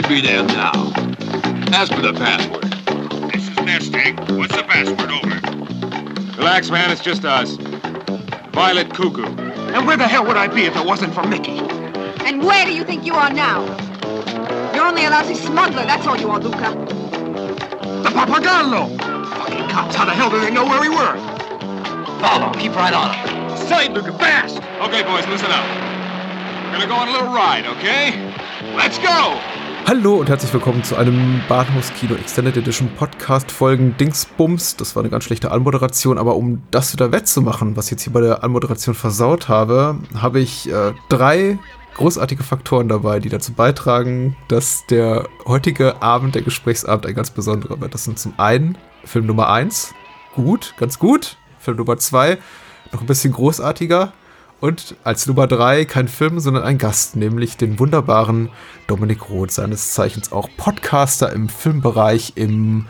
should be there now. As for the password. This is Nesting. What's the password? Over. Relax, man. It's just us. Violet Cuckoo. And where the hell would I be if it wasn't for Mickey? And where do you think you are now? You're only a lousy smuggler, that's all you are, Luca. The Papagallo! Fucking cops, how the hell do they know where we were? Follow, keep right on him. Side, Luca, fast! Okay, boys, listen up. We're gonna go on a little ride, okay? Let's go! Hallo und herzlich willkommen zu einem Bahnhofskino Extended Edition Podcast Folgen Dingsbums. Das war eine ganz schlechte Anmoderation, aber um das wieder wettzumachen, was ich jetzt hier bei der Anmoderation versaut habe, habe ich äh, drei großartige Faktoren dabei, die dazu beitragen, dass der heutige Abend, der Gesprächsabend, ein ganz besonderer wird. Das sind zum einen Film Nummer eins, gut, ganz gut. Film Nummer zwei, noch ein bisschen großartiger. Und als Nummer drei kein Film, sondern ein Gast, nämlich den wunderbaren Dominik Roth, seines Zeichens auch Podcaster im Filmbereich, im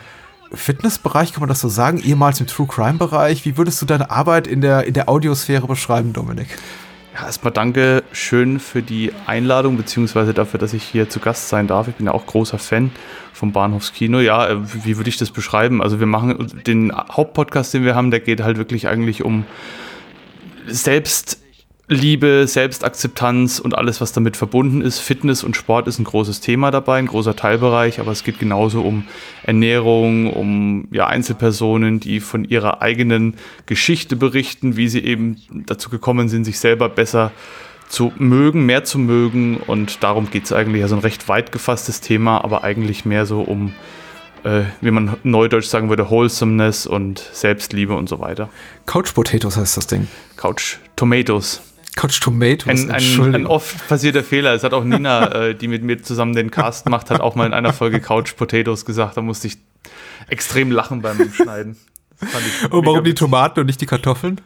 Fitnessbereich, kann man das so sagen, ehemals im True Crime Bereich. Wie würdest du deine Arbeit in der, in der Audiosphäre beschreiben, Dominik? Ja, erstmal danke schön für die Einladung, beziehungsweise dafür, dass ich hier zu Gast sein darf. Ich bin ja auch großer Fan vom Bahnhofskino. Ja, äh, wie würde ich das beschreiben? Also wir machen den Hauptpodcast, den wir haben, der geht halt wirklich eigentlich um Selbstliebe, Selbstakzeptanz und alles, was damit verbunden ist. Fitness und Sport ist ein großes Thema dabei, ein großer Teilbereich, aber es geht genauso um Ernährung, um ja, Einzelpersonen, die von ihrer eigenen Geschichte berichten, wie sie eben dazu gekommen sind, sich selber besser zu mögen, mehr zu mögen. Und darum geht es eigentlich. Also ein recht weit gefasstes Thema, aber eigentlich mehr so um äh, wie man neudeutsch sagen würde, Wholesomeness und Selbstliebe und so weiter. Couch Potatoes heißt das Ding. Couch Tomatoes. Couch Tomatoes. Ein, ein, ein oft passierter Fehler. Es hat auch Nina, äh, die mit mir zusammen den Cast macht, hat auch mal in einer Folge Couch Potatoes gesagt. Da musste ich extrem lachen beim Schneiden. Und warum die Tomaten und nicht die Kartoffeln?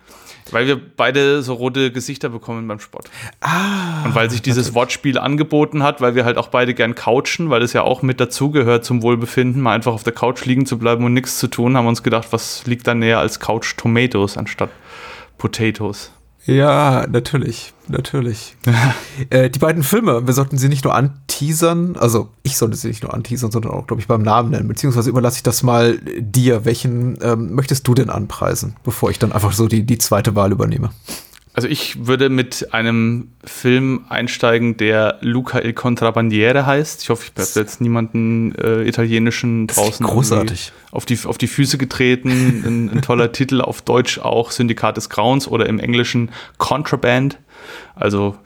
Weil wir beide so rote Gesichter bekommen beim Sport. Ah. Und weil sich dieses natürlich. Wortspiel angeboten hat, weil wir halt auch beide gern couchen, weil es ja auch mit dazugehört zum Wohlbefinden, mal einfach auf der Couch liegen zu bleiben und nichts zu tun, haben wir uns gedacht, was liegt da näher als Couch Tomatoes anstatt Potatoes. Ja, natürlich, natürlich. äh, die beiden Filme, wir sollten sie nicht nur anteasern, also ich sollte sie nicht nur anteasern, sondern auch, glaube ich, beim Namen nennen, beziehungsweise überlasse ich das mal dir. Welchen ähm, möchtest du denn anpreisen, bevor ich dann einfach so die, die zweite Wahl übernehme? Also ich würde mit einem Film einsteigen, der Luca il Contrabandiere heißt. Ich hoffe, ich habe jetzt niemanden äh, italienischen draußen großartig. auf die, auf die Füße getreten. ein, ein toller Titel auf Deutsch auch Syndikat des Grauens oder im Englischen Contraband. Also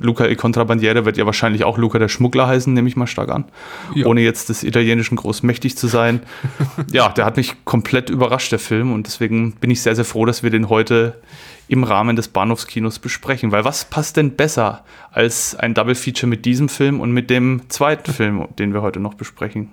Luca il Contrabandiere wird ja wahrscheinlich auch Luca der Schmuggler heißen, nehme ich mal stark an. Ja. Ohne jetzt des Italienischen groß mächtig zu sein. ja, der hat mich komplett überrascht, der Film. Und deswegen bin ich sehr, sehr froh, dass wir den heute im Rahmen des Bahnhofskinos besprechen. Weil was passt denn besser als ein Double Feature mit diesem Film und mit dem zweiten Film, den wir heute noch besprechen?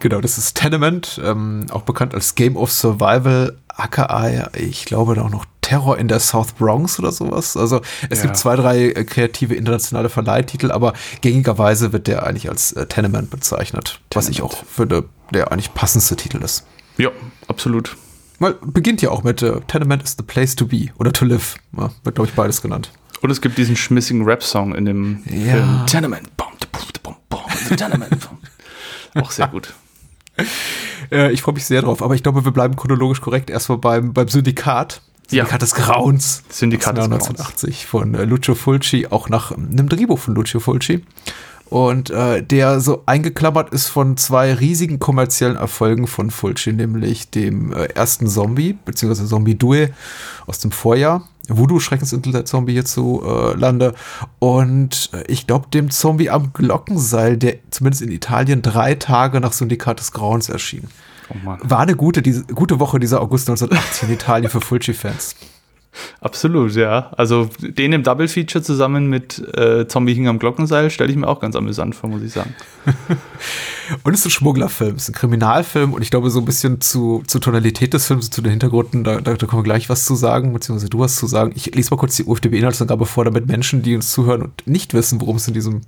Genau, das ist Tenement, ähm, auch bekannt als Game of Survival, aka, ich glaube auch noch Terror in der South Bronx oder sowas. Also es ja. gibt zwei, drei äh, kreative internationale Verleihtitel, aber gängigerweise wird der eigentlich als äh, Tenement bezeichnet, Tenement. was ich auch finde, der eigentlich passendste Titel ist. Ja, absolut. Weil beginnt ja auch mit äh, Tenement is the place to be oder to live. Ja, wird, glaube ich, beides genannt. Und es gibt diesen schmissigen Rap-Song in dem ja. Film. Tenement, bom, bom, bom, Tenement. auch sehr gut. Äh, ich freue mich sehr drauf, aber ich glaube, wir bleiben chronologisch korrekt erstmal beim, beim Syndikat. Syndikat ja. des Grauens. Syndikat des 1980 von äh, Lucio Fulci, auch nach einem Drehbuch von Lucio Fulci. Und äh, der so eingeklammert ist von zwei riesigen kommerziellen Erfolgen von Fulci, nämlich dem äh, ersten Zombie, beziehungsweise Zombie Due aus dem Vorjahr. Voodoo Schreckensinsel der Zombie hierzulande. Äh, und äh, ich glaube, dem Zombie am Glockenseil, der zumindest in Italien drei Tage nach Syndikat des Grauens erschien. Oh War eine gute, diese, gute Woche dieser August 1980 in Italien für Fulci-Fans. Absolut, ja. Also den im Double Feature zusammen mit äh, Zombie hing am Glockenseil stelle ich mir auch ganz amüsant vor, muss ich sagen. und es ist ein Schmugglerfilm, es ist ein Kriminalfilm und ich glaube so ein bisschen zu, zur Tonalität des Films, zu den Hintergründen, da, da, da können wir gleich was zu sagen, beziehungsweise du was zu sagen. Ich lese mal kurz die UFDB-Inhaltsangabe vor, damit Menschen, die uns zuhören und nicht wissen, worum es in diesem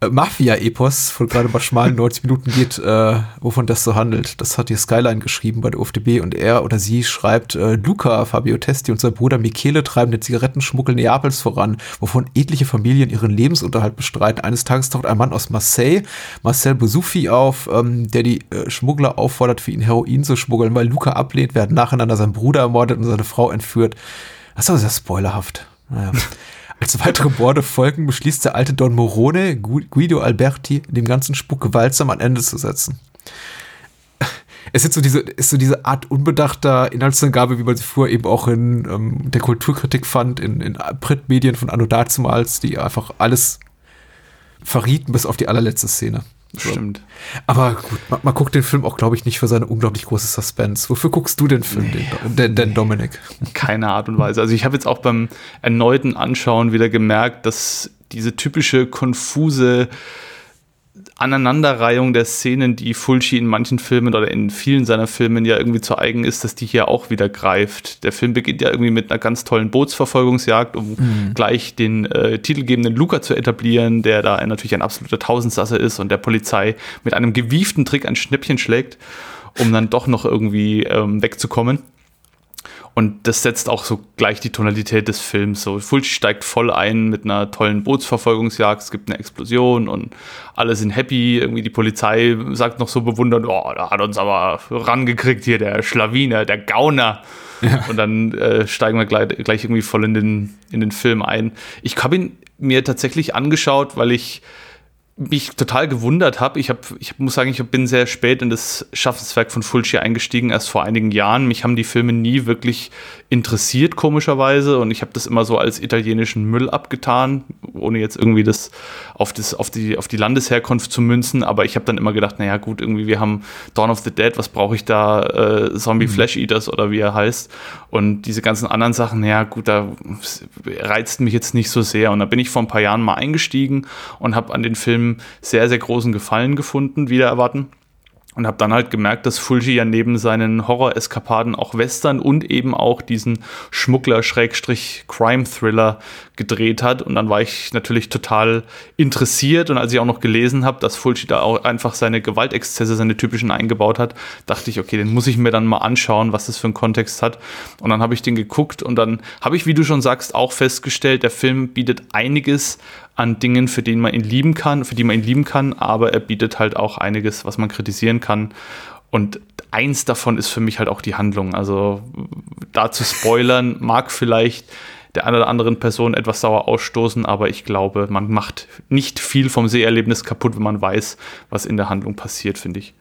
Mafia-Epos von gerade mal schmalen 90 Minuten geht, äh, wovon das so handelt. Das hat die Skyline geschrieben bei der UFDB und er oder sie schreibt, äh, Luca Fabio Testi und sein Bruder Michele treiben den Zigarettenschmuggel Neapels voran, wovon etliche Familien ihren Lebensunterhalt bestreiten. Eines Tages taucht ein Mann aus Marseille, Marcel Bouzoufi, auf, ähm, der die äh, Schmuggler auffordert, für ihn Heroin zu schmuggeln, weil Luca ablehnt, werden nacheinander sein Bruder ermordet und seine Frau entführt. Das ist aber sehr spoilerhaft. Naja. Als weitere Borde folgen, beschließt der alte Don Morone, Guido Alberti, dem ganzen Spuk gewaltsam an Ende zu setzen. Es ist so diese, ist so diese Art unbedachter Inhaltsangabe, wie man sie früher eben auch in ähm, der Kulturkritik fand, in, in Printmedien von Anno dazumals, die einfach alles verrieten bis auf die allerletzte Szene. Stimmt. Aber gut, man, man guckt den Film auch, glaube ich, nicht für seine unglaublich große Suspense. Wofür guckst du den Film, nee. den, den, den Dominik? Keine Art und Weise. Also ich habe jetzt auch beim erneuten Anschauen wieder gemerkt, dass diese typische konfuse Aneinanderreihung der Szenen, die Fulci in manchen Filmen oder in vielen seiner Filmen ja irgendwie zu eigen ist, dass die hier auch wieder greift. Der Film beginnt ja irgendwie mit einer ganz tollen Bootsverfolgungsjagd, um mhm. gleich den äh, titelgebenden Luca zu etablieren, der da natürlich ein absoluter Tausendsasser ist und der Polizei mit einem gewieften Trick ein Schnäppchen schlägt, um dann doch noch irgendwie ähm, wegzukommen. Und das setzt auch so gleich die Tonalität des Films. So, Fulci steigt voll ein mit einer tollen Bootsverfolgungsjagd. Es gibt eine Explosion und alle sind happy. Irgendwie die Polizei sagt noch so bewundernd, oh, da hat uns aber rangekriegt hier der Schlawiner, der Gauner. Ja. Und dann äh, steigen wir gleich, gleich irgendwie voll in den, in den Film ein. Ich habe ihn mir tatsächlich angeschaut, weil ich mich total gewundert habe. Ich, hab, ich muss sagen, ich bin sehr spät in das Schaffenswerk von Fulci eingestiegen, erst vor einigen Jahren. Mich haben die Filme nie wirklich interessiert, komischerweise. Und ich habe das immer so als italienischen Müll abgetan, ohne jetzt irgendwie das auf, das, auf, die, auf die Landesherkunft zu münzen. Aber ich habe dann immer gedacht, naja, gut, irgendwie, wir haben Dawn of the Dead, was brauche ich da? Äh, Zombie mhm. Flash Eaters oder wie er heißt. Und diese ganzen anderen Sachen, naja, gut, da reizt mich jetzt nicht so sehr. Und da bin ich vor ein paar Jahren mal eingestiegen und habe an den Sehr, sehr großen Gefallen gefunden, wieder erwarten und habe dann halt gemerkt, dass Fulci ja neben seinen Horror-Eskapaden auch Western und eben auch diesen Schmuggler-Crime-Thriller gedreht hat. Und dann war ich natürlich total interessiert. Und als ich auch noch gelesen habe, dass Fulci da auch einfach seine Gewaltexzesse, seine typischen eingebaut hat, dachte ich, okay, den muss ich mir dann mal anschauen, was das für einen Kontext hat. Und dann habe ich den geguckt und dann habe ich, wie du schon sagst, auch festgestellt, der Film bietet einiges an Dingen, für den man ihn lieben kann, für die man ihn lieben kann, aber er bietet halt auch einiges, was man kritisieren kann. Und eins davon ist für mich halt auch die Handlung. Also da zu spoilern mag vielleicht der einer oder anderen Person etwas sauer ausstoßen, aber ich glaube, man macht nicht viel vom Seherlebnis kaputt, wenn man weiß, was in der Handlung passiert, finde ich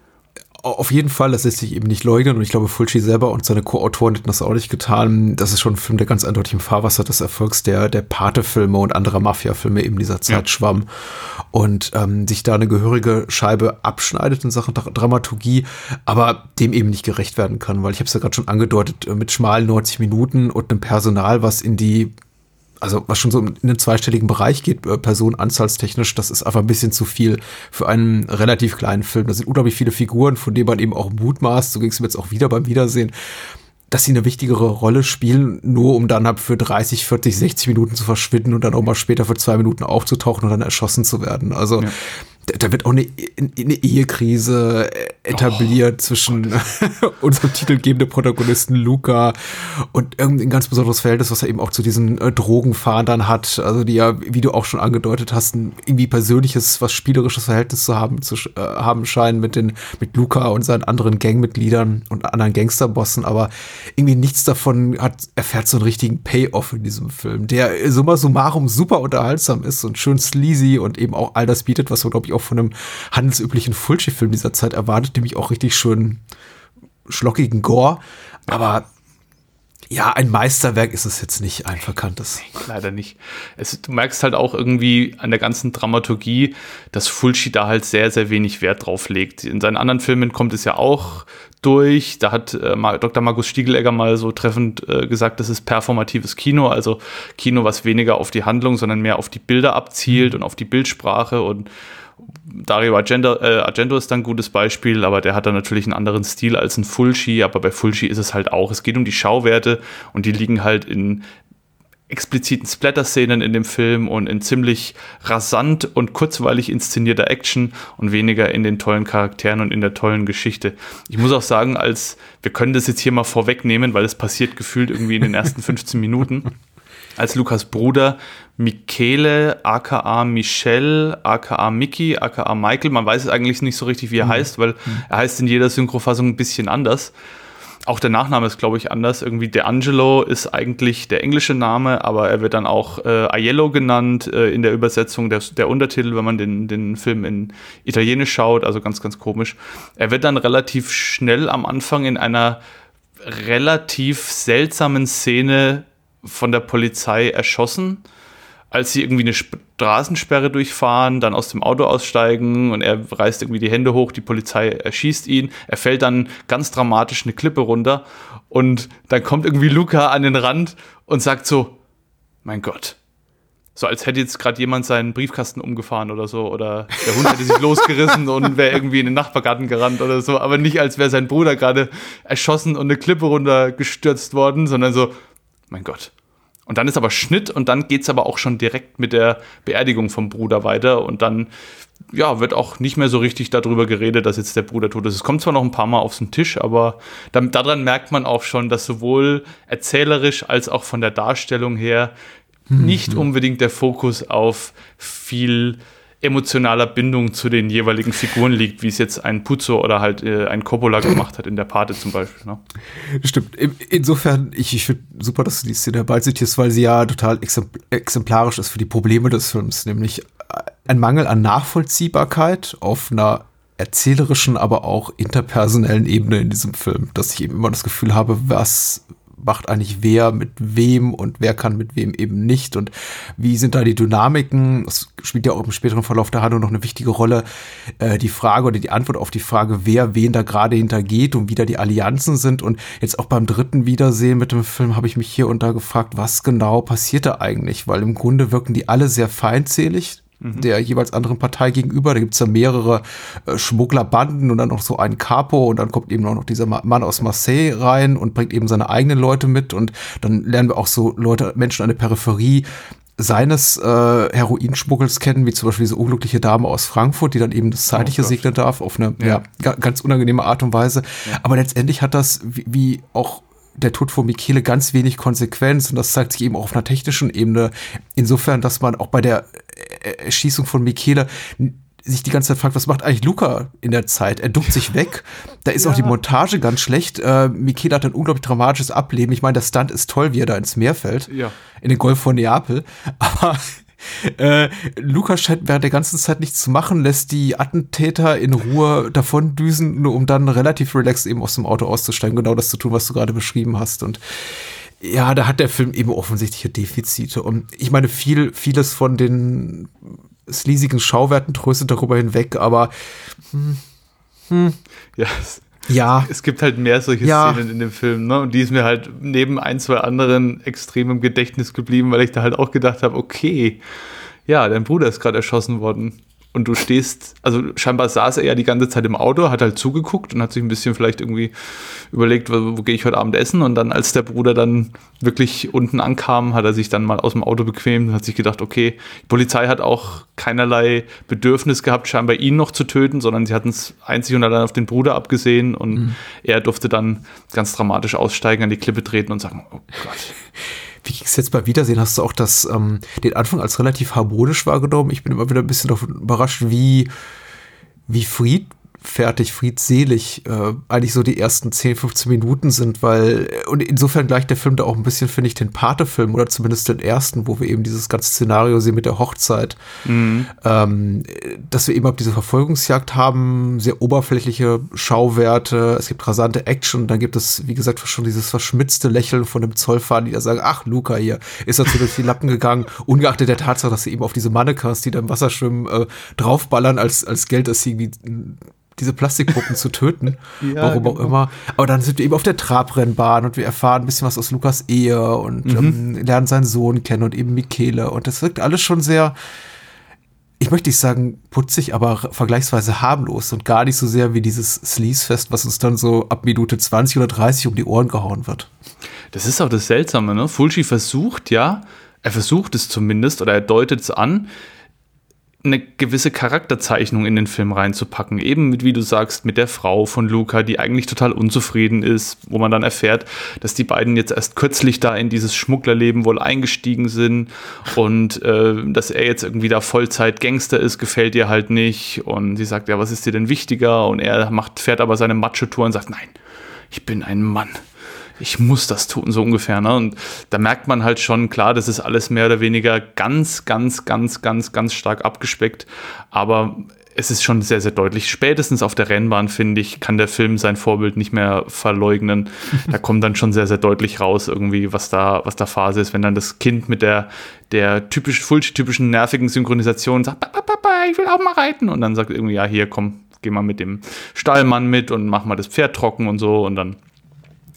auf jeden Fall, das lässt sich eben nicht leugnen und ich glaube, Fulci selber und seine Co-Autoren hätten das auch nicht getan. Das ist schon ein Film, der ganz eindeutig im Fahrwasser des Erfolgs der, der Pate-Filme und anderer Mafia-Filme eben dieser Zeit ja. schwamm und ähm, sich da eine gehörige Scheibe abschneidet in Sachen Dramaturgie, aber dem eben nicht gerecht werden kann, weil ich habe es ja gerade schon angedeutet, äh, mit schmalen 90 Minuten und einem Personal, was in die also was schon so in den zweistelligen Bereich geht, äh, personenanzahlstechnisch, das ist einfach ein bisschen zu viel für einen relativ kleinen Film. Da sind unglaublich viele Figuren, von denen man eben auch mutmaßt, so ging es mir jetzt auch wieder beim Wiedersehen, dass sie eine wichtigere Rolle spielen, nur um dann ab für 30, 40, 60 Minuten zu verschwinden und dann auch mal später für zwei Minuten aufzutauchen und dann erschossen zu werden. Also ja da wird auch eine, eine Ehekrise etabliert oh, zwischen unserem titelgebenden Protagonisten Luca und irgendein ganz besonderes Verhältnis, was er eben auch zu diesen äh, Drogenfahndern hat, also die ja, wie du auch schon angedeutet hast, ein irgendwie persönliches, was spielerisches Verhältnis zu haben, zu äh, haben scheinen mit den, mit Luca und seinen anderen Gangmitgliedern und anderen Gangsterbossen, aber irgendwie nichts davon hat, erfährt so einen richtigen Payoff in diesem Film, der summa summarum super unterhaltsam ist und schön sleazy und eben auch all das bietet, was man, glaube ich, auch von einem handelsüblichen Fulci-Film dieser Zeit erwartet, nämlich auch richtig schön schlockigen Gore. Aber ja, ein Meisterwerk ist es jetzt nicht, ein verkanntes. Leider nicht. Es, du merkst halt auch irgendwie an der ganzen Dramaturgie, dass Fulci da halt sehr, sehr wenig Wert drauf legt. In seinen anderen Filmen kommt es ja auch durch. Da hat äh, Dr. Markus Stiegelegger mal so treffend äh, gesagt, das ist performatives Kino, also Kino, was weniger auf die Handlung, sondern mehr auf die Bilder abzielt mhm. und auf die Bildsprache und Dario Argento, äh, Argento ist dann ein gutes Beispiel, aber der hat dann natürlich einen anderen Stil als ein Fulci, aber bei Fulci ist es halt auch, es geht um die Schauwerte und die liegen halt in expliziten Splatter-Szenen in dem Film und in ziemlich rasant und kurzweilig inszenierter Action und weniger in den tollen Charakteren und in der tollen Geschichte. Ich muss auch sagen, als wir können das jetzt hier mal vorwegnehmen, weil es passiert gefühlt irgendwie in den ersten 15 Minuten, als Lukas Bruder Michele, aka Michelle, aka Mickey, aka Michael, man weiß es eigentlich nicht so richtig, wie er mhm. heißt, weil er heißt in jeder Synchrofassung ein bisschen anders. Auch der Nachname ist, glaube ich, anders. Irgendwie DeAngelo ist eigentlich der englische Name, aber er wird dann auch äh, Aiello genannt äh, in der Übersetzung der, der Untertitel, wenn man den, den Film in Italienisch schaut. Also ganz, ganz komisch. Er wird dann relativ schnell am Anfang in einer relativ seltsamen Szene von der Polizei erschossen als sie irgendwie eine Straßensperre durchfahren, dann aus dem Auto aussteigen und er reißt irgendwie die Hände hoch, die Polizei erschießt ihn, er fällt dann ganz dramatisch eine Klippe runter und dann kommt irgendwie Luca an den Rand und sagt so, mein Gott. So als hätte jetzt gerade jemand seinen Briefkasten umgefahren oder so oder der Hund hätte sich losgerissen und wäre irgendwie in den Nachbargarten gerannt oder so, aber nicht als wäre sein Bruder gerade erschossen und eine Klippe runtergestürzt worden, sondern so, mein Gott, und dann ist aber Schnitt und dann geht es aber auch schon direkt mit der Beerdigung vom Bruder weiter und dann ja, wird auch nicht mehr so richtig darüber geredet, dass jetzt der Bruder tot ist. Es kommt zwar noch ein paar Mal auf den Tisch, aber dann, daran merkt man auch schon, dass sowohl erzählerisch als auch von der Darstellung her mhm. nicht unbedingt der Fokus auf viel emotionaler Bindung zu den jeweiligen Figuren liegt, wie es jetzt ein Puzo oder halt äh, ein Coppola gemacht hat in der Pate zum Beispiel. Ne? Stimmt. Insofern, ich, ich finde super, dass du die Szene herbei zitierst, weil sie ja total exemplarisch ist für die Probleme des Films, nämlich ein Mangel an Nachvollziehbarkeit auf einer erzählerischen, aber auch interpersonellen Ebene in diesem Film, dass ich eben immer das Gefühl habe, was macht eigentlich wer mit wem und wer kann mit wem eben nicht und wie sind da die Dynamiken? Das spielt ja auch im späteren Verlauf der Handlung noch eine wichtige Rolle. Äh, die Frage oder die Antwort auf die Frage, wer wen da gerade hintergeht und wie da die Allianzen sind. Und jetzt auch beim dritten Wiedersehen mit dem Film habe ich mich hier und da gefragt, was genau passiert da eigentlich? Weil im Grunde wirken die alle sehr feindselig Mhm. der jeweils anderen Partei gegenüber. Da gibt's ja mehrere äh, Schmugglerbanden und dann noch so ein Capo und dann kommt eben auch noch dieser Mann aus Marseille rein und bringt eben seine eigenen Leute mit und dann lernen wir auch so Leute, Menschen an der Peripherie seines äh, Heroinschmuggels kennen, wie zum Beispiel diese unglückliche Dame aus Frankfurt, die dann eben das Zeitliche oh segnen darf, auf eine ja. ja ganz unangenehme Art und Weise. Ja. Aber letztendlich hat das, wie, wie auch der Tod von Michele ganz wenig Konsequenz und das zeigt sich eben auch auf einer technischen Ebene. Insofern, dass man auch bei der Erschießung von Michele sich die ganze Zeit fragt, was macht eigentlich Luca in der Zeit? Er duckt sich weg. Da ist ja. auch die Montage ganz schlecht. Äh, Michele hat ein unglaublich dramatisches Ableben. Ich meine, der Stunt ist toll, wie er da ins Meer fällt. Ja. In den Golf von Neapel. Aber äh, Lukas scheint während der ganzen Zeit nichts zu machen, lässt die Attentäter in Ruhe davon düsen, nur um dann relativ relaxed eben aus dem Auto auszusteigen, genau das zu tun, was du gerade beschrieben hast. Und ja, da hat der Film eben offensichtliche Defizite. Und ich meine, viel, vieles von den sleasigen Schauwerten tröstet darüber hinweg, aber hm, hm. Ja, ja. Es gibt halt mehr solche ja. Szenen in dem Film, ne? Und die ist mir halt neben ein, zwei anderen extrem im Gedächtnis geblieben, weil ich da halt auch gedacht habe, okay, ja, dein Bruder ist gerade erschossen worden und du stehst, also scheinbar saß er ja die ganze Zeit im Auto, hat halt zugeguckt und hat sich ein bisschen vielleicht irgendwie überlegt, wo, wo gehe ich heute Abend essen und dann als der Bruder dann wirklich unten ankam, hat er sich dann mal aus dem Auto bequemt und hat sich gedacht, okay, die Polizei hat auch keinerlei Bedürfnis gehabt, scheinbar ihn noch zu töten, sondern sie hatten es einzig und allein auf den Bruder abgesehen und mhm. er durfte dann ganz dramatisch aussteigen, an die Klippe treten und sagen, oh Gott. Wie ging es jetzt bei Wiedersehen? Hast du auch das, ähm, den Anfang als relativ harmonisch wahrgenommen? Ich bin immer wieder ein bisschen überrascht, wie, wie Fried fertig, friedselig äh, eigentlich so die ersten 10, 15 Minuten sind, weil, und insofern gleicht der Film da auch ein bisschen, finde ich, den Pate-Film oder zumindest den ersten, wo wir eben dieses ganze Szenario sehen mit der Hochzeit, mhm. ähm, dass wir eben ab diese Verfolgungsjagd haben, sehr oberflächliche Schauwerte, es gibt rasante Action, dann gibt es, wie gesagt, schon dieses verschmitzte Lächeln von dem Zollfahrer, die da sagen, ach, Luca hier, ist er zu den vier Lappen gegangen, ungeachtet der Tatsache, dass sie eben auf diese Mannequins, die da im Wasser schwimmen, äh, draufballern, als, als Geld, das sie irgendwie diese Plastikpuppen zu töten. Ja, warum genau. auch immer. Aber dann sind wir eben auf der Trabrennbahn und wir erfahren ein bisschen was aus Lukas Ehe und mhm. ähm, lernen seinen Sohn kennen und eben Michele. Und das wirkt alles schon sehr, ich möchte nicht sagen putzig, aber vergleichsweise harmlos und gar nicht so sehr wie dieses Sleaze-Fest, was uns dann so ab Minute 20 oder 30 um die Ohren gehauen wird. das ist auch das Seltsame, ne? Fulci versucht ja, er versucht es zumindest oder er deutet es an, eine gewisse Charakterzeichnung in den Film reinzupacken. Eben mit, wie du sagst, mit der Frau von Luca, die eigentlich total unzufrieden ist, wo man dann erfährt, dass die beiden jetzt erst kürzlich da in dieses Schmugglerleben wohl eingestiegen sind und äh, dass er jetzt irgendwie da Vollzeit-Gangster ist, gefällt ihr halt nicht. Und sie sagt, ja, was ist dir denn wichtiger? Und er macht, fährt aber seine Macho-Tour und sagt, nein, ich bin ein Mann ich muss das tun, so ungefähr. Ne? Und da merkt man halt schon, klar, das ist alles mehr oder weniger ganz, ganz, ganz, ganz, ganz stark abgespeckt. Aber es ist schon sehr, sehr deutlich. Spätestens auf der Rennbahn, finde ich, kann der Film sein Vorbild nicht mehr verleugnen. da kommt dann schon sehr, sehr deutlich raus, irgendwie, was da, was da Phase ist, wenn dann das Kind mit der, der typisch, Fulci-typischen nervigen Synchronisation sagt, Papa, ich will auch mal reiten. Und dann sagt irgendwie, ja, hier, komm, geh mal mit dem Stallmann mit und mach mal das Pferd trocken und so. Und dann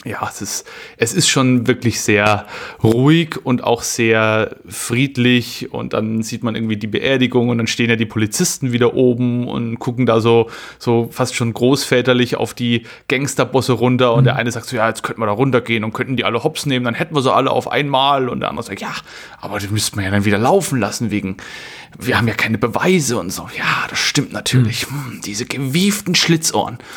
ja, es ist, es ist schon wirklich sehr ruhig und auch sehr friedlich. Und dann sieht man irgendwie die Beerdigung und dann stehen ja die Polizisten wieder oben und gucken da so, so fast schon großväterlich auf die Gangsterbosse runter. Und der mhm. eine sagt so, ja, jetzt könnten wir da runtergehen und könnten die alle hops nehmen, dann hätten wir sie alle auf einmal. Und der andere sagt, ja, aber die müssten wir ja dann wieder laufen lassen wegen, wir haben ja keine Beweise und so. Ja, das stimmt natürlich. Hm, diese gewieften Schlitzohren.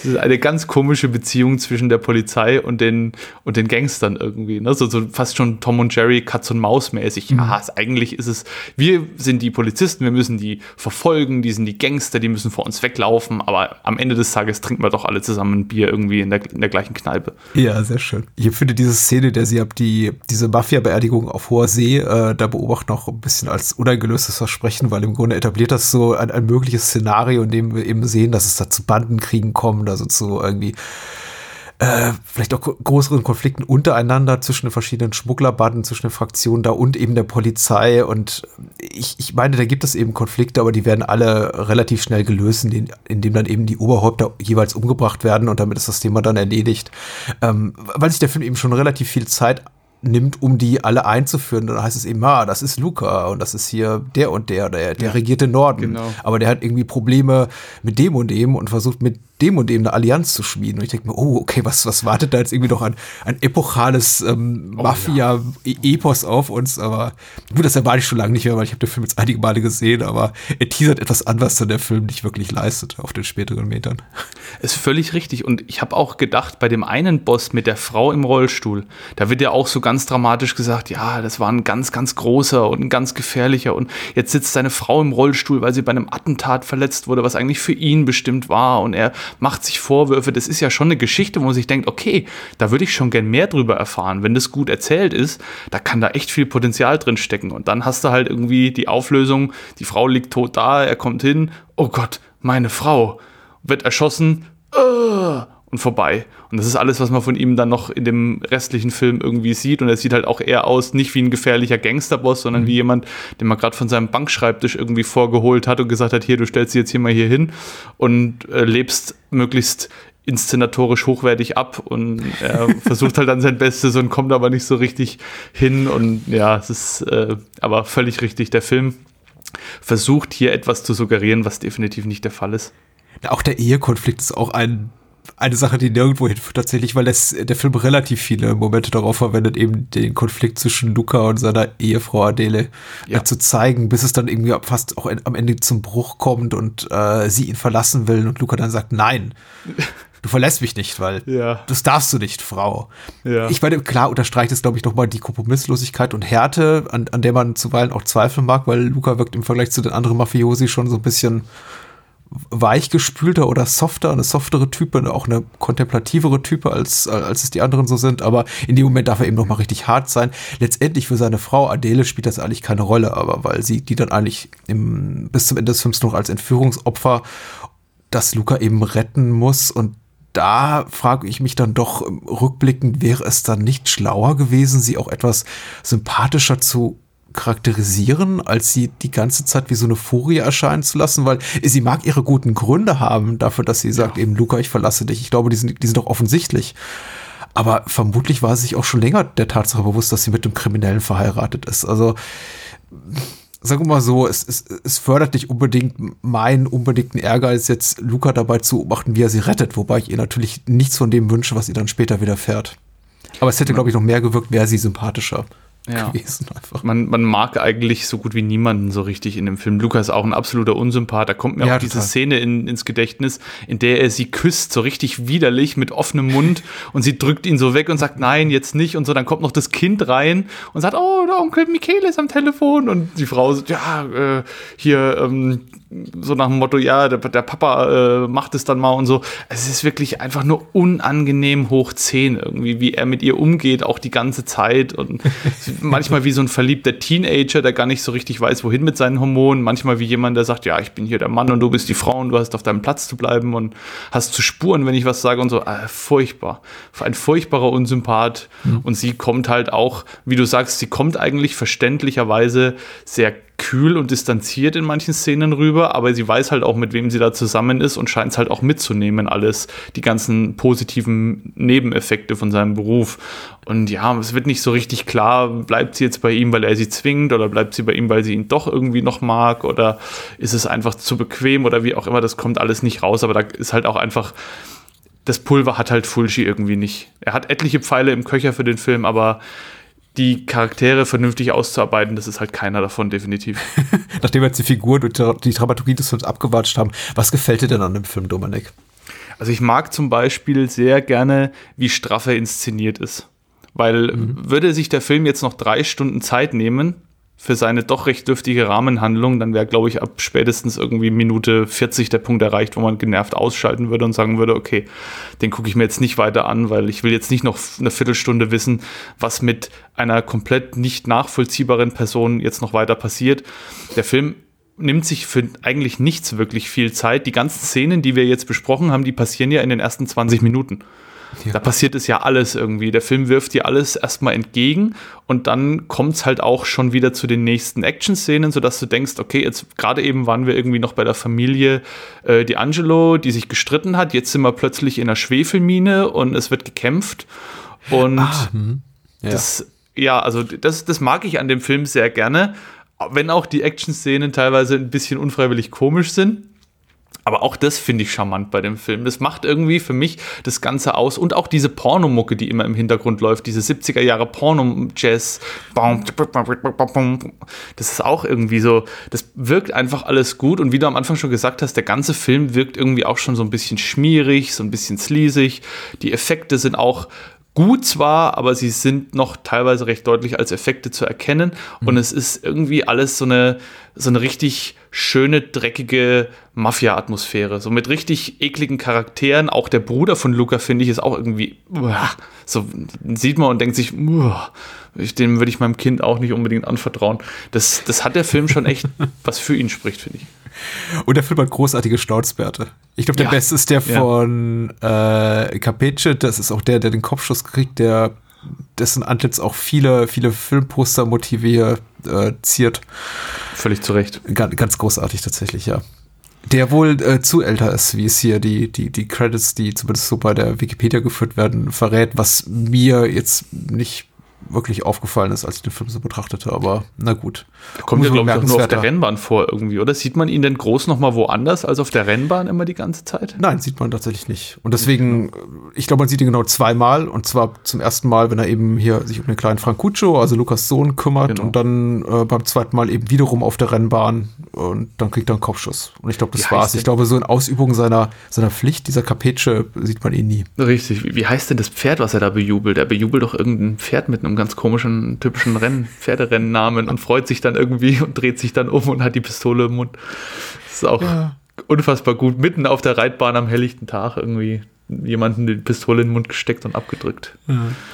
Das ist eine ganz komische Beziehung zwischen der Polizei und den, und den Gangstern irgendwie. Ne? So, so fast schon Tom und Jerry, Katz und Maus mäßig. Mhm. Ja, eigentlich ist es, wir sind die Polizisten, wir müssen die verfolgen, die sind die Gangster, die müssen vor uns weglaufen, aber am Ende des Tages trinken wir doch alle zusammen ein Bier irgendwie in der, in der gleichen Kneipe. Ja, sehr schön. Ich finde diese Szene, der sie ab die, diese Mafia-Beerdigung auf hoher See, äh, da beobachtet noch ein bisschen bisschen als uneingelöstes Versprechen, weil im Grunde etabliert das so ein, ein mögliches Szenario, in dem wir eben sehen, dass es da zu Bandenkriegen kommt, also zu irgendwie äh, vielleicht auch größeren Konflikten untereinander zwischen den verschiedenen Schmugglerbanden, zwischen den Fraktionen da und eben der Polizei. Und ich, ich meine, da gibt es eben Konflikte, aber die werden alle relativ schnell gelöst, indem, indem dann eben die Oberhäupter jeweils umgebracht werden und damit ist das Thema dann erledigt. Ähm, weil sich der Film eben schon relativ viel Zeit nimmt, um die alle einzuführen. Dann heißt es eben, ah, das ist Luca und das ist hier der und der, der, der ja, regiert den Norden. Genau. Aber der hat irgendwie Probleme mit dem und dem und versucht mit dem und dem eine Allianz zu schmieden. Und ich denke mir, oh, okay, was, was wartet da jetzt irgendwie noch ein, ein epochales ähm, oh, Mafia-Epos ja. auf uns? Aber gut, das erwarte ich schon lange nicht mehr, weil ich habe den Film jetzt einige Male gesehen, aber er teasert etwas an, was dann der Film nicht wirklich leistet auf den späteren Metern. Ist völlig richtig. Und ich habe auch gedacht, bei dem einen Boss mit der Frau im Rollstuhl, da wird ja auch so ganz dramatisch gesagt, ja, das war ein ganz, ganz großer und ein ganz gefährlicher. Und jetzt sitzt seine Frau im Rollstuhl, weil sie bei einem Attentat verletzt wurde, was eigentlich für ihn bestimmt war. Und er macht sich Vorwürfe. Das ist ja schon eine Geschichte, wo man sich denkt, okay, da würde ich schon gern mehr drüber erfahren. Wenn das gut erzählt ist, da kann da echt viel Potenzial drin stecken. Und dann hast du halt irgendwie die Auflösung, die Frau liegt tot da, er kommt hin, oh Gott, meine Frau wird erschossen, uh, und vorbei. Und das ist alles, was man von ihm dann noch in dem restlichen Film irgendwie sieht. Und er sieht halt auch eher aus, nicht wie ein gefährlicher Gangsterboss, sondern mhm. wie jemand, den man gerade von seinem Bankschreibtisch irgendwie vorgeholt hat und gesagt hat, hier, du stellst sie jetzt hier mal hier hin und äh, lebst möglichst inszenatorisch hochwertig ab und er versucht halt dann sein Bestes und kommt aber nicht so richtig hin und ja, es ist äh, aber völlig richtig. Der Film versucht hier etwas zu suggerieren, was definitiv nicht der Fall ist. Auch der Ehekonflikt ist auch ein eine Sache, die nirgendwo hinführt tatsächlich, weil das, der Film relativ viele Momente darauf verwendet, eben den Konflikt zwischen Luca und seiner Ehefrau Adele ja. äh, zu zeigen, bis es dann irgendwie fast auch am Ende zum Bruch kommt und äh, sie ihn verlassen will und Luca dann sagt, nein. Du verlässt mich nicht, weil ja. das darfst du nicht, Frau. Ja. Ich meine, klar unterstreicht es, glaube ich, nochmal die Kompromisslosigkeit und Härte, an, an der man zuweilen auch zweifeln mag, weil Luca wirkt im Vergleich zu den anderen Mafiosi schon so ein bisschen weichgespülter oder softer, eine softere Type, auch eine kontemplativere Type, als, als es die anderen so sind. Aber in dem Moment darf er eben noch mal richtig hart sein. Letztendlich für seine Frau Adele spielt das eigentlich keine Rolle, aber weil sie die dann eigentlich im, bis zum Ende des Films noch als Entführungsopfer das Luca eben retten muss und da frage ich mich dann doch rückblickend, wäre es dann nicht schlauer gewesen, sie auch etwas sympathischer zu charakterisieren, als sie die ganze Zeit wie so eine Furie erscheinen zu lassen, weil sie mag ihre guten Gründe haben dafür, dass sie sagt, ja. eben Luca, ich verlasse dich. Ich glaube, die sind, die sind doch offensichtlich. Aber vermutlich war sie sich auch schon länger der Tatsache bewusst, dass sie mit dem Kriminellen verheiratet ist. Also, sagen wir mal so, es, es, es fördert nicht unbedingt meinen unbedingten Ehrgeiz, jetzt Luca dabei zu beobachten, wie er sie rettet, wobei ich ihr natürlich nichts von dem wünsche, was ihr dann später widerfährt. Aber es hätte, glaube ich, noch mehr gewirkt, wäre sie sympathischer ja. gewesen. Einfach. Man, man mag eigentlich so gut wie niemanden so richtig in dem Film. Lukas ist auch ein absoluter Unsympath. Da kommt mir ja, auch diese Szene in, ins Gedächtnis, in der er sie küsst, so richtig widerlich mit offenem Mund und sie drückt ihn so weg und sagt, nein, jetzt nicht und so. Dann kommt noch das Kind rein und sagt, oh, der Onkel Michele ist am Telefon und die Frau sagt, ja, äh, hier, ähm, so nach dem Motto, ja, der, der Papa äh, macht es dann mal und so. Es ist wirklich einfach nur unangenehm hoch 10 irgendwie, wie er mit ihr umgeht, auch die ganze Zeit und manchmal wie so ein verliebter Teenager, der gar nicht so richtig weiß, wohin mit seinen Hormonen, manchmal wie jemand, der sagt, ja, ich bin hier der Mann und du bist die Frau und du hast auf deinem Platz zu bleiben und hast zu spuren, wenn ich was sage und so. Äh, furchtbar. Ein furchtbarer Unsympath mhm. und sie kommt halt auch, wie du sagst, sie kommt eigentlich verständlicherweise sehr kühl und distanziert in manchen Szenen rüber, aber sie weiß halt auch, mit wem sie da zusammen ist und scheint es halt auch mitzunehmen, alles, die ganzen positiven Nebeneffekte von seinem Beruf. Und ja, es wird nicht so richtig klar, bleibt sie jetzt bei ihm, weil er sie zwingt, oder bleibt sie bei ihm, weil sie ihn doch irgendwie noch mag, oder ist es einfach zu bequem oder wie auch immer, das kommt alles nicht raus, aber da ist halt auch einfach das Pulver hat halt Fulci irgendwie nicht. Er hat etliche Pfeile im Köcher für den Film, aber die Charaktere vernünftig auszuarbeiten, das ist halt keiner davon, definitiv. Nachdem wir jetzt die Figuren und die Dramaturgie des Films abgewatscht haben, was gefällt dir denn an dem Film, Dominik? Also ich mag zum Beispiel sehr gerne, wie straff er inszeniert ist. Weil mhm. würde sich der Film jetzt noch drei Stunden Zeit nehmen, für seine doch recht dürftige Rahmenhandlung, dann wäre, glaube ich, ab spätestens irgendwie Minute 40 der Punkt erreicht, wo man genervt ausschalten würde und sagen würde, okay, den gucke ich mir jetzt nicht weiter an, weil ich will jetzt nicht noch eine Viertelstunde wissen, was mit einer komplett nicht nachvollziehbaren Person jetzt noch weiter passiert. Der Film nimmt sich für eigentlich nichts wirklich viel Zeit. Die ganzen Szenen, die wir jetzt besprochen haben, die passieren ja in den ersten 20 Minuten. Ja. Da passiert es ja alles irgendwie. Der Film wirft dir alles erstmal entgegen und dann kommt es halt auch schon wieder zu den nächsten Action-Szenen, sodass du denkst, okay, jetzt gerade eben waren wir irgendwie noch bei der Familie äh, Angelo, die sich gestritten hat. Jetzt sind wir plötzlich in einer Schwefelmine und es wird gekämpft. Und ah, hm. ja. das, ja, also das, das mag ich an dem Film sehr gerne. Wenn auch die Action-Szenen teilweise ein bisschen unfreiwillig komisch sind. Aber auch das finde ich charmant bei dem Film. Das macht irgendwie für mich das Ganze aus. Und auch diese Pornomucke, die immer im Hintergrund läuft, diese 70er Jahre Porno-Jazz. Das ist auch irgendwie so, das wirkt einfach alles gut. Und wie du am Anfang schon gesagt hast, der ganze Film wirkt irgendwie auch schon so ein bisschen schmierig, so ein bisschen sleazig. Die Effekte sind auch gut zwar, aber sie sind noch teilweise recht deutlich als Effekte zu erkennen. Mhm. Und es ist irgendwie alles so eine, so eine richtig schöne, dreckige Mafia-Atmosphäre. So mit richtig ekligen Charakteren. Auch der Bruder von Luca, finde ich, ist auch irgendwie. So sieht man und denkt sich, dem würde ich meinem Kind auch nicht unbedingt anvertrauen. Das, das hat der Film schon echt, was für ihn spricht, finde ich. Und der Film hat großartige Schnauzbärte. Ich glaube, der ja. beste ist der von äh, Capice. Das ist auch der, der den Kopfschuss kriegt, der dessen Antlitz auch viele, viele Filmposter-Motive äh, ziert. Völlig zu Recht. Ganz, ganz großartig tatsächlich, ja. Der wohl äh, zu älter ist, wie es hier die, die, die Credits, die zumindest so bei der Wikipedia geführt werden, verrät, was mir jetzt nicht wirklich aufgefallen ist, als ich den Film so betrachtete, aber na gut. Kommt ja, glaube ich, auch nur auf der Rennbahn vor irgendwie, oder? Sieht man ihn denn groß nochmal woanders als auf der Rennbahn immer die ganze Zeit? Nein, sieht man tatsächlich nicht. Und deswegen, ich glaube, man sieht ihn genau zweimal und zwar zum ersten Mal, wenn er eben hier sich um den kleinen Francuccio, also Lukas Sohn, kümmert genau. und dann äh, beim zweiten Mal eben wiederum auf der Rennbahn und dann kriegt er einen Kopfschuss. Und ich glaube, das wie war's. Ich glaube, so in Ausübung seiner, seiner Pflicht, dieser Capece, sieht man ihn nie. Richtig. Wie, wie heißt denn das Pferd, was er da bejubelt? Er bejubelt doch irgendein Pferd mit einem ganz komischen, typischen Renn, Pferderennnamen und freut sich dann irgendwie und dreht sich dann um und hat die Pistole im Mund. Das ist auch ja. unfassbar gut. Mitten auf der Reitbahn am helllichten Tag irgendwie jemanden die Pistole in den Mund gesteckt und abgedrückt.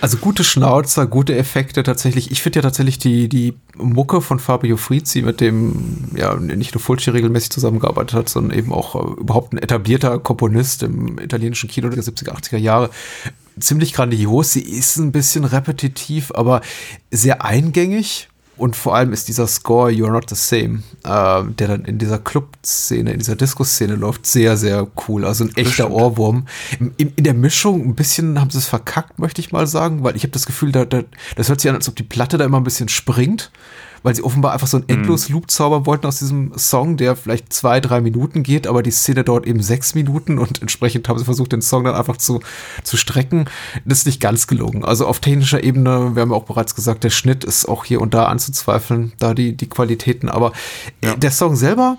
Also gute Schnauzer, gute Effekte tatsächlich. Ich finde ja tatsächlich die, die Mucke von Fabio Frizzi, mit dem ja nicht nur Fulci regelmäßig zusammengearbeitet hat, sondern eben auch äh, überhaupt ein etablierter Komponist im italienischen Kino der 70er, 80er Jahre, ziemlich grandios. Sie ist ein bisschen repetitiv, aber sehr eingängig. Und vor allem ist dieser Score You're Not the Same, äh, der dann in dieser Club-Szene, in dieser Disco-Szene läuft, sehr, sehr cool. Also ein echter Ohrwurm. In, in, in, der Mischung ein bisschen haben sie es verkackt, möchte ich mal sagen, weil ich habe das Gefühl, da, da, das hört sich an, als ob die Platte da immer ein bisschen springt weil sie offenbar einfach so einen endlos Loop zaubern wollten aus diesem Song, der vielleicht zwei, drei Minuten geht, aber die Szene dauert eben sechs Minuten und entsprechend haben sie versucht, den Song dann einfach zu, zu strecken. Das ist nicht ganz gelungen. Also auf technischer Ebene, wir haben ja auch bereits gesagt, der Schnitt ist auch hier und da anzuzweifeln, da die, die Qualitäten, aber ja. der Song selber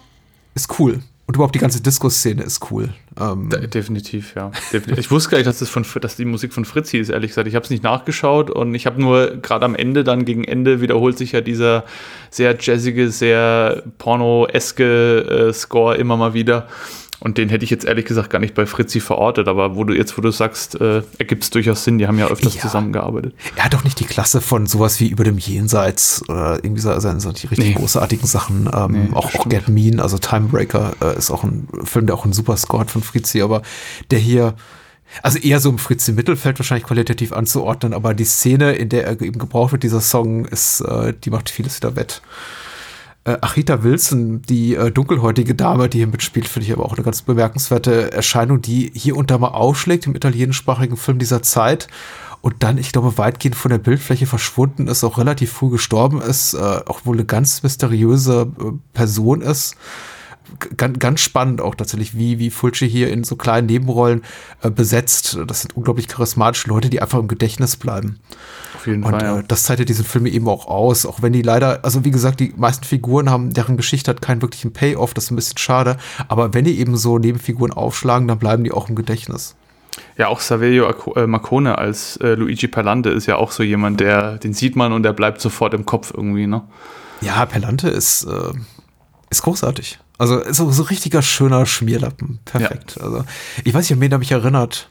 ist cool. Und überhaupt die ganze Disco-Szene ist cool. Ähm De definitiv, ja. Ich wusste gar nicht, dass das von dass die Musik von Fritzi ist, ehrlich gesagt. Ich habe es nicht nachgeschaut und ich habe nur gerade am Ende, dann gegen Ende, wiederholt sich ja dieser sehr jazzige, sehr porno-eske äh, Score immer mal wieder. Und den hätte ich jetzt ehrlich gesagt gar nicht bei Fritzi verortet, aber wo du jetzt, wo du sagst, äh, ergibt es durchaus Sinn, die haben ja öfters ja. zusammengearbeitet. Er hat doch nicht die Klasse von sowas wie über dem Jenseits oder irgendwie so, also so die richtig nee. großartigen Sachen. Ähm, nee, auch, auch Get Mean, also Timebreaker äh, ist auch ein Film, der auch ein super Score hat von Fritzi, aber der hier, also eher so im Fritzi Mittelfeld wahrscheinlich qualitativ anzuordnen, aber die Szene, in der er eben gebraucht wird, dieser Song, ist, äh, die macht vieles wieder wett. Äh, Achita Wilson, die äh, dunkelhäutige Dame, die hier mitspielt, finde ich aber auch eine ganz bemerkenswerte Erscheinung, die hier und da mal aufschlägt im italienischsprachigen Film dieser Zeit und dann, ich glaube, weitgehend von der Bildfläche verschwunden ist, auch relativ früh gestorben ist, äh, auch wohl eine ganz mysteriöse äh, Person ist ganz, ganz spannend auch tatsächlich, wie, wie Fulci hier in so kleinen Nebenrollen äh, besetzt. Das sind unglaublich charismatische Leute, die einfach im Gedächtnis bleiben. Auf jeden und, Fall. Ja. Äh, das zeichnet diese Filme eben auch aus, auch wenn die leider, also wie gesagt, die meisten Figuren haben, deren Geschichte hat keinen wirklichen Payoff, das ist ein bisschen schade. Aber wenn die eben so Nebenfiguren aufschlagen, dann bleiben die auch im Gedächtnis. Ja, auch Saverio äh, Marcone als äh, Luigi Perlante ist ja auch so jemand, der, den sieht man und der bleibt sofort im Kopf irgendwie, ne? Ja, Perlante ist, äh, ist großartig. Also so, so richtiger schöner Schmierlappen. Perfekt. Ja. Also ich weiß nicht, an wen er mich erinnert.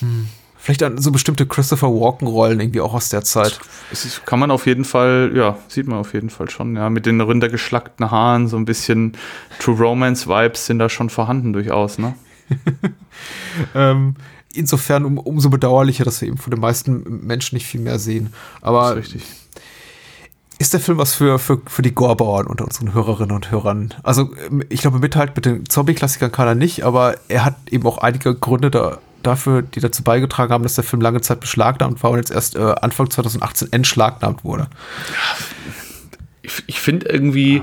Hm. Vielleicht an so bestimmte Christopher Walken-Rollen irgendwie auch aus der Zeit. Das kann man auf jeden Fall, ja, sieht man auf jeden Fall schon, ja. Mit den runtergeschlackten Haaren, so ein bisschen True Romance-Vibes sind da schon vorhanden durchaus, ne? ähm, insofern um, umso bedauerlicher, dass wir eben von den meisten Menschen nicht viel mehr sehen. Aber das ist richtig ist der Film was für, für, für die Gorbauern unter unseren Hörerinnen und Hörern? Also, ich glaube, Mithalt mit den Zombie-Klassikern kann er nicht, aber er hat eben auch einige Gründe da, dafür, die dazu beigetragen haben, dass der Film lange Zeit beschlagnahmt war und jetzt erst äh, Anfang 2018 entschlagnahmt wurde. Ich, ich finde irgendwie,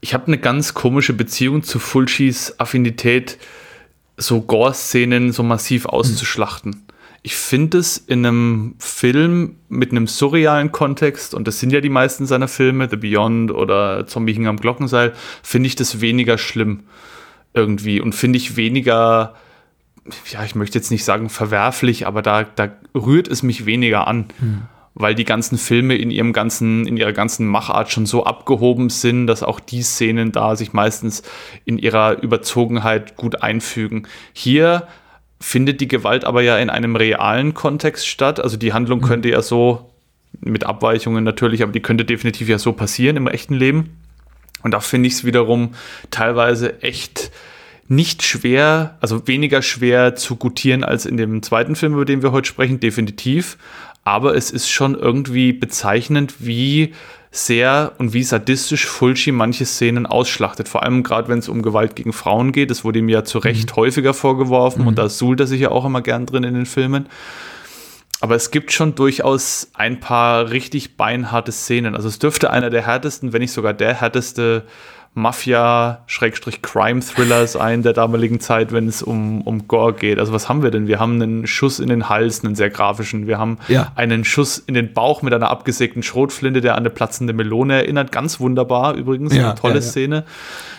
ich habe eine ganz komische Beziehung zu Fulcis Affinität, so Gore-Szenen so massiv auszuschlachten. Hm ich finde es in einem Film mit einem surrealen Kontext, und das sind ja die meisten seiner Filme, The Beyond oder Zombie hing am Glockenseil, finde ich das weniger schlimm irgendwie und finde ich weniger, ja, ich möchte jetzt nicht sagen verwerflich, aber da, da rührt es mich weniger an. Hm. Weil die ganzen Filme in ihrem ganzen, in ihrer ganzen Machart schon so abgehoben sind, dass auch die Szenen da sich meistens in ihrer Überzogenheit gut einfügen. Hier findet die Gewalt aber ja in einem realen Kontext statt. Also die Handlung mhm. könnte ja so, mit Abweichungen natürlich, aber die könnte definitiv ja so passieren im echten Leben. Und da finde ich es wiederum teilweise echt nicht schwer, also weniger schwer zu gutieren als in dem zweiten Film, über den wir heute sprechen, definitiv. Aber es ist schon irgendwie bezeichnend, wie sehr und wie sadistisch Fulci manche Szenen ausschlachtet. Vor allem gerade, wenn es um Gewalt gegen Frauen geht. Das wurde ihm ja zu Recht mhm. häufiger vorgeworfen mhm. und da suhlt er sich ja auch immer gern drin in den Filmen. Aber es gibt schon durchaus ein paar richtig beinharte Szenen. Also es dürfte einer der härtesten, wenn nicht sogar der härteste Mafia-Crime-Thriller sein der damaligen Zeit, wenn es um, um Gore geht. Also was haben wir denn? Wir haben einen Schuss in den Hals, einen sehr grafischen. Wir haben ja. einen Schuss in den Bauch mit einer abgesägten Schrotflinte, der an eine platzende Melone erinnert. Ganz wunderbar übrigens, ja, eine tolle ja, Szene.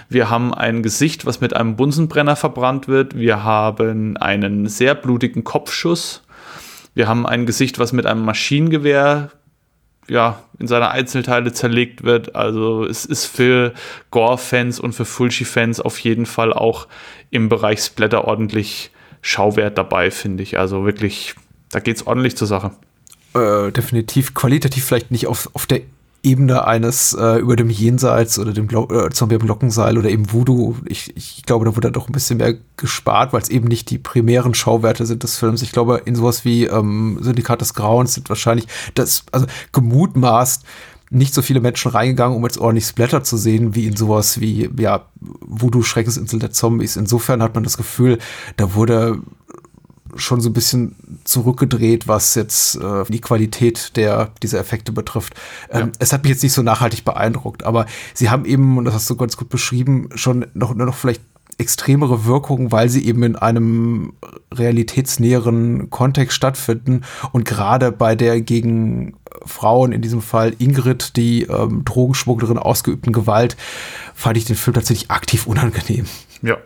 Wir haben ein Gesicht, was mit einem Bunsenbrenner verbrannt wird. Wir haben einen sehr blutigen Kopfschuss. Wir haben ein Gesicht, was mit einem Maschinengewehr ja, in seine Einzelteile zerlegt wird. Also es ist für Gore-Fans und für Fulci-Fans auf jeden Fall auch im Bereich Splatter ordentlich Schauwert dabei, finde ich. Also wirklich, da geht es ordentlich zur Sache. Äh, definitiv qualitativ vielleicht nicht auf, auf der Ebene eines äh, über dem Jenseits oder dem Glo äh, Zombie am Glockenseil oder eben Voodoo. Ich, ich glaube, da wurde doch ein bisschen mehr gespart, weil es eben nicht die primären Schauwerte sind des Films. Ich glaube, in sowas wie ähm, Syndikat des Grauens sind wahrscheinlich das, also gemutmaßt, nicht so viele Menschen reingegangen, um jetzt ordentlich Splatter zu sehen, wie in sowas wie, ja, Voodoo Schreckensinsel der Zombies. Insofern hat man das Gefühl, da wurde schon so ein bisschen zurückgedreht, was jetzt äh, die Qualität der dieser Effekte betrifft. Ähm, ja. Es hat mich jetzt nicht so nachhaltig beeindruckt, aber sie haben eben, und das hast du ganz gut beschrieben, schon noch, noch vielleicht extremere Wirkung, weil sie eben in einem realitätsnäheren Kontext stattfinden und gerade bei der gegen Frauen, in diesem Fall Ingrid, die ähm, Drogenschmugglerin ausgeübten Gewalt, fand ich den Film tatsächlich aktiv unangenehm. Ja.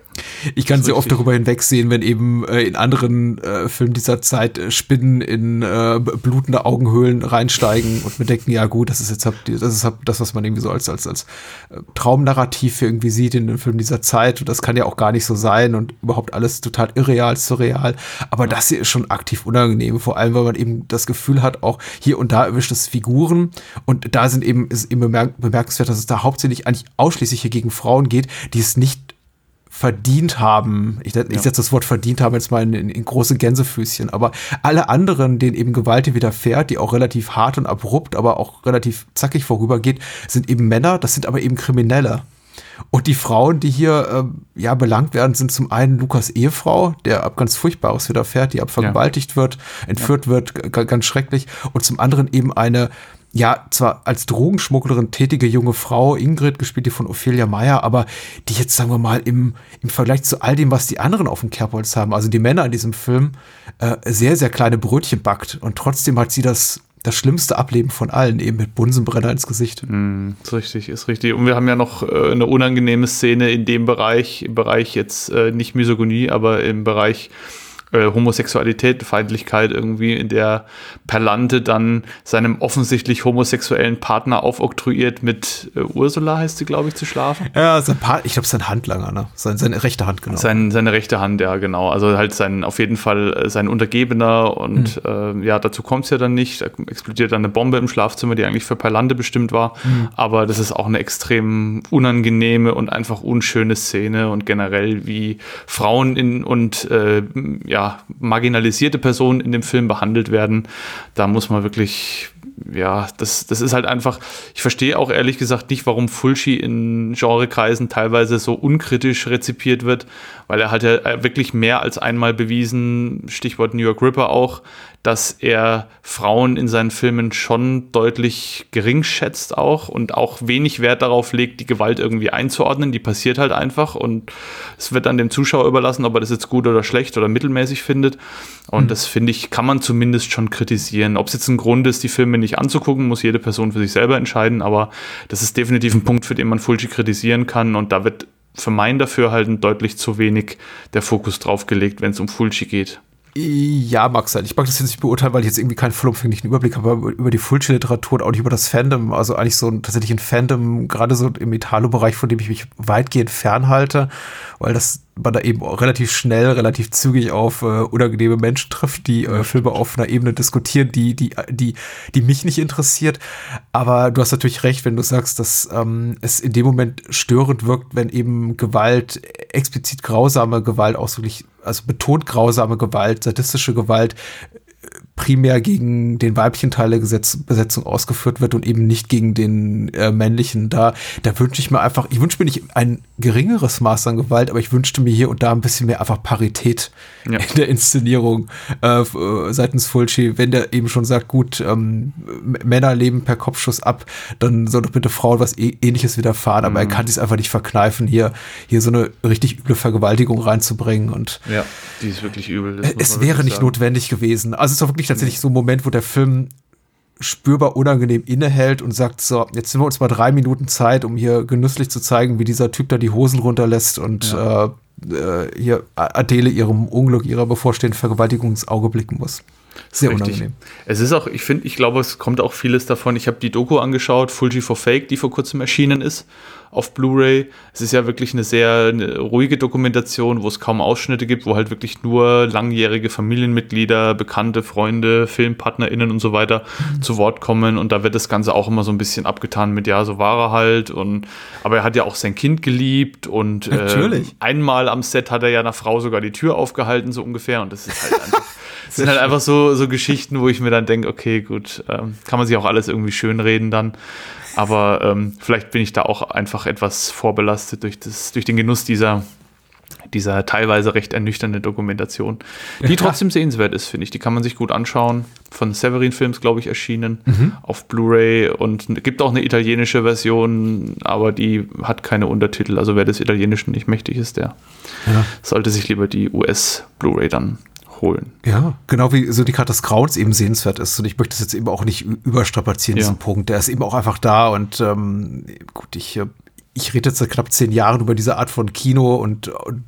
Ich kann sehr oft darüber hinwegsehen, wenn eben äh, in anderen äh, Filmen dieser Zeit äh, Spinnen in äh, blutende Augenhöhlen reinsteigen und mir denken, ja gut, das ist jetzt das ist das, was man irgendwie so als als als äh, Traumnarrativ irgendwie sieht in den Filmen dieser Zeit und das kann ja auch gar nicht so sein und überhaupt alles total irreal, surreal. Aber das hier ist schon aktiv unangenehm, vor allem weil man eben das Gefühl hat, auch hier und da erwischt es Figuren und da sind eben ist eben bemerk bemerkenswert, dass es da hauptsächlich eigentlich ausschließlich hier gegen Frauen geht, die es nicht verdient haben, ich, ich setze das Wort verdient haben jetzt mal in, in, in, große Gänsefüßchen, aber alle anderen, denen eben Gewalt widerfährt, die auch relativ hart und abrupt, aber auch relativ zackig vorübergeht, sind eben Männer, das sind aber eben Kriminelle. Und die Frauen, die hier äh, ja belangt werden, sind zum einen Lukas Ehefrau, der ab ganz Furchtbares widerfährt, die ab vergewaltigt ja. wird, entführt ja. wird, ganz schrecklich. Und zum anderen eben eine ja, zwar als Drogenschmugglerin tätige junge Frau, Ingrid, gespielt die von Ophelia Meyer, aber die jetzt, sagen wir mal, im, im Vergleich zu all dem, was die anderen auf dem Kerbholz haben, also die Männer in diesem Film, äh, sehr, sehr kleine Brötchen backt. Und trotzdem hat sie das, das schlimmste Ableben von allen, eben mit Bunsenbrenner ins Gesicht. Mm, ist richtig, ist richtig. Und wir haben ja noch äh, eine unangenehme Szene in dem Bereich, im Bereich jetzt äh, nicht Misogynie, aber im Bereich äh, Homosexualität, Feindlichkeit irgendwie, in der Perlante dann seinem offensichtlich homosexuellen Partner aufoktroyiert mit äh, Ursula, heißt sie, glaube ich, zu schlafen. Ja, sein Part, ich glaube, sein Handlanger, ne? Seine, seine rechte Hand, genau. Sein, seine rechte Hand, ja, genau. Also halt sein, auf jeden Fall äh, sein Untergebener und mhm. äh, ja, dazu kommt es ja dann nicht. Da explodiert dann eine Bombe im Schlafzimmer, die eigentlich für Perlante bestimmt war. Mhm. Aber das ist auch eine extrem unangenehme und einfach unschöne Szene und generell wie Frauen in und äh, ja, marginalisierte Personen in dem Film behandelt werden. Da muss man wirklich, ja, das, das ist halt einfach, ich verstehe auch ehrlich gesagt nicht, warum Fulci in Genrekreisen teilweise so unkritisch rezipiert wird, weil er hat ja wirklich mehr als einmal bewiesen, Stichwort New York Ripper auch, dass er Frauen in seinen Filmen schon deutlich gering schätzt auch und auch wenig Wert darauf legt, die Gewalt irgendwie einzuordnen. Die passiert halt einfach und es wird dann dem Zuschauer überlassen, ob er das jetzt gut oder schlecht oder mittelmäßig findet. Und mhm. das finde ich, kann man zumindest schon kritisieren. Ob es jetzt ein Grund ist, die Filme nicht anzugucken, muss jede Person für sich selber entscheiden, aber das ist definitiv ein Punkt, für den man Fulci kritisieren kann und da wird für mein Dafürhalten deutlich zu wenig der Fokus drauf gelegt, wenn es um Fulci geht. Ja, mag sein. Ich mag das jetzt nicht beurteilen, weil ich jetzt irgendwie keinen vollumfänglichen Überblick habe über die Fulci-Literatur und auch nicht über das Fandom. Also eigentlich so ein, tatsächlich ein Fandom, gerade so im Italo-Bereich, von dem ich mich weitgehend fernhalte, weil das man da eben relativ schnell, relativ zügig auf äh, unangenehme Menschen trifft, die äh, Filme auf einer Ebene diskutieren, die, die, die, die mich nicht interessiert. Aber du hast natürlich recht, wenn du sagst, dass ähm, es in dem Moment störend wirkt, wenn eben Gewalt, explizit grausame Gewalt ausdrücklich, also betont grausame Gewalt, sadistische Gewalt primär gegen den weiblichen Teil der Gesetz Besetzung ausgeführt wird und eben nicht gegen den äh, männlichen. Da, da wünsche ich mir einfach, ich wünsche mir nicht ein geringeres Maß an Gewalt, aber ich wünschte mir hier und da ein bisschen mehr einfach Parität ja. in der Inszenierung äh, äh, seitens Fulci. Wenn der eben schon sagt, gut, ähm, Männer leben per Kopfschuss ab, dann soll doch bitte Frauen was e ähnliches widerfahren, aber mhm. er kann es einfach nicht verkneifen, hier, hier so eine richtig üble Vergewaltigung reinzubringen und ja, die ist wirklich übel. Es wäre nicht sagen. notwendig gewesen. Also es ist doch wirklich tatsächlich so ein Moment, wo der Film spürbar unangenehm innehält und sagt, so, jetzt sind wir uns mal drei Minuten Zeit, um hier genüsslich zu zeigen, wie dieser Typ da die Hosen runterlässt und ja. äh, äh hier Adele ihrem Unglück, ihrer bevorstehenden Vergewaltigung ins Auge blicken muss. Sehr Richtig. unangenehm. Es ist auch, ich finde, ich glaube, es kommt auch vieles davon. Ich habe die Doku angeschaut, Fuji for Fake, die vor kurzem erschienen ist auf Blu-ray. Es ist ja wirklich eine sehr eine ruhige Dokumentation, wo es kaum Ausschnitte gibt, wo halt wirklich nur langjährige Familienmitglieder, bekannte Freunde, FilmpartnerInnen und so weiter mhm. zu Wort kommen. Und da wird das Ganze auch immer so ein bisschen abgetan mit, ja, so war er halt. Und, aber er hat ja auch sein Kind geliebt und äh, einmal am Set hat er ja einer Frau sogar die Tür aufgehalten, so ungefähr. Und das ist halt einfach. Das sind halt einfach so, so Geschichten, wo ich mir dann denke, okay, gut, ähm, kann man sich auch alles irgendwie schönreden dann. Aber ähm, vielleicht bin ich da auch einfach etwas vorbelastet durch, das, durch den Genuss dieser dieser teilweise recht ernüchternde Dokumentation, die trotzdem sehenswert ist, finde ich. Die kann man sich gut anschauen. Von Severin Films, glaube ich, erschienen auf Blu-ray und gibt auch eine italienische Version, aber die hat keine Untertitel. Also wer des Italienischen nicht mächtig ist, der Ja. sollte sich lieber die US-Blu-ray dann holen. Ja, genau wie so die Karte des Grauens eben sehenswert ist. Und ich möchte das jetzt eben auch nicht überstrapazieren, Ja. diesen Punkt. Der ist eben auch einfach da. Und ähm, gut, ich, äh, ich rede jetzt seit knapp zehn Jahren über diese Art von Kino und, und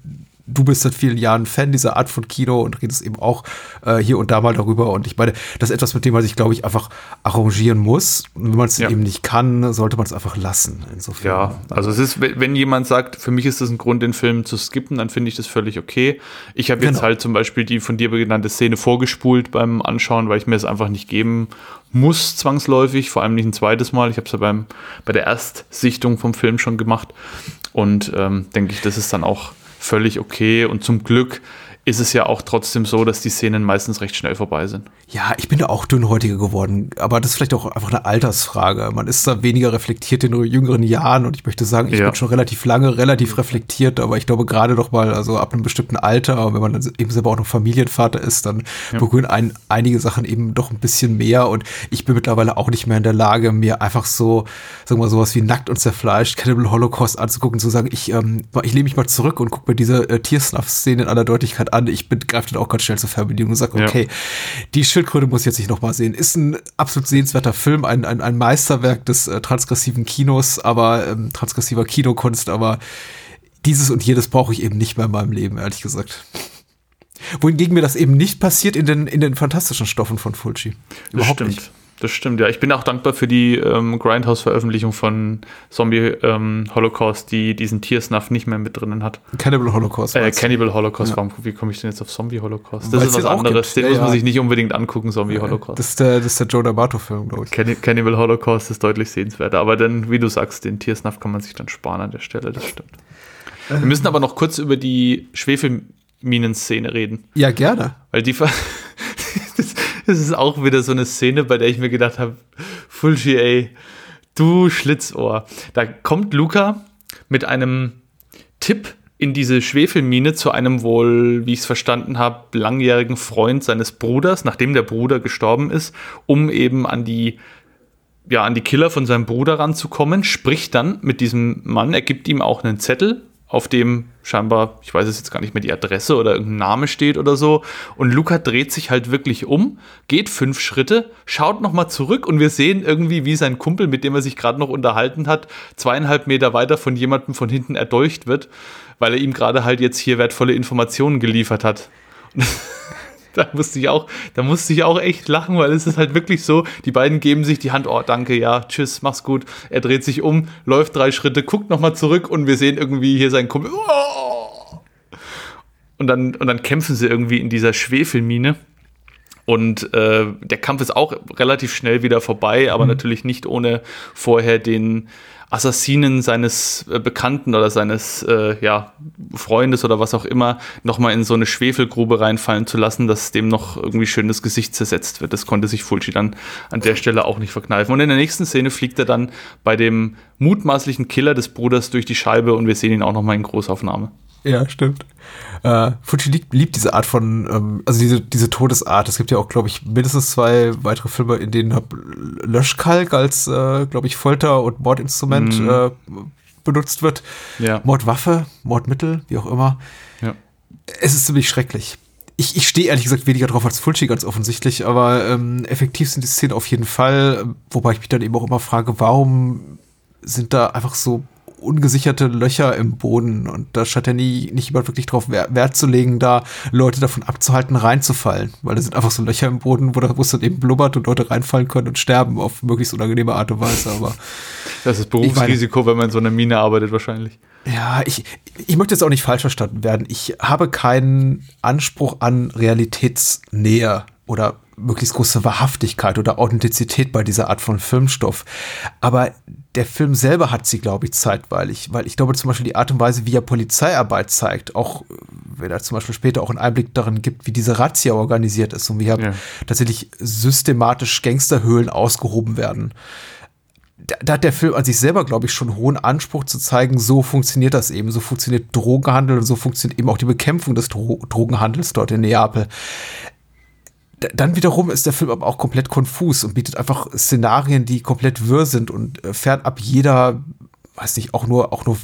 du bist seit vielen Jahren Fan dieser Art von Kino und redest eben auch äh, hier und da mal darüber. Und ich meine, das ist etwas, mit dem man sich, glaube ich, einfach arrangieren muss. Und wenn man es Ja. eben nicht kann, sollte man es einfach lassen. Insofern. Ja, also es ist, wenn jemand sagt, für mich ist das ein Grund, den Film zu skippen, dann finde ich das völlig okay. Ich habe jetzt Genau. halt zum Beispiel die von dir genannte Szene vorgespult beim Anschauen, weil ich mir es einfach nicht geben muss, zwangsläufig, vor allem nicht ein zweites Mal. Ich habe es ja beim, bei der Erstsichtung vom Film schon gemacht. Und ähm, denke ich, das ist dann auch völlig okay. Und zum Glück ist es ja auch trotzdem so, dass die Szenen meistens recht schnell vorbei sind. Ja, ich bin da auch dünnhäutiger geworden, aber das ist vielleicht auch einfach eine Altersfrage. Man ist da weniger reflektiert in jüngeren Jahren und ich möchte sagen, ich Ja. bin schon relativ lange relativ reflektiert, aber ich glaube gerade doch mal, also ab einem bestimmten Alter, wenn man dann eben selber auch noch Familienvater ist, dann berühren einen einige Sachen eben doch ein bisschen mehr und ich bin mittlerweile auch nicht mehr in der Lage, mir einfach so, sagen wir mal, sowas wie nackt und zerfleischt, Cannibal Holocaust anzugucken und zu sagen, ich, ähm, ich lehne mich mal zurück und gucke mir diese äh, Tiersnuff-Szene in aller Deutlichkeit an. Ich bin, greife dann auch ganz schnell zur Fernbedienung und sage, Ja. okay, die Schildkröte muss ich jetzt nicht nochmal sehen. Ist ein absolut sehenswerter Film, ein, ein, ein Meisterwerk des äh, transgressiven Kinos, aber ähm, transgressiver Kinokunst, aber dieses und jedes brauche ich eben nicht mehr in meinem Leben, ehrlich gesagt. Wohingegen mir das eben nicht passiert in den, in den fantastischen Stoffen von Fulci. Überhaupt stimmt. nicht. Das stimmt, ja. Ich bin auch dankbar für die ähm, Grindhouse-Veröffentlichung von Zombie ähm, Holocaust, die diesen Tiersnuff nicht mehr mit drinnen hat. Cannibal Holocaust. Äh? Cannibal Holocaust, warum, wie komme ich denn jetzt auf Zombie Holocaust? Das Weil's ist was anderes. gibt. Den Ja, muss man ja. sich nicht unbedingt angucken, Zombie Holocaust. Das ist der, das ist der Joe D'Amato-Film, glaube ich. Canni- Cannibal Holocaust ist deutlich sehenswerter. Aber dann, wie du sagst, den Tiersnuff kann man sich dann sparen an der Stelle, das stimmt. Wir müssen aber noch kurz über die Schwefelminen-Szene reden. Ja, gerne. Weil die das, das ist auch wieder so eine Szene, bei der ich mir gedacht habe, Fulci, ey, du Schlitzohr. Da kommt Luca mit einem Tipp in diese Schwefelmine zu einem wohl, wie ich es verstanden habe, langjährigen Freund seines Bruders, nachdem der Bruder gestorben ist, um eben an die ja, an die Killer von seinem Bruder ranzukommen, spricht dann mit diesem Mann, er gibt ihm auch einen Zettel, auf dem scheinbar, ich weiß es jetzt gar nicht mehr, die Adresse oder irgendein Name steht oder so. Und Luca dreht sich halt wirklich um, geht fünf Schritte, schaut nochmal zurück und wir sehen irgendwie, wie sein Kumpel, mit dem er sich gerade noch unterhalten hat, zweieinhalb Meter weiter von jemandem von hinten erdolcht wird, weil er ihm gerade halt jetzt hier wertvolle Informationen geliefert hat. Da musste ich auch, da musste ich auch echt lachen, weil es ist halt wirklich so, die beiden geben sich die Hand, oh danke, ja, tschüss, mach's gut. Er dreht sich um, läuft drei Schritte, guckt nochmal zurück und wir sehen irgendwie hier seinen Kumpel. Oh! Und dann, und dann kämpfen sie irgendwie in dieser Schwefelmine. Und äh, der Kampf ist auch relativ schnell wieder vorbei, aber natürlich nicht ohne vorher den Assassinen seines äh, Bekannten oder seines äh, ja, Freundes oder was auch immer nochmal in so eine Schwefelgrube reinfallen zu lassen, dass dem noch irgendwie schön das Gesicht zersetzt wird. Das konnte sich Fulci dann an der Stelle auch nicht verkneifen. Und in der nächsten Szene fliegt er dann bei dem mutmaßlichen Killer des Bruders durch die Scheibe und wir sehen ihn auch nochmal in Großaufnahme. Ja, stimmt. Äh, Fuji liebt, liebt diese Art von, ähm, also diese, diese Todesart. Es gibt ja auch, glaube ich, mindestens zwei weitere Filme, in denen Löschkalk als, äh, glaube ich, Folter- und Mordinstrument Mhm. äh, benutzt wird. Ja. Mordwaffe, Mordmittel, wie auch immer. Ja. Es ist ziemlich schrecklich. Ich, ich stehe ehrlich gesagt weniger drauf als Fulci, ganz offensichtlich, aber ähm, effektiv sind die Szenen auf jeden Fall, wobei ich mich dann eben auch immer frage, warum sind da einfach so ungesicherte Löcher im Boden und da scheint ja nie nicht jemand wirklich drauf Wer- Wert zu legen, da Leute davon abzuhalten, reinzufallen, weil da sind einfach so Löcher im Boden, wo da wo es dann eben blubbert und Leute reinfallen können und sterben auf möglichst unangenehme Art und Weise, aber Das ist Berufsrisiko, wenn man in so einer Mine arbeitet, wahrscheinlich. Ja, ich, ich möchte jetzt auch nicht falsch verstanden werden. Ich habe keinen Anspruch an Realitätsnähe oder möglichst große Wahrhaftigkeit oder Authentizität bei dieser Art von Filmstoff. Aber der Film selber hat sie, glaube ich, zeitweilig, weil ich glaube zum Beispiel die Art und Weise, wie er Polizeiarbeit zeigt, auch äh, wenn er zum Beispiel später auch einen Einblick darin gibt, wie diese Razzia organisiert ist und wie Ja. tatsächlich systematisch Gangsterhöhlen ausgehoben werden da, da hat der Film an sich selber, glaube ich, schon hohen Anspruch zu zeigen, so funktioniert das eben, so funktioniert Drogenhandel und so funktioniert eben auch die Bekämpfung des Dro Drogenhandels dort in Neapel. Dann wiederum ist der Film aber auch komplett konfus und bietet einfach Szenarien, die komplett wirr sind und äh, fernab jeder, weiß nicht, auch nur, auch nur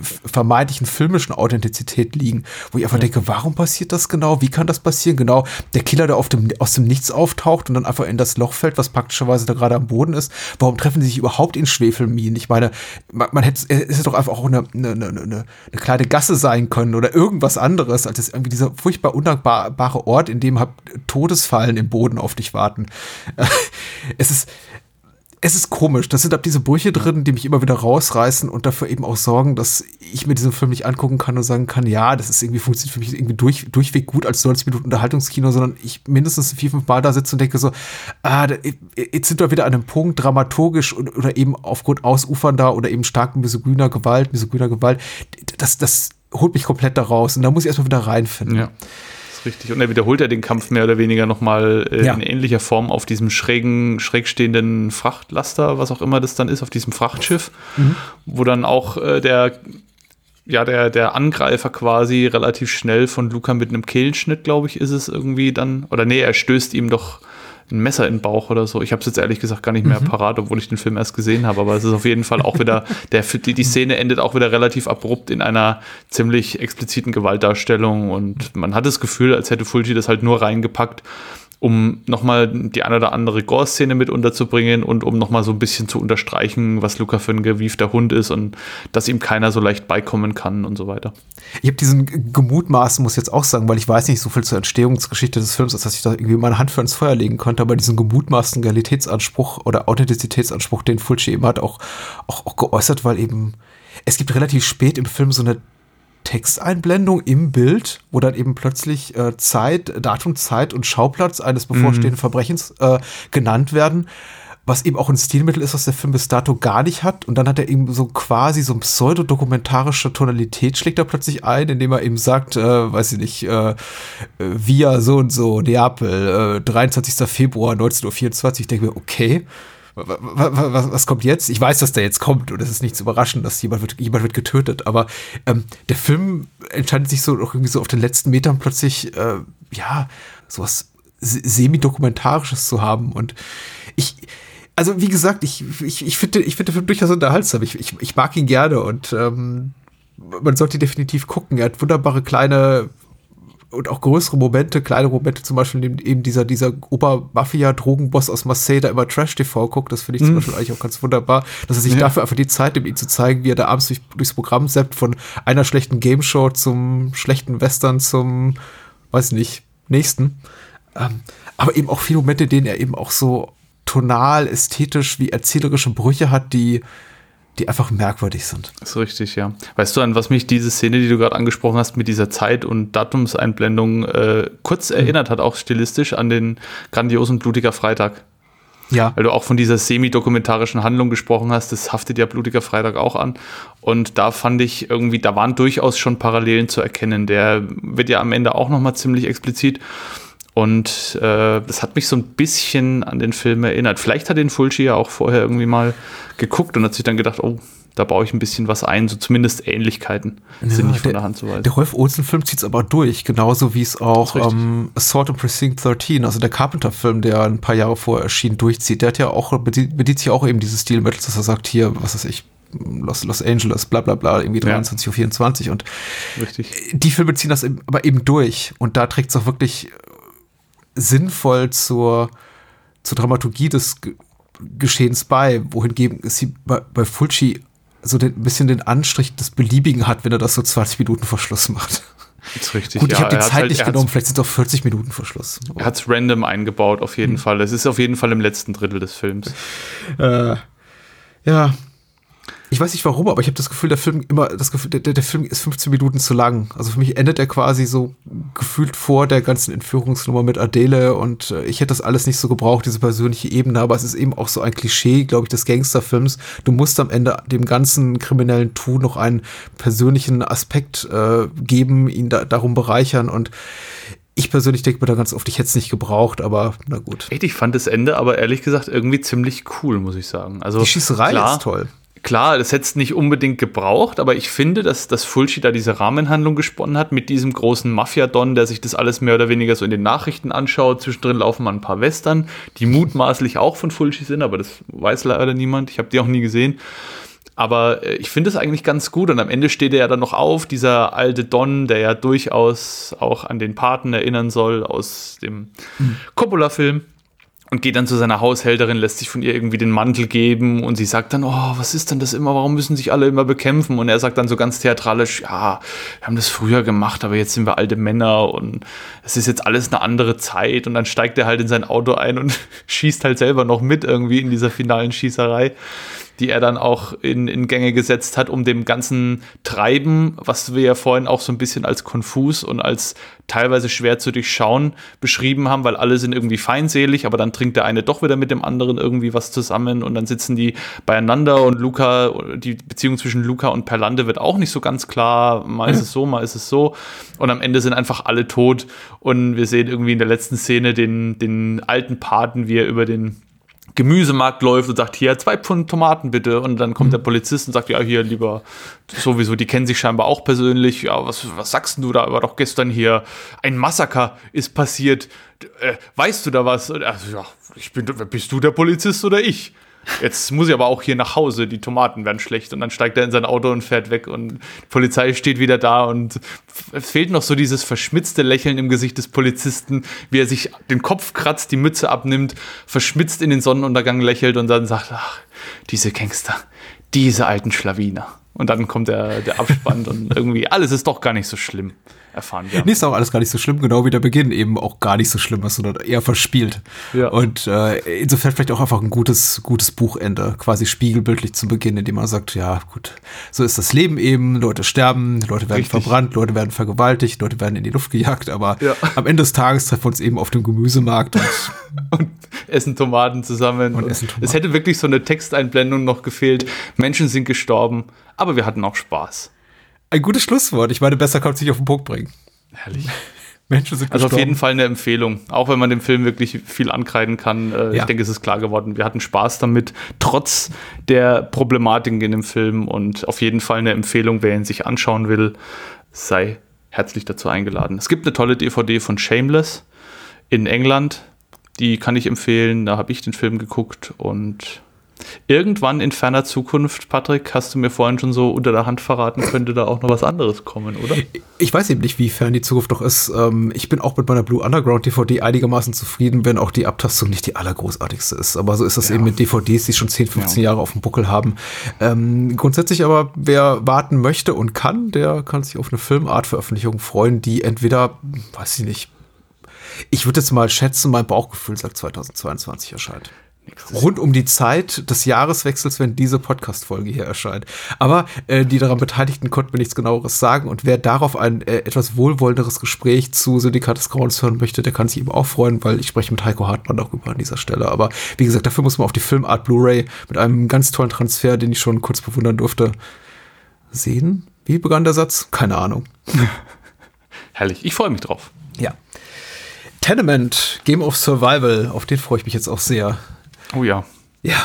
vermeintlichen filmischen Authentizität liegen, wo ich einfach ja. denke, warum passiert das genau? Wie kann das passieren? Genau, der Killer, der auf dem, aus dem Nichts auftaucht und dann einfach in das Loch fällt, was praktischerweise da gerade am Boden ist. Warum treffen sie sich überhaupt in Schwefelminen? Ich meine, man, man hätte, es ist doch einfach auch eine, eine, eine, eine, kleine Gasse sein können oder irgendwas anderes, als irgendwie dieser furchtbar undankbare Ort, in dem halt Todesfallen im Boden auf dich warten. es ist, es ist komisch. Das sind ab diese Brüche drin, die mich immer wieder rausreißen und dafür eben auch sorgen, dass ich mir diesen Film nicht angucken kann und sagen kann, ja, das ist irgendwie funktioniert für mich irgendwie durch, durchweg gut als 90 Minuten Unterhaltungskino, sondern ich mindestens vier, fünf Mal da sitze und denke so, ah, jetzt sind wir wieder an einem Punkt, dramaturgisch oder eben aufgrund ausufernder oder eben starken misogyner Gewalt, misogyner Gewalt, das, das holt mich komplett da raus und da muss ich erstmal wieder reinfinden. Ja richtig. Und er wiederholt ja den Kampf mehr oder weniger nochmal äh, ja. in ähnlicher Form auf diesem schrägen, schräg stehenden Frachtlaster, was auch immer das dann ist, auf diesem Frachtschiff, mhm. wo dann auch äh, der ja, der, der Angreifer quasi relativ schnell von Luca mit einem Kehlenschnitt, glaube ich, ist es irgendwie dann. Oder nee, er stößt ihm doch ein Messer in den Bauch oder so. Ich habe es jetzt ehrlich gesagt gar nicht mehr mhm. parat, obwohl ich den Film erst gesehen habe. Aber es ist auf jeden Fall auch wieder, der, die, die Szene endet auch wieder relativ abrupt in einer ziemlich expliziten Gewaltdarstellung. Und man hat das Gefühl, als hätte Fulci das halt nur reingepackt, um nochmal die eine oder andere Gore-Szene mit unterzubringen und um nochmal so ein bisschen zu unterstreichen, was Luca für ein gewiefter Hund ist und dass ihm keiner so leicht beikommen kann und so weiter. Ich habe diesen Gemutmaßen, muss ich jetzt auch sagen, weil ich weiß nicht so viel zur Entstehungsgeschichte des Films, als dass ich da irgendwie meine Hand für ins Feuer legen konnte, aber diesen gemutmaßen Realitätsanspruch oder Authentizitätsanspruch, den Fulci eben hat, auch, auch, auch geäußert, weil eben es gibt relativ spät im Film so eine Texteinblendung im Bild, wo dann eben plötzlich äh, Zeit, Datum, Zeit und Schauplatz eines bevorstehenden mhm. Verbrechens äh, genannt werden, was eben auch ein Stilmittel ist, was der Film bis dato gar nicht hat. Und dann hat er eben so quasi so ein pseudodokumentarische Tonalität schlägt er plötzlich ein, indem er eben sagt, äh, weiß ich nicht, äh, via so und so, Neapel, äh, 23. Februar 1924. Ich denke mir, okay, was, was, kommt jetzt? Ich weiß, dass der jetzt kommt und es ist nichts überraschend, dass jemand wird, jemand wird getötet, aber ähm, der Film entscheidet sich so irgendwie so auf den letzten Metern plötzlich, äh, ja, sowas semi-dokumentarisches zu haben und ich, also wie gesagt, ich, ich, ich finde ich finde den Film durchaus unterhaltsam. Ich, ich, ich mag ihn gerne und ähm, man sollte definitiv gucken. Er hat wunderbare kleine und auch größere Momente, kleine Momente, zum Beispiel eben dieser, dieser Ober-Mafia-Drogenboss aus Marseille, der immer Trash-TV guckt, das finde ich zum mhm. Beispiel eigentlich auch ganz wunderbar, dass er sich ja. dafür einfach die Zeit nimmt, ihn zu zeigen, wie er da abends durch, durchs Programm seppt, von einer schlechten Game-Show zum schlechten Western zum, weiß nicht, nächsten. Ähm, aber eben auch viele Momente, in denen er eben auch so tonal, ästhetisch, wie erzählerische Brüche hat, die die einfach merkwürdig sind. Das ist richtig, ja. Weißt du, an was mich diese Szene, die du gerade angesprochen hast, mit dieser Zeit- und Datumseinblendung äh, kurz mhm. erinnert hat, auch stilistisch an den grandiosen Blutiger Freitag? Ja. Weil du auch von dieser semi-dokumentarischen Handlung gesprochen hast, das haftet ja Blutiger Freitag auch an. Und da fand ich irgendwie, da waren durchaus schon Parallelen zu erkennen. Der wird ja am Ende auch nochmal ziemlich explizit. Und äh, das hat mich so ein bisschen an den Film erinnert. Vielleicht hat den Fulci ja auch vorher irgendwie mal geguckt und hat sich dann gedacht, oh, da baue ich ein bisschen was ein, so zumindest Ähnlichkeiten ja, sind nicht von der, der Hand zu weisen. Der Rolf Olsen-Film zieht es aber durch, genauso wie es auch ähm, Assault on Precinct 13, also der Carpenter-Film, der ein paar Jahre vorher erschien, durchzieht. Der hat ja auch, bedient, sich auch eben dieses Stilmittel, dass er sagt, hier, was weiß ich, Los, Los Angeles, bla bla bla, irgendwie 23 ja. Uhr 24 und Richtig. die Filme ziehen das aber eben durch und da trägt es auch wirklich sinnvoll zur, zur Dramaturgie des G Geschehens bei, wohingegen sie bei, bei Fulci so den, ein bisschen den Anstrich des Beliebigen hat, wenn er das so 20 Minuten vor Schluss macht. Das ist richtig. Gut, ich ja, habe die Zeit halt, nicht genommen, vielleicht sind es auch 40 Minuten vor Schluss. Er hat es random eingebaut, auf jeden hm. Fall. Es ist auf jeden Fall im letzten Drittel des Films. Äh, ja, ich weiß nicht warum, aber ich habe das Gefühl, der Film immer, das Gefühl, der, der Film ist 15 Minuten zu lang. Also für mich endet er quasi so gefühlt vor der ganzen Entführungsnummer mit Adele und äh, ich hätte das alles nicht so gebraucht, diese persönliche Ebene, aber es ist eben auch so ein Klischee, glaube ich, des Gangsterfilms. Du musst am Ende dem ganzen kriminellen Tun noch einen persönlichen Aspekt äh, geben, ihn da, darum bereichern und Ich persönlich denke mir da ganz oft, ich hätte es nicht gebraucht, aber na gut. Echt, ich fand das Ende aber ehrlich gesagt irgendwie ziemlich cool, muss ich sagen. Also, Die Schießerei klar, ist toll. Klar, das hätte es nicht unbedingt gebraucht, aber ich finde, dass, dass Fulci da diese Rahmenhandlung gesponnen hat mit diesem großen Mafia-Don, der sich das alles mehr oder weniger so in den Nachrichten anschaut. Zwischendrin laufen mal ein paar Western, die mutmaßlich auch von Fulci sind, aber das weiß leider niemand. Ich habe die auch nie gesehen. Aber äh, ich finde es eigentlich ganz gut und am Ende steht er ja dann noch auf, dieser alte Don, der ja durchaus auch an den Paten erinnern soll aus dem Coppola-Film und geht dann zu seiner Haushälterin, lässt sich von ihr irgendwie den Mantel geben und sie sagt dann, oh, was ist denn das immer, warum müssen sich alle immer bekämpfen? Und er sagt dann so ganz theatralisch, ja, wir haben das früher gemacht, aber jetzt sind wir alte Männer und es ist jetzt alles eine andere Zeit. Und dann steigt er halt in sein Auto ein und schießt halt selber noch mit irgendwie in dieser finalen Schießerei die er dann auch in, in Gänge gesetzt hat, um dem ganzen Treiben, was wir ja vorhin auch so ein bisschen als konfus und als teilweise schwer zu durchschauen beschrieben haben, weil alle sind irgendwie feindselig, aber dann trinkt der eine doch wieder mit dem anderen irgendwie was zusammen und dann sitzen die beieinander und Luca, die Beziehung zwischen Luca und Perlande wird auch nicht so ganz klar, mal ist es so, mal ist es so. Und am Ende sind einfach alle tot. Und wir sehen irgendwie in der letzten Szene den, den alten Paten, wie er über den Gemüsemarkt läuft und sagt, hier, zwei Pfund Tomaten bitte. Und dann kommt der Polizist und sagt, ja, hier, lieber, sowieso, die kennen sich scheinbar auch persönlich. Ja, was, was sagst du da? War doch gestern hier ein Massaker ist passiert. Äh, weißt du da was? Und er so, ja, ich bin, bist du der Polizist oder ich? Jetzt muss ich aber auch hier nach Hause, die Tomaten werden schlecht. Und dann steigt er in sein Auto und fährt weg und die Polizei steht wieder da und es fehlt noch so dieses verschmitzte Lächeln im Gesicht des Polizisten, wie er sich den Kopf kratzt, die Mütze abnimmt, verschmitzt in den Sonnenuntergang lächelt und dann sagt, ach, diese Gangster, diese alten Schlawiner. Und dann kommt der, der Abspann und irgendwie alles ist doch gar nicht so schlimm, erfahren wir. Nee, ist auch alles gar nicht so schlimm, genau wie der Beginn eben auch gar nicht so schlimm ist, sondern eher verspielt. Ja. Und äh, insofern vielleicht auch einfach ein gutes, gutes Buchende, quasi spiegelbildlich zum Beginn, indem man sagt, ja gut, so ist das Leben eben, Leute sterben, Leute werden Richtig. verbrannt, Leute werden vergewaltigt, Leute werden in die Luft gejagt, aber Ja. am Ende des Tages treffen wir uns eben auf dem Gemüsemarkt und und essen Tomaten zusammen. Und essen Tomaten. Es hätte wirklich so eine Texteinblendung noch gefehlt. Menschen sind gestorben, aber wir hatten auch Spaß. Ein gutes Schlusswort. Ich meine, besser kann es nicht auf den Punkt bringen. Herrlich. Menschen sind Also auf gestorben. jeden Fall eine Empfehlung, auch wenn man dem Film wirklich viel ankreiden kann. Äh, Ja. Ich denke, es ist klar geworden. Wir hatten Spaß damit, trotz der Problematiken in dem Film. Und auf jeden Fall eine Empfehlung, wer ihn sich anschauen will, sei herzlich dazu eingeladen. Es gibt eine tolle DVD von Shameless in England. Die kann ich empfehlen. Da habe ich den Film geguckt und irgendwann in ferner Zukunft, Patrick, hast du mir vorhin schon so unter der Hand verraten, könnte da auch noch was anderes kommen, oder? Ich weiß eben nicht, wie fern die Zukunft noch ist. Ähm, ich bin auch mit meiner Blue Underground DVD einigermaßen zufrieden, wenn auch die Abtastung nicht die allergroßartigste ist. Aber so ist das eben mit DVDs, die schon 10, 15 Jahre auf dem Buckel haben. Ähm, grundsätzlich aber, wer warten möchte und kann, der kann sich auf eine Filmartveröffentlichung freuen, die entweder, weiß ich nicht, ich würde jetzt mal schätzen, mein Bauchgefühl sagt 2022 erscheint. Rund um die Zeit des Jahreswechsels, wenn diese Podcast-Folge hier erscheint. Aber äh, die daran Beteiligten konnten mir nichts genaueres sagen. Und wer darauf ein äh, etwas wohlwollenderes Gespräch zu Syndikat des Grauens hören möchte, der kann sich eben auch freuen, weil ich spreche mit Heiko Hartmann darüber an dieser Stelle. Aber wie gesagt, dafür muss man auf die Filmart Blu-ray mit einem ganz tollen Transfer, den ich schon kurz bewundern durfte, sehen. Wie begann der Satz? Keine Ahnung. Herrlich, ich freue mich drauf. Ja. Tenement, Game of Survival, auf den freue ich mich jetzt auch sehr. Oh ja, Ja,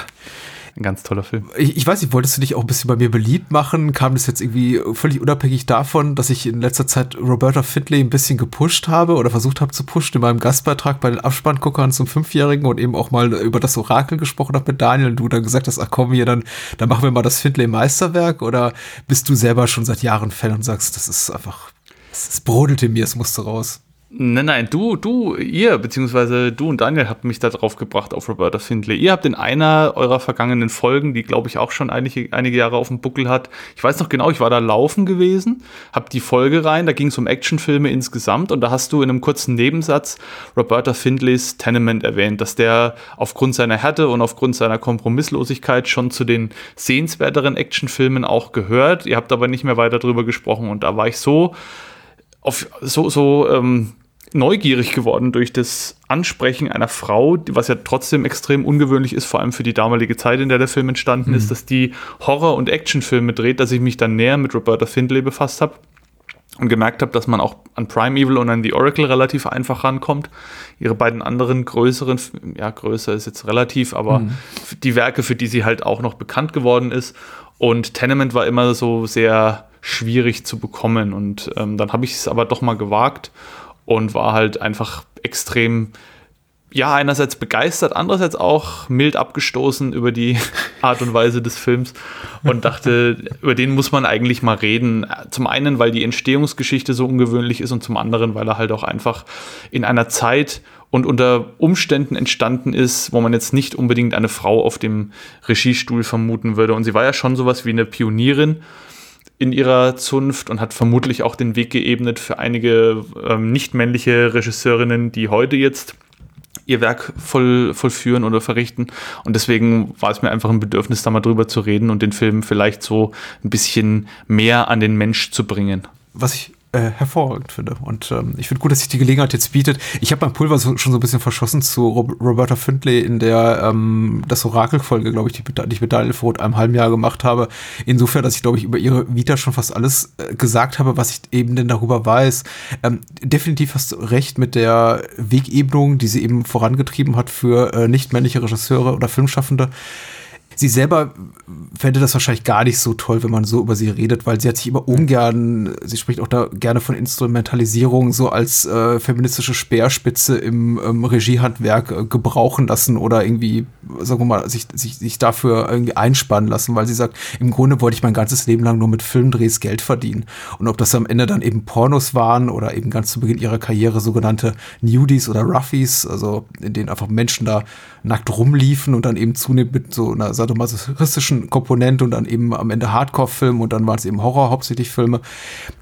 ein ganz toller Film. ich, ich weiß nicht, wolltest du dich auch ein bisschen bei mir beliebt machen? Kam das jetzt irgendwie völlig unabhängig davon, dass ich in letzter Zeit Roberta Findlay ein bisschen gepusht habe oder versucht habe zu pushen in meinem Gastbeitrag bei den Abspannguckern zum Fünfjährigen und eben auch mal über das Orakel gesprochen habe mit Daniel und du dann gesagt hast, ach komm hier, dann, dann machen wir mal das Findlay Meisterwerk oder bist du selber schon seit Jahren Fan und sagst, das ist einfach, es, es brodelt in mir, es musste raus. Nein, nein, du, du, ihr, beziehungsweise du und Daniel habt mich da drauf gebracht auf Roberta Findlay. Ihr habt in einer eurer vergangenen Folgen, die glaube ich auch schon einige, einige Jahre auf dem Buckel hat, ich weiß noch genau, ich war da laufen gewesen, hab die Folge rein, da ging es um Actionfilme insgesamt und da hast du in einem kurzen Nebensatz Roberta Findlays Tenement erwähnt, dass der aufgrund seiner Härte und aufgrund seiner Kompromisslosigkeit schon zu den sehenswerteren Actionfilmen auch gehört. Ihr habt aber nicht mehr weiter drüber gesprochen und da war ich so auf so, so ähm, neugierig geworden durch das Ansprechen einer Frau, was ja trotzdem extrem ungewöhnlich ist, vor allem für die damalige Zeit, in der der Film entstanden ist, dass die Horror- und Actionfilme dreht, dass ich mich dann näher mit Roberta Findlay befasst habe. und gemerkt habe, dass man auch an Primeval und an The Oracle relativ einfach rankommt. Ihre beiden anderen größeren, ja, größer ist jetzt relativ, aber mhm. die Werke, für die sie halt auch noch bekannt geworden ist. Und Tenement war immer so sehr schwierig zu bekommen. Und ähm, dann habe ich es aber doch mal gewagt und war halt einfach extrem ja, einerseits begeistert, andererseits auch mild abgestoßen über die Art und Weise des Films und dachte, über den muss man eigentlich mal reden. Zum einen, weil die Entstehungsgeschichte so ungewöhnlich ist und zum anderen, weil er halt auch einfach in einer Zeit und unter Umständen entstanden ist, wo man jetzt nicht unbedingt eine Frau auf dem Regiestuhl vermuten würde. Und sie war ja schon sowas wie eine Pionierin in ihrer Zunft und hat vermutlich auch den Weg geebnet für einige ähm, nicht männliche Regisseurinnen, die heute jetzt ihr Werk voll, vollführen oder verrichten. Und deswegen war es mir einfach ein Bedürfnis, da mal drüber zu reden und den Film vielleicht so ein bisschen mehr an den Mensch zu bringen. Was ich äh, hervorragend finde. Und ähm, ich finde gut, dass sich die Gelegenheit jetzt bietet. Ich habe mein Pulver so, schon so ein bisschen verschossen zu Rob Roberta Findlay in der ähm, das Orakel-Folge, glaube ich, die, die ich mit Daniel vor einem halben Jahr gemacht habe. Insofern, dass ich, glaube ich, über ihre Vita schon fast alles äh, gesagt habe, was ich eben denn darüber weiß. Ähm, definitiv hast du recht mit der Wegebnung, die sie eben vorangetrieben hat für äh, nicht männliche Regisseure oder Filmschaffende sie selber fände das wahrscheinlich gar nicht so toll, wenn man so über sie redet, weil sie hat sich immer ungern, sie spricht auch da gerne von Instrumentalisierung so als äh, feministische Speerspitze im ähm, Regiehandwerk äh, gebrauchen lassen oder irgendwie, sagen wir mal, sich, sich, sich dafür irgendwie einspannen lassen, weil sie sagt, im Grunde wollte ich mein ganzes Leben lang nur mit Filmdrehs Geld verdienen. Und ob das am Ende dann eben Pornos waren oder eben ganz zu Beginn ihrer Karriere sogenannte Nudies oder Ruffies, also in denen einfach Menschen da nackt rumliefen und dann eben zunehmend mit so einer sadomasochistischen Komponente und dann eben am Ende Hardcore-Film und dann waren es eben Horror, hauptsächlich Filme.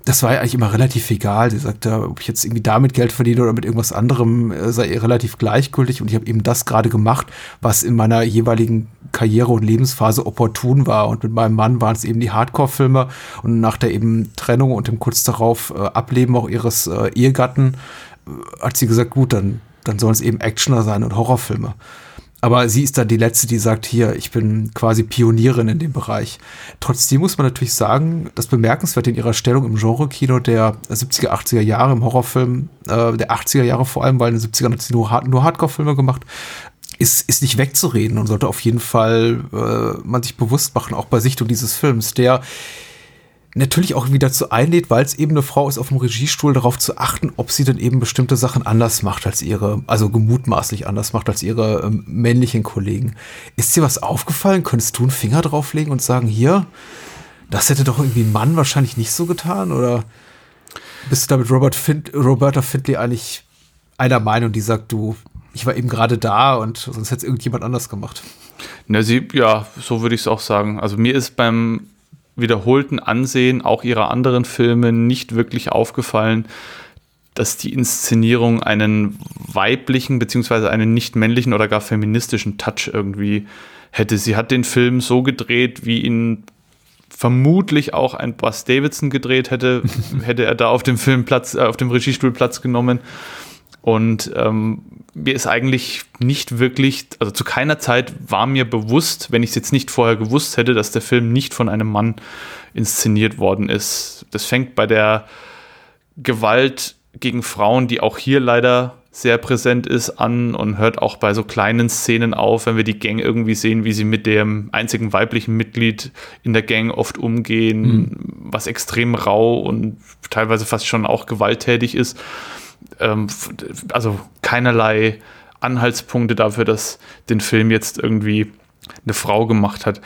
Das war ja eigentlich immer relativ egal. Sie sagte, ob ich jetzt irgendwie damit Geld verdiene oder mit irgendwas anderem, äh, sei ihr relativ gleichgültig. Und ich habe eben das gerade gemacht, was in meiner jeweiligen Karriere und Lebensphase opportun war. Und mit meinem Mann waren es eben die Hardcore-Filme und nach der eben Trennung und dem kurz darauf äh, Ableben auch ihres äh, Ehegatten äh, hat sie gesagt, gut, dann, dann sollen es eben Actioner sein und Horrorfilme. Aber sie ist dann die Letzte, die sagt, hier, ich bin quasi Pionierin in dem Bereich. Trotzdem muss man natürlich sagen, das bemerkenswert in ihrer Stellung im Genre-Kino der 70er, 80er Jahre, im Horrorfilm äh, der 80er Jahre vor allem, weil in den 70ern hat sie nur, nur Hardcore-Filme gemacht, ist, ist nicht wegzureden und sollte auf jeden Fall äh, man sich bewusst machen, auch bei Sichtung dieses Films, der natürlich auch wieder zu einlädt, weil es eben eine Frau ist, auf dem Regiestuhl darauf zu achten, ob sie denn eben bestimmte Sachen anders macht als ihre, also gemutmaßlich anders macht als ihre ähm, männlichen Kollegen. Ist dir was aufgefallen? Könntest du einen Finger drauflegen und sagen, hier, das hätte doch irgendwie ein Mann wahrscheinlich nicht so getan? Oder bist du da mit Robert Find Roberta Findlay eigentlich einer Meinung, die sagt, du, ich war eben gerade da und sonst hätte es irgendjemand anders gemacht? Na, sie, ja, so würde ich es auch sagen. Also mir ist beim wiederholten Ansehen auch ihrer anderen Filme nicht wirklich aufgefallen, dass die Inszenierung einen weiblichen beziehungsweise einen nicht männlichen oder gar feministischen Touch irgendwie hätte. Sie hat den Film so gedreht, wie ihn vermutlich auch ein Buzz Davidson gedreht hätte, hätte er da auf dem Film Platz, äh, auf dem Regiestuhl Platz genommen. Und ähm, mir ist eigentlich nicht wirklich, also zu keiner Zeit war mir bewusst, wenn ich es jetzt nicht vorher gewusst hätte, dass der Film nicht von einem Mann inszeniert worden ist. Das fängt bei der Gewalt gegen Frauen, die auch hier leider sehr präsent ist, an und hört auch bei so kleinen Szenen auf, wenn wir die Gang irgendwie sehen, wie sie mit dem einzigen weiblichen Mitglied in der Gang oft umgehen, mhm. was extrem rau und teilweise fast schon auch gewalttätig ist ähm, also keinerlei Anhaltspunkte dafür, dass den Film jetzt irgendwie eine Frau gemacht hat.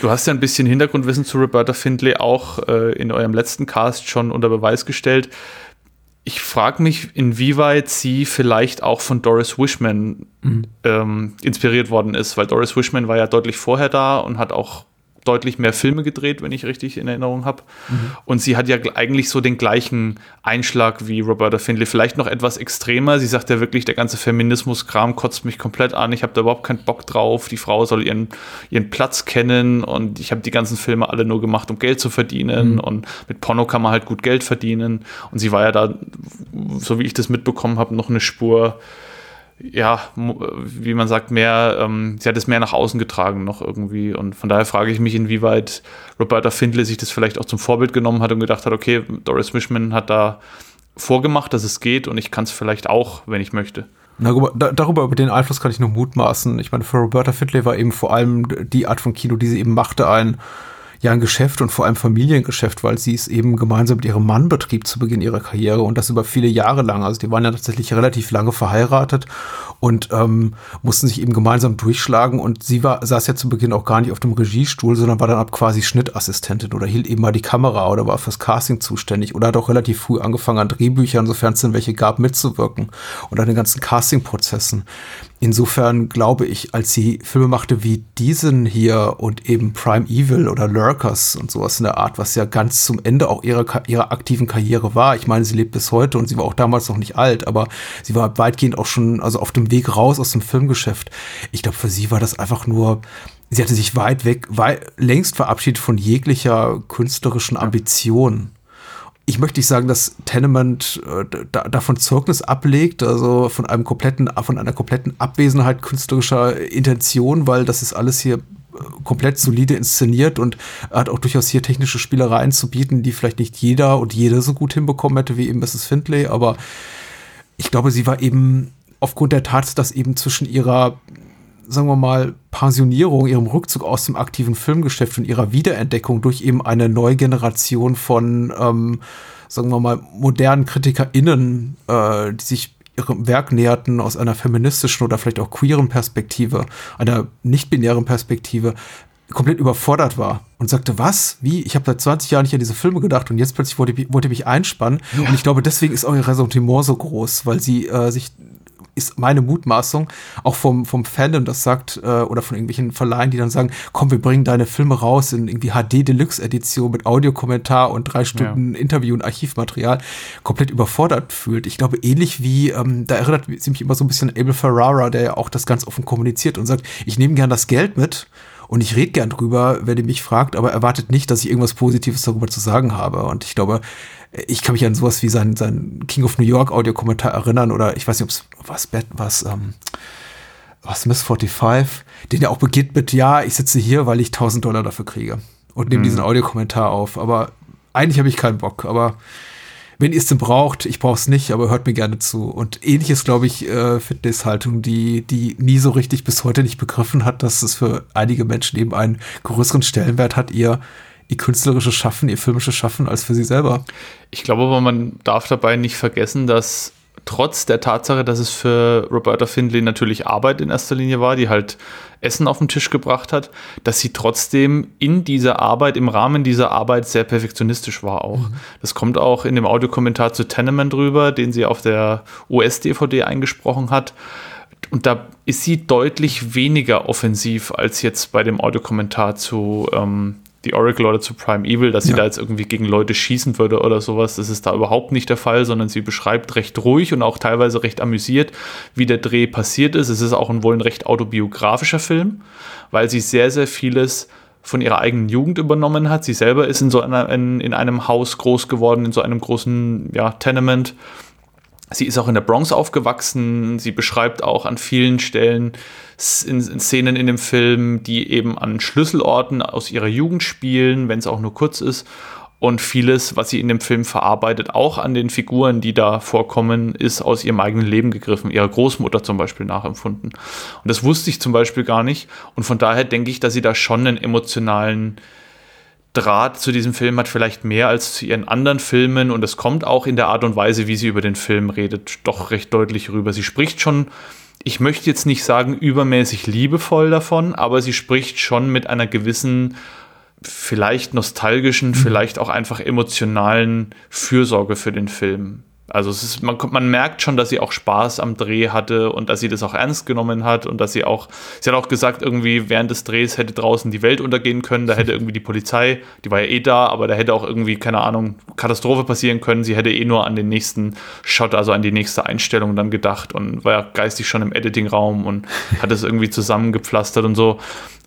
Du hast ja ein bisschen Hintergrundwissen zu Roberta Findlay auch äh, in eurem letzten Cast schon unter Beweis gestellt. Ich frage mich, inwieweit sie vielleicht auch von Doris Wishman mhm. ähm, inspiriert worden ist, weil Doris Wishman war ja deutlich vorher da und hat auch deutlich mehr Filme gedreht, wenn ich richtig in Erinnerung habe. Mhm. Und sie hat ja eigentlich so den gleichen Einschlag wie Roberta Findlay, vielleicht noch etwas extremer. Sie sagt ja wirklich, der ganze Feminismus-Kram kotzt mich komplett an. Ich habe da überhaupt keinen Bock drauf. Die Frau soll ihren, ihren Platz kennen und ich habe die ganzen Filme alle nur gemacht, um Geld zu verdienen. Mhm. Und mit Porno kann man halt gut Geld verdienen. Und sie war ja da, so wie ich das mitbekommen habe, noch eine Spur ja, wie man sagt, mehr, ähm, sie hat es mehr nach außen getragen noch irgendwie. Und von daher frage ich mich, inwieweit Roberta Findlay sich das vielleicht auch zum Vorbild genommen hat und gedacht hat, okay, Doris Wishman hat da vorgemacht, dass es geht und ich kann es vielleicht auch, wenn ich möchte. Na, darüber, über den Einfluss kann ich nur mutmaßen. Ich meine, für Roberta Findlay war eben vor allem die Art von Kino, die sie eben machte, ein ja ein Geschäft und vor allem Familiengeschäft, weil sie es eben gemeinsam mit ihrem Mann betrieb zu Beginn ihrer Karriere und das über viele Jahre lang. Also die waren ja tatsächlich relativ lange verheiratet und ähm, mussten sich eben gemeinsam durchschlagen und sie war, saß ja zu Beginn auch gar nicht auf dem Regiestuhl, sondern war dann ab quasi Schnittassistentin oder hielt eben mal die Kamera oder war fürs Casting zuständig oder hat auch relativ früh angefangen an Drehbüchern, sofern es denn welche gab, mitzuwirken und an den ganzen Castingprozessen. Insofern glaube ich, als sie Filme machte wie diesen hier und eben Prime Evil oder Lurkers und sowas in der Art, was ja ganz zum Ende auch ihrer, ihrer aktiven Karriere war. Ich meine, sie lebt bis heute und sie war auch damals noch nicht alt, aber sie war weitgehend auch schon, also auf dem Weg raus aus dem Filmgeschäft. Ich glaube, für sie war das einfach nur, sie hatte sich weit weg, weit, längst verabschiedet von jeglicher künstlerischen Ambition ich möchte nicht sagen, dass Tenement äh, da, davon Zeugnis ablegt, also von einem kompletten, von einer kompletten Abwesenheit künstlerischer Intention, weil das ist alles hier äh, komplett solide inszeniert und hat auch durchaus hier technische Spielereien zu bieten, die vielleicht nicht jeder und jede so gut hinbekommen hätte wie eben Mrs. Findlay, aber ich glaube, sie war eben aufgrund der Tatsache, dass eben zwischen ihrer sagen wir mal, Pensionierung, ihrem Rückzug aus dem aktiven Filmgeschäft und ihrer Wiederentdeckung durch eben eine neue Generation von, ähm, sagen wir mal, modernen KritikerInnen, äh, die sich ihrem Werk näherten aus einer feministischen oder vielleicht auch queeren Perspektive, einer nicht-binären Perspektive, komplett überfordert war und sagte, was? Wie? Ich habe seit 20 Jahren nicht an diese Filme gedacht und jetzt plötzlich wollte, wollte mich einspannen. Ja. Und ich glaube, deswegen ist auch ihr Ressentiment so groß, weil sie äh, sich ist meine Mutmaßung, auch vom, vom Fandom, das sagt, äh, oder von irgendwelchen Verleihen, die dann sagen, komm, wir bringen deine Filme raus in irgendwie HD-Deluxe-Edition mit Audiokommentar und drei Stunden ja. Interview- und Archivmaterial, komplett überfordert fühlt. Ich glaube, ähnlich wie, ähm, da erinnert sie mich immer so ein bisschen an Abel Ferrara, der ja auch das ganz offen kommuniziert und sagt, ich nehme gern das Geld mit, und ich rede gern drüber, wenn ihr mich fragt, aber erwartet nicht, dass ich irgendwas Positives darüber zu sagen habe. Und ich glaube, ich kann mich an sowas wie sein, sein King of New York Audiokommentar erinnern oder ich weiß nicht, ob es was, was, ähm, was Miss 45, den ja auch beginnt mit, ja, ich sitze hier, weil ich 1000 Dollar dafür kriege und nehme mhm. diesen Audiokommentar auf. Aber eigentlich habe ich keinen Bock. Aber wenn ihr es denn braucht, ich brauche es nicht, aber hört mir gerne zu. Und ähnliches, glaube ich, äh, Fitnesshaltung, die, die nie so richtig bis heute nicht begriffen hat, dass es für einige Menschen eben einen größeren Stellenwert hat, ihr ihr künstlerisches Schaffen, ihr filmisches Schaffen als für sie selber. Ich glaube aber, man darf dabei nicht vergessen, dass trotz der Tatsache, dass es für Roberta Findlay natürlich Arbeit in erster Linie war, die halt Essen auf den Tisch gebracht hat, dass sie trotzdem in dieser Arbeit, im Rahmen dieser Arbeit sehr perfektionistisch war auch. Mhm. Das kommt auch in dem Audiokommentar zu Tenement drüber, den sie auf der US-DVD eingesprochen hat. Und da ist sie deutlich weniger offensiv als jetzt bei dem Audiokommentar zu ähm, die Oracle oder zu Prime Evil, dass sie da jetzt irgendwie gegen Leute schießen würde oder sowas. Das ist da überhaupt nicht der Fall, sondern sie beschreibt recht ruhig und auch teilweise recht amüsiert, wie der Dreh passiert ist. Es ist auch ein wohl ein recht autobiografischer Film, weil sie sehr, sehr vieles von ihrer eigenen Jugend übernommen hat. Sie selber ist in so einer, in, in einem Haus groß geworden, in so einem großen ja, Tenement Sie ist auch in der Bronx aufgewachsen. Sie beschreibt auch an vielen Stellen in, in Szenen in dem Film, die eben an Schlüsselorten aus ihrer Jugend spielen, wenn es auch nur kurz ist. Und vieles, was sie in dem Film verarbeitet, auch an den Figuren, die da vorkommen, ist aus ihrem eigenen Leben gegriffen, ihrer Großmutter zum Beispiel nachempfunden. Und das wusste ich zum Beispiel gar nicht. Und von daher denke ich, dass sie da schon einen emotionalen Draht zu diesem Film hat vielleicht mehr als zu ihren anderen Filmen und es kommt auch in der Art und Weise, wie sie über den Film redet, doch recht deutlich rüber. Sie spricht schon, ich möchte jetzt nicht sagen übermäßig liebevoll davon, aber sie spricht schon mit einer gewissen, vielleicht nostalgischen, mhm. vielleicht auch einfach emotionalen Fürsorge für den Film. Also ist, man, man merkt schon, dass sie auch Spaß am Dreh hatte und dass sie das auch ernst genommen hat und dass sie auch, sie hat auch gesagt, irgendwie während des Drehs hätte draußen die Welt untergehen können, da hätte irgendwie die Polizei, die war ja eh da, aber da hätte auch irgendwie, keine Ahnung, Katastrophe passieren können. Sie hätte eh nur an den nächsten Shot, also an die nächste Einstellung dann gedacht und war ja geistig schon im Editingraum und hat es irgendwie zusammengepflastert und so.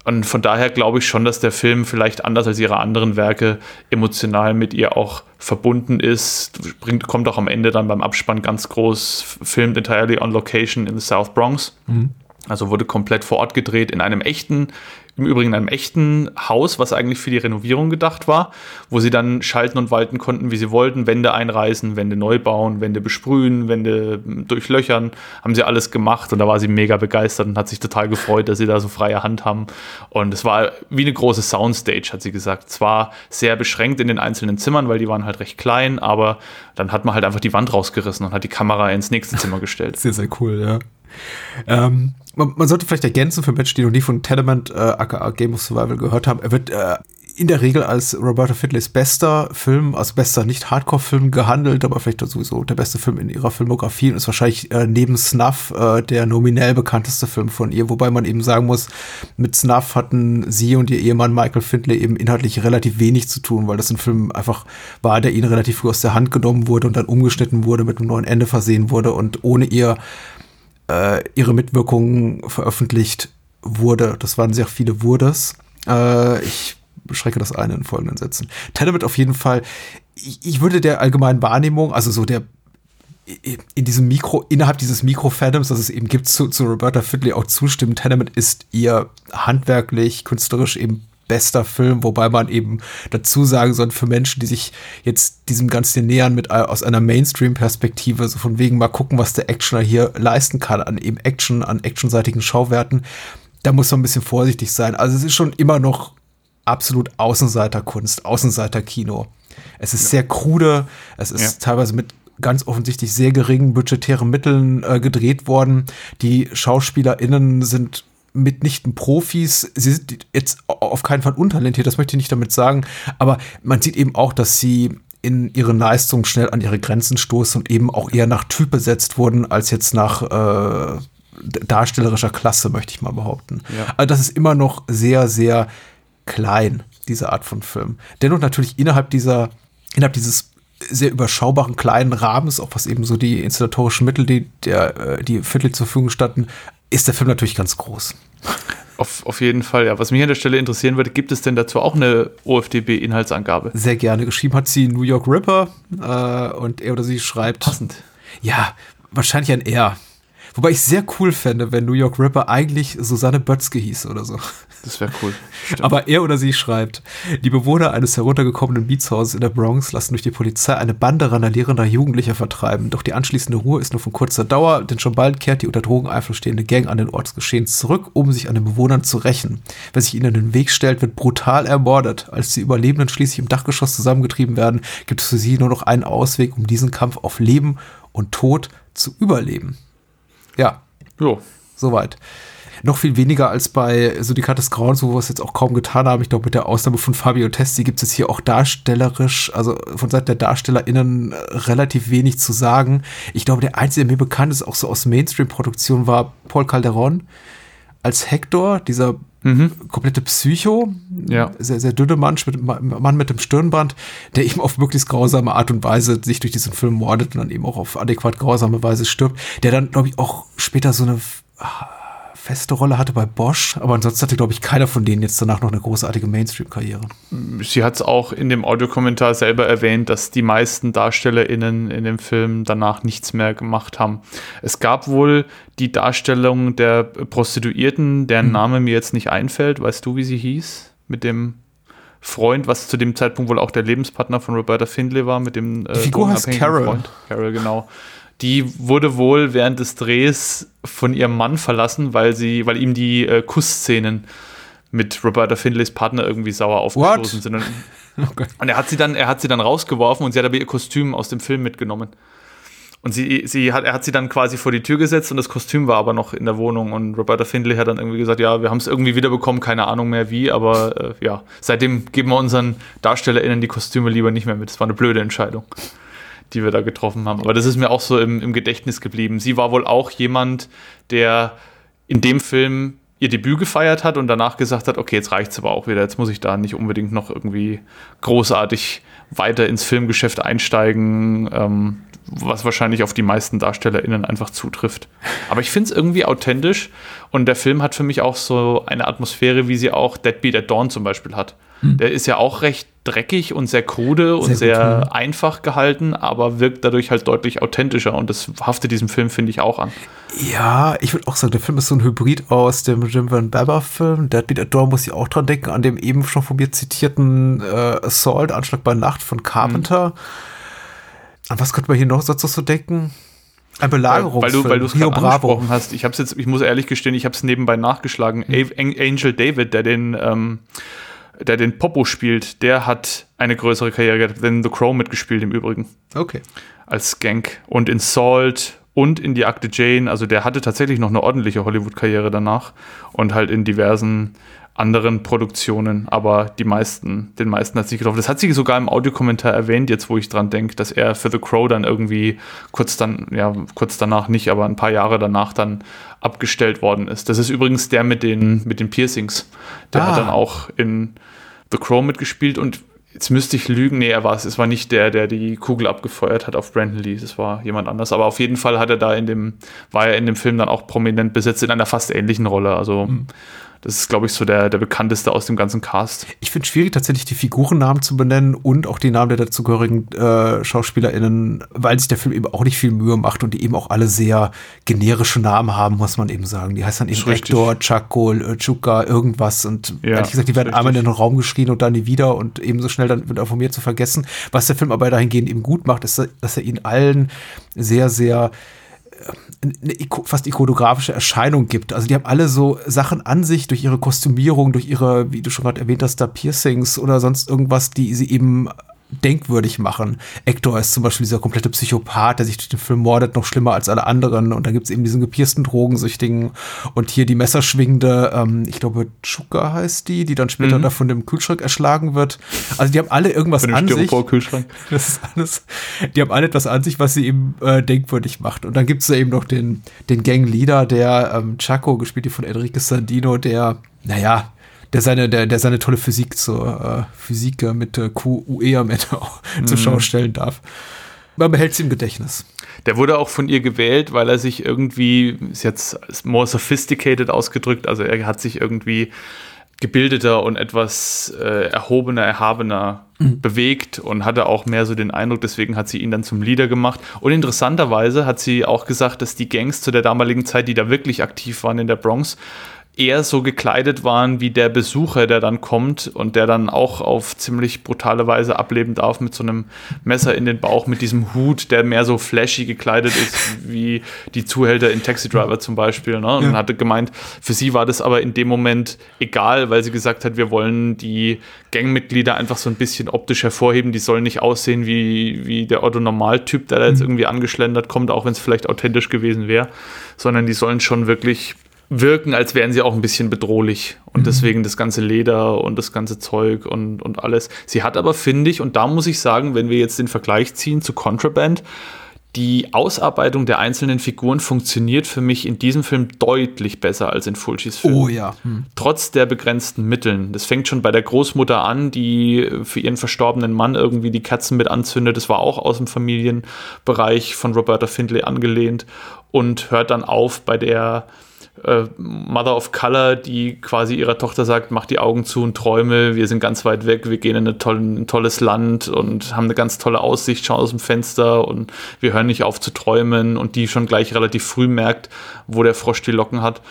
Und von daher glaube ich schon, dass der Film vielleicht anders als ihre anderen Werke emotional mit ihr auch verbunden ist. Bringt, kommt auch am Ende dann beim Abspann ganz groß, filmed entirely on location in the South Bronx. Mhm. Also wurde komplett vor Ort gedreht in einem echten im Übrigen in einem echten Haus, was eigentlich für die Renovierung gedacht war, wo sie dann schalten und walten konnten, wie sie wollten, Wände einreißen, Wände neu bauen, Wände besprühen, Wände durchlöchern, haben sie alles gemacht und da war sie mega begeistert und hat sich total gefreut, dass sie da so freie Hand haben und es war wie eine große Soundstage, hat sie gesagt. Zwar sehr beschränkt in den einzelnen Zimmern, weil die waren halt recht klein, aber dann hat man halt einfach die Wand rausgerissen und hat die Kamera ins nächste Zimmer gestellt. Sehr, sehr cool, ja. Ähm, man, man, sollte vielleicht ergänzen für Menschen, die noch nie von Tenement, äh, aka Game of Survival gehört haben. Er wird äh, in der Regel als Roberta Fidleys bester Film, als bester nicht-Hardcore-Film gehandelt, aber vielleicht sowieso der beste Film in ihrer Filmografie und ist wahrscheinlich äh, neben Snuff äh, der nominell bekannteste Film von ihr, wobei man eben sagen muss, mit Snuff hatten sie und ihr Ehemann Michael Findlay eben inhaltlich relativ wenig zu tun, weil das ein Film einfach war, der ihnen relativ früh aus der Hand genommen wurde und dann umgeschnitten wurde, mit einem neuen Ende versehen wurde und ohne ihr äh, ihre Mitwirkungen veröffentlicht wurde. Das waren sehr viele Wurdes. Äh, ich beschränke das eine in folgenden Sätzen. Tenement auf jeden Fall, ich, ich würde der allgemeinen Wahrnehmung, also so der in diesem Mikro, innerhalb dieses Mikro-Fandoms, das es eben gibt, zu, zu Roberta Fidley auch zustimmen. Tenement ist ihr handwerklich, künstlerisch eben bester Film, wobei man eben dazu sagen soll, für Menschen, die sich jetzt diesem Ganzen nähern mit äh, aus einer Mainstream-Perspektive, so von wegen mal gucken, was der Actioner hier leisten kann an eben Action, an actionseitigen Schauwerten, da muss man ein bisschen vorsichtig sein. Also es ist schon immer noch absolut Außenseiterkunst, Außenseiterkino. Es ist ja. sehr krude, es ist ja. teilweise mit ganz offensichtlich sehr geringen budgetären Mitteln äh, gedreht worden. Die SchauspielerInnen sind mitnichten Profis. Sie sind jetzt auf keinen Fall untalentiert, das möchte ich nicht damit sagen, aber man sieht eben auch, dass sie in ihren Leistungen schnell an ihre Grenzen stoßen und eben auch eher nach Typ besetzt wurden, als jetzt nach äh, darstellerischer Klasse, möchte ich mal behaupten. Ja. Also das ist immer noch sehr, sehr klein, diese Art von Film. Dennoch natürlich innerhalb dieser, innerhalb dieses sehr überschaubaren kleinen Rahmens, auch was eben so die inszenatorischen Mittel, die der, äh, die Viertel zur Verfügung standen, ist der Film natürlich ganz groß. Auf, auf jeden Fall, ja. Was mich an der Stelle interessieren würde, gibt es denn dazu auch eine OFDB-Inhaltsangabe? Sehr gerne. Geschrieben hat sie New York Ripper äh, und er oder sie schreibt. Passend. Ja, wahrscheinlich ein R. Wobei ich sehr cool fände, wenn New York Ripper eigentlich Susanne Bötzke hieß oder so. Das wäre cool. Stimmt. Aber er oder sie schreibt, die Bewohner eines heruntergekommenen Beatshauses in der Bronx lassen durch die Polizei eine Bande randalierender Jugendlicher vertreiben. Doch die anschließende Ruhe ist nur von kurzer Dauer, denn schon bald kehrt die unter Drogeneinfluss stehende Gang an den Ort des Geschehens zurück, um sich an den Bewohnern zu rächen. Wer sich ihnen in den Weg stellt, wird brutal ermordet. Als die Überlebenden schließlich im Dachgeschoss zusammengetrieben werden, gibt es für sie nur noch einen Ausweg, um diesen Kampf auf Leben und Tod zu überleben. Ja. Jo. Soweit. Noch viel weniger als bei Syndikat des Grauens, wo wir es jetzt auch kaum getan haben. Ich glaube, mit der Ausnahme von Fabio Testi gibt es jetzt hier auch darstellerisch, also von Seiten der DarstellerInnen äh, relativ wenig zu sagen. Ich glaube, der einzige, der mir bekannt ist, auch so aus Mainstream-Produktion, war Paul Calderon als Hector, dieser mhm. komplette Psycho, ja. sehr, sehr dünne Mann mit, Mann mit dem Stirnband, der eben auf möglichst grausame Art und Weise sich durch diesen Film mordet und dann eben auch auf adäquat grausame Weise stirbt, der dann, glaube ich, auch später so eine feste Rolle hatte bei Bosch, aber ansonsten hatte, glaube ich, keiner von denen jetzt danach noch eine großartige Mainstream-Karriere. Sie hat es auch in dem Audiokommentar selber erwähnt, dass die meisten DarstellerInnen in dem Film danach nichts mehr gemacht haben. Es gab wohl die Darstellung der Prostituierten, deren hm. Name mir jetzt nicht einfällt. Weißt du, wie sie hieß? Mit dem Freund, was zu dem Zeitpunkt wohl auch der Lebenspartner von Roberta Findlay war, mit dem äh, Die Figur heißt Carol. Freund. Carol, genau. Die wurde wohl während des Drehs von ihrem Mann verlassen, weil sie, weil ihm die äh, Kussszenen mit Roberta Findlays Partner irgendwie sauer aufgestoßen What? sind. Und, okay. und, er hat sie dann, er hat sie dann rausgeworfen und sie hat aber ihr Kostüm aus dem Film mitgenommen. Und sie, sie hat, er hat sie dann quasi vor die Tür gesetzt und das Kostüm war aber noch in der Wohnung. Und Roberta Findlay hat dann irgendwie gesagt, ja, wir haben es irgendwie wiederbekommen, keine Ahnung mehr wie, aber äh, ja, seitdem geben wir unseren DarstellerInnen die Kostüme lieber nicht mehr mit. Das war eine blöde Entscheidung die wir da getroffen haben. Aber das ist mir auch so im, im Gedächtnis geblieben. Sie war wohl auch jemand, der in dem Film ihr Debüt gefeiert hat und danach gesagt hat, okay, jetzt reicht's aber auch wieder, jetzt muss ich da nicht unbedingt noch irgendwie großartig weiter ins Filmgeschäft einsteigen, ähm, was wahrscheinlich auf die meisten DarstellerInnen einfach zutrifft. Aber ich finde es irgendwie authentisch und der Film hat für mich auch so eine Atmosphäre, wie sie auch Deadbeat at Dawn zum Beispiel hat. Hm. Der ist ja auch recht dreckig und sehr krude und sehr, sehr gut, einfach gehalten, aber wirkt dadurch halt deutlich authentischer und das haftet diesem Film, finde ich, auch an. Ja, ich würde auch sagen, der Film ist so ein Hybrid aus dem Jim Van Baba Film. Deadbeat at Dawn muss ich auch dran denken, an dem eben schon von mir zitierten äh, Assault, Anschlag bei Nacht von Carpenter. Mhm an was könnte man hier noch dazu so denken? Ein Belagerungsfilm. Weil, weil du es gerade angesprochen hast. Ich habe jetzt, ich muss ehrlich gestehen, ich habe es nebenbei nachgeschlagen. Mhm. Angel David, der den, ähm, der den Popo spielt, der hat eine größere Karriere gehabt, denn The Crow mitgespielt im Übrigen. Okay. Als Skank und in Salt und in die Akte Jane. Also der hatte tatsächlich noch eine ordentliche Hollywood-Karriere danach und halt in diversen anderen Produktionen, aber die meisten, den meisten hat sich getroffen. Das hat sie sogar im Audiokommentar erwähnt, jetzt wo ich dran denke, dass er für The Crow dann irgendwie kurz dann, ja, kurz danach nicht, aber ein paar Jahre danach dann abgestellt worden ist. Das ist übrigens der mit den, mit den Piercings. Der ah. hat dann auch in The Crow mitgespielt und jetzt müsste ich lügen, nee, er war es, es war nicht der, der die Kugel abgefeuert hat auf Brandon Lee, es war jemand anders, aber auf jeden Fall hat er da in dem, war er in dem Film dann auch prominent besetzt in einer fast ähnlichen Rolle, also mhm. Das ist, glaube ich, so der, der bekannteste aus dem ganzen Cast. Ich finde es schwierig, tatsächlich die Figurennamen zu benennen und auch die Namen der dazugehörigen äh, SchauspielerInnen, weil sich der Film eben auch nicht viel Mühe macht und die eben auch alle sehr generische Namen haben, muss man eben sagen. Die heißen dann eben Hector, Chaco, äh, Chuka, irgendwas und ja, ehrlich gesagt, die werden einmal in den Raum geschrien und dann nie wieder und ebenso schnell dann wird von mir zu vergessen. Was der Film aber dahingehend eben gut macht, ist, dass er ihnen allen sehr, sehr eine fast ikonografische Erscheinung gibt. Also die haben alle so Sachen an sich durch ihre Kostümierung, durch ihre, wie du schon gerade erwähnt hast, da Piercings oder sonst irgendwas, die sie eben denkwürdig machen. Hector ist zum Beispiel dieser komplette Psychopath, der sich durch den Film mordet, noch schlimmer als alle anderen. Und dann gibt es eben diesen gepiersten Drogensüchtigen und hier die messerschwingende, ähm, ich glaube, Chuka heißt die, die dann später mhm. da von dem Kühlschrank erschlagen wird. Also die haben alle irgendwas von dem an sich. Kühlschrank. Das ist alles. Die haben alle etwas an sich, was sie eben äh, denkwürdig macht. Und dann gibt es da eben noch den, den Gangleader, der ähm, Chaco, gespielt von Enrique Sandino, der, naja, der seine, der, der seine tolle Physik zur äh, Physik mit äh, QUE am Ende auch mhm. zur Schau stellen darf. Man behält sie im Gedächtnis. Der wurde auch von ihr gewählt, weil er sich irgendwie, ist jetzt more sophisticated ausgedrückt, also er hat sich irgendwie gebildeter und etwas äh, erhobener, erhabener mhm. bewegt und hatte auch mehr so den Eindruck, deswegen hat sie ihn dann zum Leader gemacht. Und interessanterweise hat sie auch gesagt, dass die Gangs zu der damaligen Zeit, die da wirklich aktiv waren in der Bronx, eher so gekleidet waren wie der Besucher, der dann kommt und der dann auch auf ziemlich brutale Weise ableben darf mit so einem Messer in den Bauch, mit diesem Hut, der mehr so flashy gekleidet ist, wie die Zuhälter in Taxi Driver zum Beispiel. Ne? Und ja. hatte gemeint, für sie war das aber in dem Moment egal, weil sie gesagt hat, wir wollen die Gangmitglieder einfach so ein bisschen optisch hervorheben. Die sollen nicht aussehen wie, wie der Otto-Normal-Typ, der da jetzt mhm. irgendwie angeschlendert kommt, auch wenn es vielleicht authentisch gewesen wäre, sondern die sollen schon wirklich wirken, als wären sie auch ein bisschen bedrohlich. Und mhm. deswegen das ganze Leder und das ganze Zeug und, und alles. Sie hat aber, finde ich, und da muss ich sagen, wenn wir jetzt den Vergleich ziehen zu Contraband, die Ausarbeitung der einzelnen Figuren funktioniert für mich in diesem Film deutlich besser als in Fulcis Film. Oh ja. Hm. Trotz der begrenzten Mitteln. Das fängt schon bei der Großmutter an, die für ihren verstorbenen Mann irgendwie die Katzen mit anzündet. Das war auch aus dem Familienbereich von Roberta Findlay angelehnt und hört dann auf bei der äh, Mother of Color, die quasi ihrer Tochter sagt, mach die Augen zu und träume, wir sind ganz weit weg, wir gehen in tolle, ein tolles Land und haben eine ganz tolle Aussicht, schauen aus dem Fenster und wir hören nicht auf zu träumen und die schon gleich relativ früh merkt, wo der Frosch die Locken hat.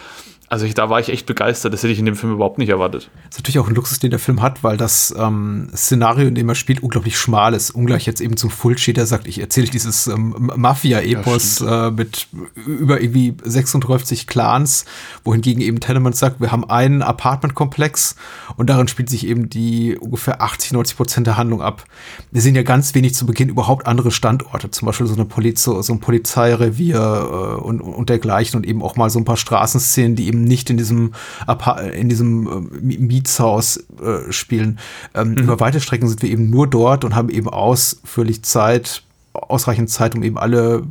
Also ich, da war ich echt begeistert. Das hätte ich in dem Film überhaupt nicht erwartet. Das ist natürlich auch ein Luxus, den der Film hat, weil das ähm, Szenario, in dem er spielt, unglaublich schmal ist. Ungleich jetzt eben zum Fulci, der sagt, ich erzähle dieses ähm, Mafia-Epos ja, äh, mit über irgendwie 36 Clans, wohingegen eben Tenement sagt, wir haben einen Apartmentkomplex und darin spielt sich eben die ungefähr 80, 90 Prozent der Handlung ab. Wir sehen ja ganz wenig zu Beginn überhaupt andere Standorte, zum Beispiel so eine Poliz so ein Polizeirevier äh, und, und dergleichen und eben auch mal so ein paar Straßenszenen, die eben nicht in diesem, in diesem äh, Mietshaus äh, spielen. Ähm, mhm. Über weite Strecken sind wir eben nur dort und haben eben ausführlich Zeit, ausreichend Zeit, um eben alle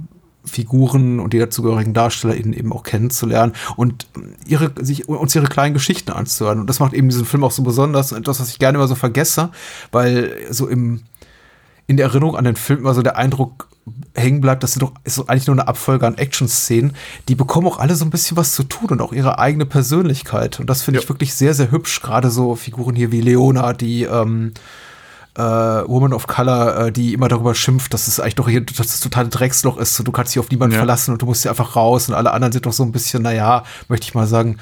Figuren und die dazugehörigen DarstellerInnen eben auch kennenzulernen und ihre, sich, uns ihre kleinen Geschichten anzuhören. Und das macht eben diesen Film auch so besonders und etwas, was ich gerne immer so vergesse, weil so im, in der Erinnerung an den Film immer so der Eindruck hängen bleibt, das sind doch ist so eigentlich nur eine Abfolge an Action-Szenen. Die bekommen auch alle so ein bisschen was zu tun und auch ihre eigene Persönlichkeit. Und das finde ja. ich wirklich sehr, sehr hübsch. Gerade so Figuren hier wie Leona, die ähm, äh, Woman of Color, äh, die immer darüber schimpft, dass es eigentlich doch hier, dass das totale Drecksloch ist. So, du kannst dich auf niemanden ja. verlassen und du musst hier einfach raus. Und alle anderen sind doch so ein bisschen, naja, möchte ich mal sagen,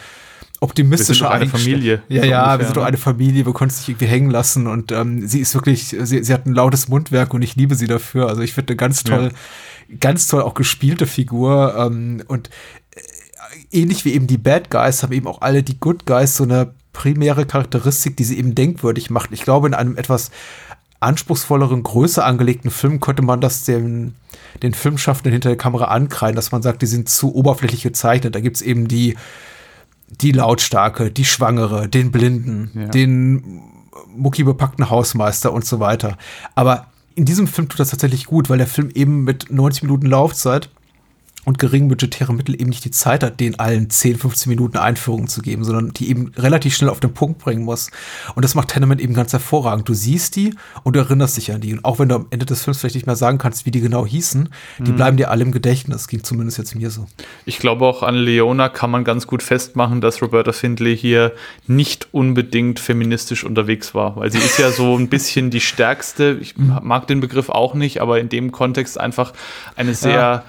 optimistische eine Familie. Ja, ja, ungefähr, wir sind doch ne? eine Familie, wir konnten sich irgendwie hängen lassen und ähm, sie ist wirklich, sie, sie hat ein lautes Mundwerk und ich liebe sie dafür. Also ich finde ganz toll, ja. ganz toll auch gespielte Figur ähm, und äh, ähnlich wie eben die Bad Guys haben eben auch alle die Good Guys so eine primäre Charakteristik, die sie eben denkwürdig macht. Ich glaube, in einem etwas anspruchsvolleren, größer angelegten Film könnte man das den, den Filmschaffenden hinter der Kamera ankreiden, dass man sagt, die sind zu oberflächlich gezeichnet. Da gibt's eben die die Lautstarke, die Schwangere, den Blinden, ja. den muckibepackten Hausmeister und so weiter. Aber in diesem Film tut das tatsächlich gut, weil der Film eben mit 90 Minuten Laufzeit und geringen budgetären Mitteln eben nicht die Zeit hat, den allen 10, 15 Minuten Einführungen zu geben, sondern die eben relativ schnell auf den Punkt bringen muss. Und das macht Tenement eben ganz hervorragend. Du siehst die und du erinnerst dich an die. Und auch wenn du am Ende des Films vielleicht nicht mehr sagen kannst, wie die genau hießen, die mhm. bleiben dir alle im Gedächtnis. Ging zumindest jetzt mir so. Ich glaube auch an Leona kann man ganz gut festmachen, dass Roberta Findlay hier nicht unbedingt feministisch unterwegs war, weil sie ist ja so ein bisschen die stärkste. Ich mhm. mag den Begriff auch nicht, aber in dem Kontext einfach eine sehr ja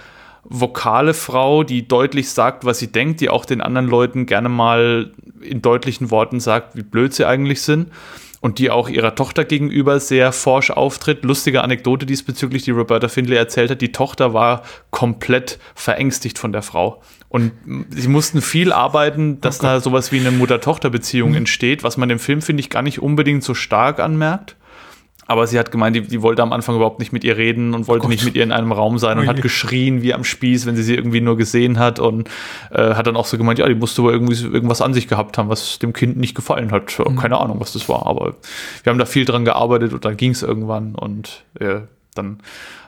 vokale Frau, die deutlich sagt, was sie denkt, die auch den anderen Leuten gerne mal in deutlichen Worten sagt, wie blöd sie eigentlich sind und die auch ihrer Tochter gegenüber sehr forsch auftritt. Lustige Anekdote diesbezüglich, die Roberta Findlay erzählt hat, die Tochter war komplett verängstigt von der Frau. Und sie mussten viel arbeiten, dass oh da sowas wie eine Mutter-Tochter-Beziehung entsteht, was man im Film, finde ich, gar nicht unbedingt so stark anmerkt. Aber sie hat gemeint, die, die, wollte am Anfang überhaupt nicht mit ihr reden und wollte oh nicht mit ihr in einem Raum sein und hat geschrien wie am Spieß, wenn sie sie irgendwie nur gesehen hat und äh, hat dann auch so gemeint, ja, die musste wohl irgendwie irgendwas an sich gehabt haben, was dem Kind nicht gefallen hat. Mhm. Keine Ahnung, was das war, aber wir haben da viel dran gearbeitet und dann ging es irgendwann und äh, dann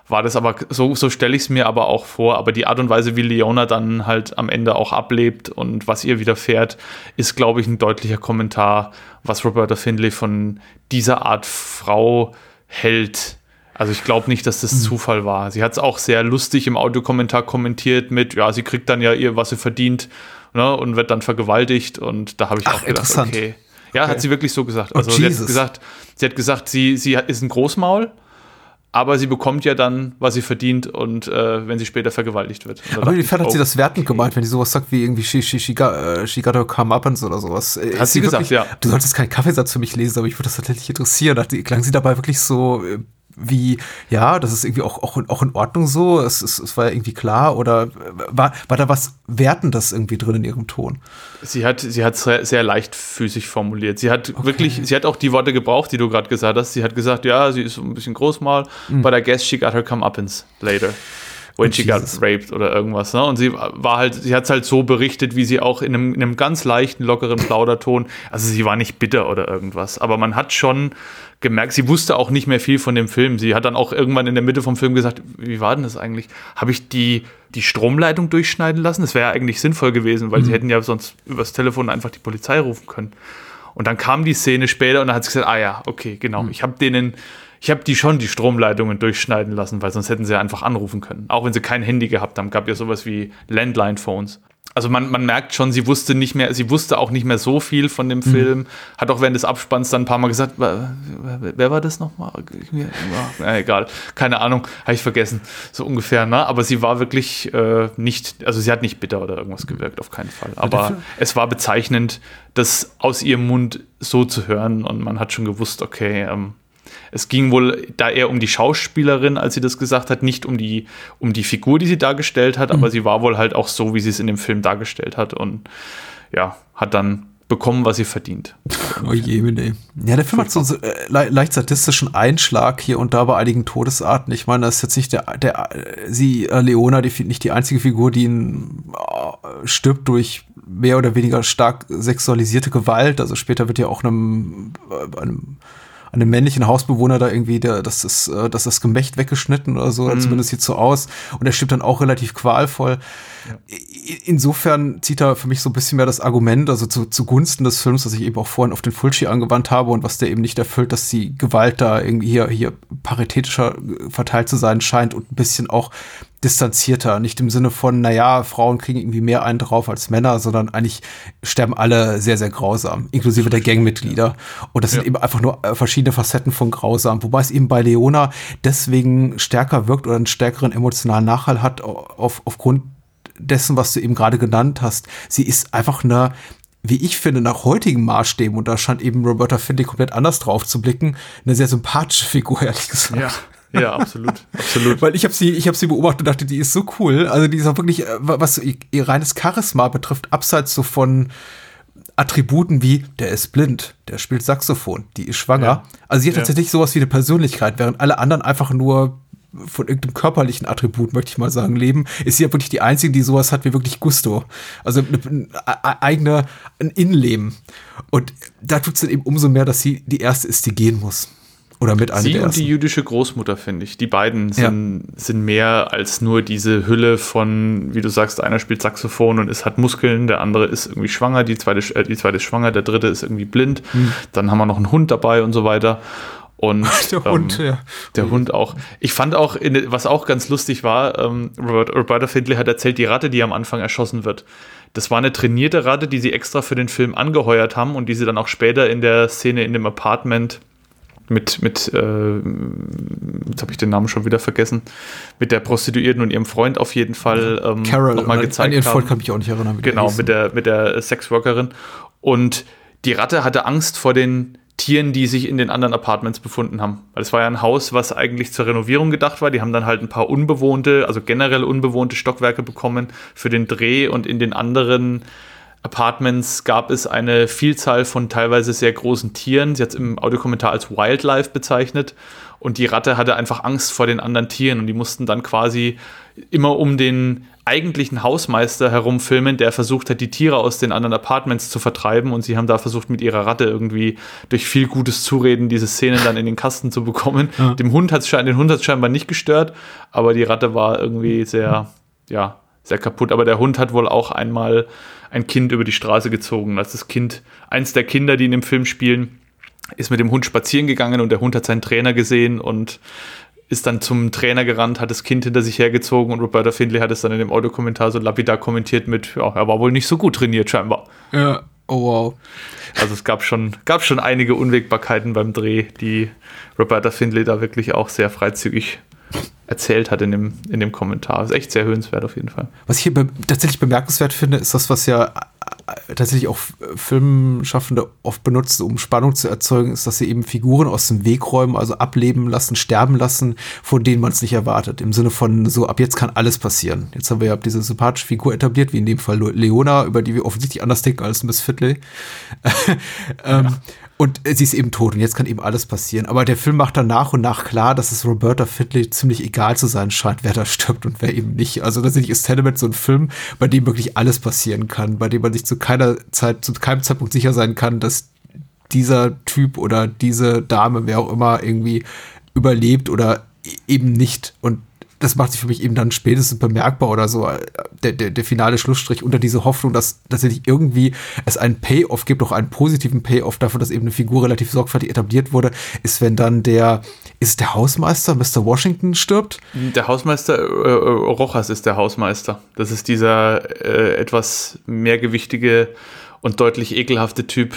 war das aber, so, so stelle ich es mir aber auch vor. Aber die Art und Weise, wie Leona dann halt am Ende auch ablebt und was ihr widerfährt, ist, glaube ich, ein deutlicher Kommentar, was Roberta Findlay von dieser Art Frau hält. Also ich glaube nicht, dass das mhm. Zufall war. Sie hat es auch sehr lustig im Audiokommentar kommentiert mit, ja, sie kriegt dann ja ihr, was sie verdient ne, und wird dann vergewaltigt. Und da habe ich Ach, auch gedacht, okay. Ja, okay. hat sie wirklich so gesagt. Oh, also oh, sie hat gesagt, sie hat gesagt, sie, sie ist ein Großmaul aber sie bekommt ja dann, was sie verdient und äh, wenn sie später vergewaltigt wird. Aber inwiefern hat sie das wertend okay. gemeint, wenn sie sowas sagt wie irgendwie she, she, she, got, uh, she got her comeuppance oder sowas? Äh, hat sie, sie gesagt, wirklich, ja. Du solltest keinen Kaffeesatz für mich lesen, aber ich würde das tatsächlich interessieren. Klang sie dabei wirklich so äh, wie, ja, das ist irgendwie auch, auch, auch in Ordnung so, es, es, es war ja irgendwie klar oder war, war da was Wertendes irgendwie drin in ihrem Ton? Sie hat, sie hat sehr, sehr leichtfüßig formuliert. Sie hat okay. wirklich, sie hat auch die Worte gebraucht, die du gerade gesagt hast. Sie hat gesagt, ja, sie ist ein bisschen groß mal, mhm. but I guess she got her comeuppance later when she got raped oder irgendwas. Ne? Und sie war halt, sie hat es halt so berichtet, wie sie auch in einem, in einem ganz leichten, lockeren Plauderton, also sie war nicht bitter oder irgendwas, aber man hat schon gemerkt, sie wusste auch nicht mehr viel von dem Film. Sie hat dann auch irgendwann in der Mitte vom Film gesagt, wie war denn das eigentlich? Habe ich die, die Stromleitung durchschneiden lassen? Das wäre ja eigentlich sinnvoll gewesen, weil mhm. sie hätten ja sonst übers Telefon einfach die Polizei rufen können. Und dann kam die Szene später und dann hat sie gesagt, ah ja, okay, genau, mhm. ich habe denen ich habe die schon die Stromleitungen durchschneiden lassen, weil sonst hätten sie einfach anrufen können. Auch wenn sie kein Handy gehabt haben, gab ja sowas wie Landline-Phones. Also man, man merkt schon, sie wusste nicht mehr, sie wusste auch nicht mehr so viel von dem mhm. Film. Hat auch während des Abspanns dann ein paar Mal gesagt, wer, wer war das nochmal? Ja, egal, keine Ahnung, habe ich vergessen, so ungefähr. Ne? Aber sie war wirklich äh, nicht, also sie hat nicht bitter oder irgendwas gewirkt, auf keinen Fall. Aber es war bezeichnend, das aus ihrem Mund so zu hören und man hat schon gewusst, okay, ähm, es ging wohl da eher um die Schauspielerin, als sie das gesagt hat, nicht um die, um die Figur, die sie dargestellt hat, mhm. aber sie war wohl halt auch so, wie sie es in dem Film dargestellt hat und ja, hat dann bekommen, was sie verdient. Oh je, nee. Ja, der Film hat so einen äh, le leicht sadistischen Einschlag hier und da bei einigen Todesarten. Ich meine, das ist jetzt nicht der, der sie, äh, Leona, die, nicht die einzige Figur, die ihn, äh, stirbt durch mehr oder weniger stark sexualisierte Gewalt. Also später wird ja auch einem, äh, einem an dem männlichen Hausbewohner da irgendwie, der, das ist, äh, das ist Gemächt weggeschnitten oder so, mhm. zumindest sieht so aus. Und er stirbt dann auch relativ qualvoll. Ja. Insofern zieht er für mich so ein bisschen mehr das Argument, also zu, zugunsten des Films, das ich eben auch vorhin auf den Fulci angewandt habe und was der eben nicht erfüllt, dass die Gewalt da irgendwie hier, hier paritätischer verteilt zu sein scheint und ein bisschen auch distanzierter. Nicht im Sinne von, naja, Frauen kriegen irgendwie mehr einen drauf als Männer, sondern eigentlich sterben alle sehr, sehr grausam, inklusive der Gangmitglieder. Und das ja. sind eben einfach nur äh, verschiedene Facetten von grausam. Wobei es eben bei Leona deswegen stärker wirkt oder einen stärkeren emotionalen Nachhall hat auf, aufgrund dessen, was du eben gerade genannt hast. Sie ist einfach eine wie ich finde, nach heutigen Maßstäben, und da scheint eben Roberta Findlay komplett anders drauf zu blicken, eine sehr sympathische Figur, ehrlich gesagt. Ja. Ja, absolut, absolut. Weil ich habe sie, ich habe sie beobachtet und dachte, die ist so cool. Also die ist auch wirklich, äh, was ihr, ihr reines Charisma betrifft, abseits so von Attributen wie, der ist blind, der spielt Saxophon, die ist schwanger. Ja. Also sie hat ja. tatsächlich sowas wie eine Persönlichkeit, während alle anderen einfach nur von irgendeinem körperlichen Attribut, möchte ich mal sagen, leben, ist sie ja wirklich die Einzige, die sowas hat wie wirklich Gusto. Also ein, ein eigener, ein Innenleben. Und da tut es dann eben umso mehr, dass sie die Erste ist, die gehen muss. Oder mit Sie und die jüdische Großmutter, finde ich. Die beiden sind, ja. sind mehr als nur diese Hülle von, wie du sagst, einer spielt Saxophon und ist, hat Muskeln, der andere ist irgendwie schwanger, die zweite, äh, die zweite ist schwanger, der dritte ist irgendwie blind. Hm. Dann haben wir noch einen Hund dabei und so weiter. Und der Hund, ähm, ja. Der Hund auch. Ich fand auch, in, was auch ganz lustig war, ähm, Robert, Roberta Findlay hat erzählt, die Ratte, die am Anfang erschossen wird. Das war eine trainierte Ratte, die sie extra für den Film angeheuert haben und die sie dann auch später in der Szene in dem Apartment mit, mit äh, jetzt habe ich den Namen schon wieder vergessen, mit der Prostituierten und ihrem Freund auf jeden Fall ähm, Carol, nochmal gezeigt an ihren Freund kann ich auch nicht erinnern. Genau, mit der, mit der Sexworkerin. Und die Ratte hatte Angst vor den Tieren, die sich in den anderen Apartments befunden haben. Weil es war ja ein Haus, was eigentlich zur Renovierung gedacht war. Die haben dann halt ein paar unbewohnte, also generell unbewohnte Stockwerke bekommen für den Dreh und in den anderen Apartments gab es eine Vielzahl von teilweise sehr großen Tieren. Sie hat es im Audiokommentar als Wildlife bezeichnet. Und die Ratte hatte einfach Angst vor den anderen Tieren. Und die mussten dann quasi immer um den eigentlichen Hausmeister herumfilmen, der versucht hat, die Tiere aus den anderen Apartments zu vertreiben. Und sie haben da versucht, mit ihrer Ratte irgendwie durch viel gutes Zureden diese Szenen dann in den Kasten zu bekommen. Ja. Dem Hund hat's, den Hund hat es scheinbar nicht gestört, aber die Ratte war irgendwie sehr, ja, sehr kaputt. Aber der Hund hat wohl auch einmal ein Kind über die Straße gezogen. Als das Kind, eins der Kinder, die in dem Film spielen, ist mit dem Hund spazieren gegangen und der Hund hat seinen Trainer gesehen und ist dann zum Trainer gerannt, hat das Kind hinter sich hergezogen und Roberta Findlay hat es dann in dem Audiokommentar so lapidar kommentiert mit, ja, er war wohl nicht so gut trainiert scheinbar. Ja, oh wow. Also es gab schon, gab schon einige Unwägbarkeiten beim Dreh, die Roberta Findlay da wirklich auch sehr freizügig erzählt hat in dem, in dem Kommentar. Das ist echt sehr hörenswert auf jeden Fall. Was ich hier be tatsächlich bemerkenswert finde, ist das, was ja äh, tatsächlich auch Filmschaffende oft benutzen, um Spannung zu erzeugen, ist, dass sie eben Figuren aus dem Weg räumen, also ableben lassen, sterben lassen, von denen man es nicht erwartet. Im Sinne von so, ab jetzt kann alles passieren. Jetzt haben wir ja diese sympathische Figur etabliert, wie in dem Fall Leona, über die wir offensichtlich anders denken als Miss Fiddley. ähm, ja. Und sie ist eben tot und jetzt kann eben alles passieren. Aber der Film macht dann nach und nach klar, dass es Roberta Findlay ziemlich egal zu sein scheint, wer da stirbt und wer eben nicht. Also tatsächlich ist Tenement so ein Film, bei dem wirklich alles passieren kann, bei dem man sich zu keiner Zeit, zu keinem Zeitpunkt sicher sein kann, dass dieser Typ oder diese Dame, wer auch immer, irgendwie überlebt oder e-, eben nicht. Und das macht sich für mich eben dann spätestens bemerkbar oder so, äh, der, der, der finale Schlussstrich unter diese Hoffnung, dass tatsächlich irgendwie es einen Payoff gibt, auch einen positiven Payoff dafür, dass eben eine Figur relativ sorgfältig etabliert wurde, ist, wenn dann der, ist der Hausmeister, Mr. Washington, stirbt? Der Hausmeister, äh, äh, Rojas ist der Hausmeister. Das ist dieser äh, etwas mehrgewichtige und deutlich ekelhafte Typ,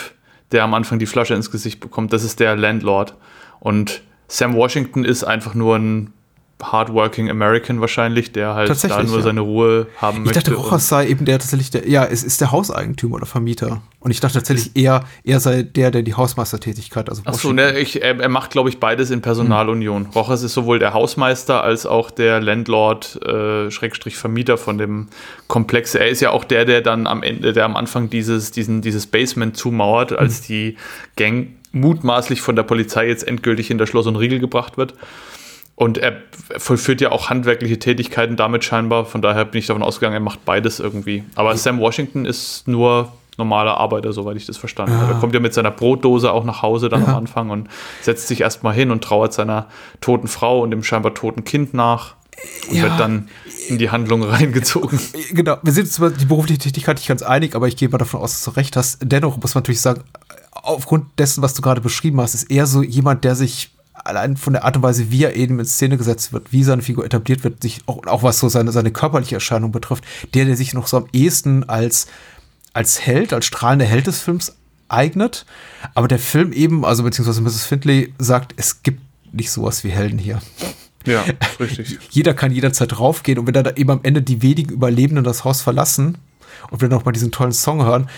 der am Anfang die Flasche ins Gesicht bekommt. Das ist der Landlord. Und Sam Washington ist einfach nur ein hardworking American wahrscheinlich, der halt da nur ja. seine Ruhe haben ich möchte. Ich dachte, Rojas sei eben der tatsächlich der, ja, es ist der Hauseigentümer oder Vermieter. Und ich dachte tatsächlich eher, er sei der, der die Hausmeistertätigkeit, also Achso, ne, ich, er, er, macht, glaube ich, beides in Personalunion. Mhm. Rojas ist sowohl der Hausmeister als auch der Landlord, äh, Schrägstrich Vermieter von dem Komplex. Er ist ja auch der, der dann am Ende, der am Anfang dieses, diesen, dieses Basement zumauert, als mhm. die Gang mutmaßlich von der Polizei jetzt endgültig in der Schloss und Riegel gebracht wird. Und er vollführt ja auch handwerkliche Tätigkeiten damit scheinbar. Von daher bin ich davon ausgegangen, er macht beides irgendwie. Aber Sam Washington ist nur normaler Arbeiter, soweit ich das verstanden habe. Er kommt ja mit seiner Brotdose auch nach Hause dann Ja. am Anfang und setzt sich erstmal hin und trauert seiner toten Frau und dem scheinbar toten Kind nach und Ja. wird dann in die Handlung reingezogen. Genau, wir sind uns über die berufliche Tätigkeit nicht ganz einig, aber ich gehe mal davon aus, dass du recht hast. Dennoch muss man natürlich sagen, aufgrund dessen, was du gerade beschrieben hast, ist er so jemand, der sich allein von der Art und Weise, wie er eben in Szene gesetzt wird, wie seine Figur etabliert wird, sich auch, auch was so seine, seine körperliche Erscheinung betrifft, der, der sich noch so am ehesten als, als Held, als strahlender Held des Films eignet. Aber der Film eben, also beziehungsweise Mrs. Findlay sagt, es gibt nicht sowas wie Helden hier. Ja, richtig. Jeder kann jederzeit draufgehen und wenn dann da eben am Ende die wenigen Überlebenden das Haus verlassen und wir noch mal diesen tollen Song hören,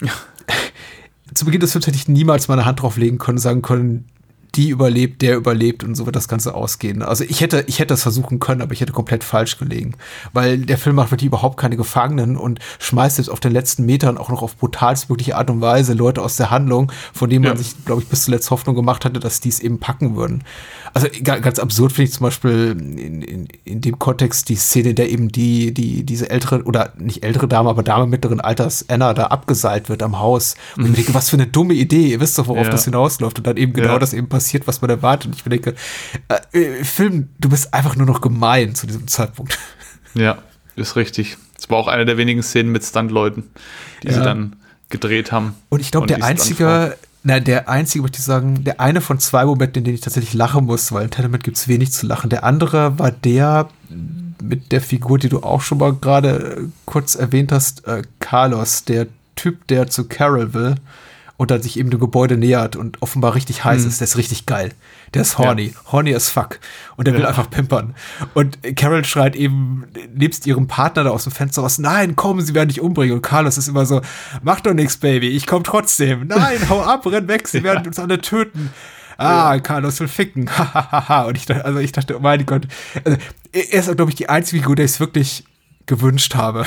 zu Beginn des Films hätte ich niemals meine Hand drauflegen können, sagen können, die überlebt, der überlebt und so wird das Ganze ausgehen. Also ich hätte, ich hätte das versuchen können, aber ich hätte komplett falsch gelegen. Weil der Film macht wirklich überhaupt keine Gefangenen und schmeißt jetzt auf den letzten Metern auch noch auf brutalstmögliche Art und Weise Leute aus der Handlung, von denen man Ja. sich, glaube ich, bis zuletzt Hoffnung gemacht hatte, dass die es eben packen würden. Also ga- ganz absurd finde ich zum Beispiel in, in, in dem Kontext die Szene, in der eben die, die, diese ältere, oder nicht ältere Dame, aber Dame mittleren Alters, Anna, da abgeseilt wird am Haus. Und ich denke, was für eine dumme Idee. Ihr wisst doch, worauf Ja. das hinausläuft. Und dann eben genau Ja. das eben passiert, was man erwartet. Und ich denke, äh, äh, Film, du bist einfach nur noch gemein zu diesem Zeitpunkt. Ja, ist richtig. Es war auch eine der wenigen Szenen mit Stuntleuten, die sie Ja. dann gedreht haben. Und ich glaube, der einzige, na, der einzige, möchte ich sagen, der eine von zwei Momenten, in denen ich tatsächlich lachen muss, weil in Tenement gibt es wenig zu lachen. Der andere war der mit der Figur, die du auch schon mal gerade äh, kurz erwähnt hast, äh, Carlos, der Typ, der zu Carol will und dann sich eben dem Gebäude nähert und offenbar richtig heiß ist. Der ist richtig geil. Der ist horny. Horny as fuck. Und der will Ja. einfach pimpern. Und Carol schreit eben nebst ihrem Partner da aus dem Fenster raus, nein, komm, sie werden dich umbringen. Und Carlos ist immer so, mach doch nichts, Baby, ich komm trotzdem. Nein, hau ab, renn weg, sie werden uns alle töten. Ah, Carlos will ficken. Und ich dachte, also ich dachte, oh mein Gott. Also, er ist, glaube ich, die einzige Figur, der es wirklich gewünscht habe.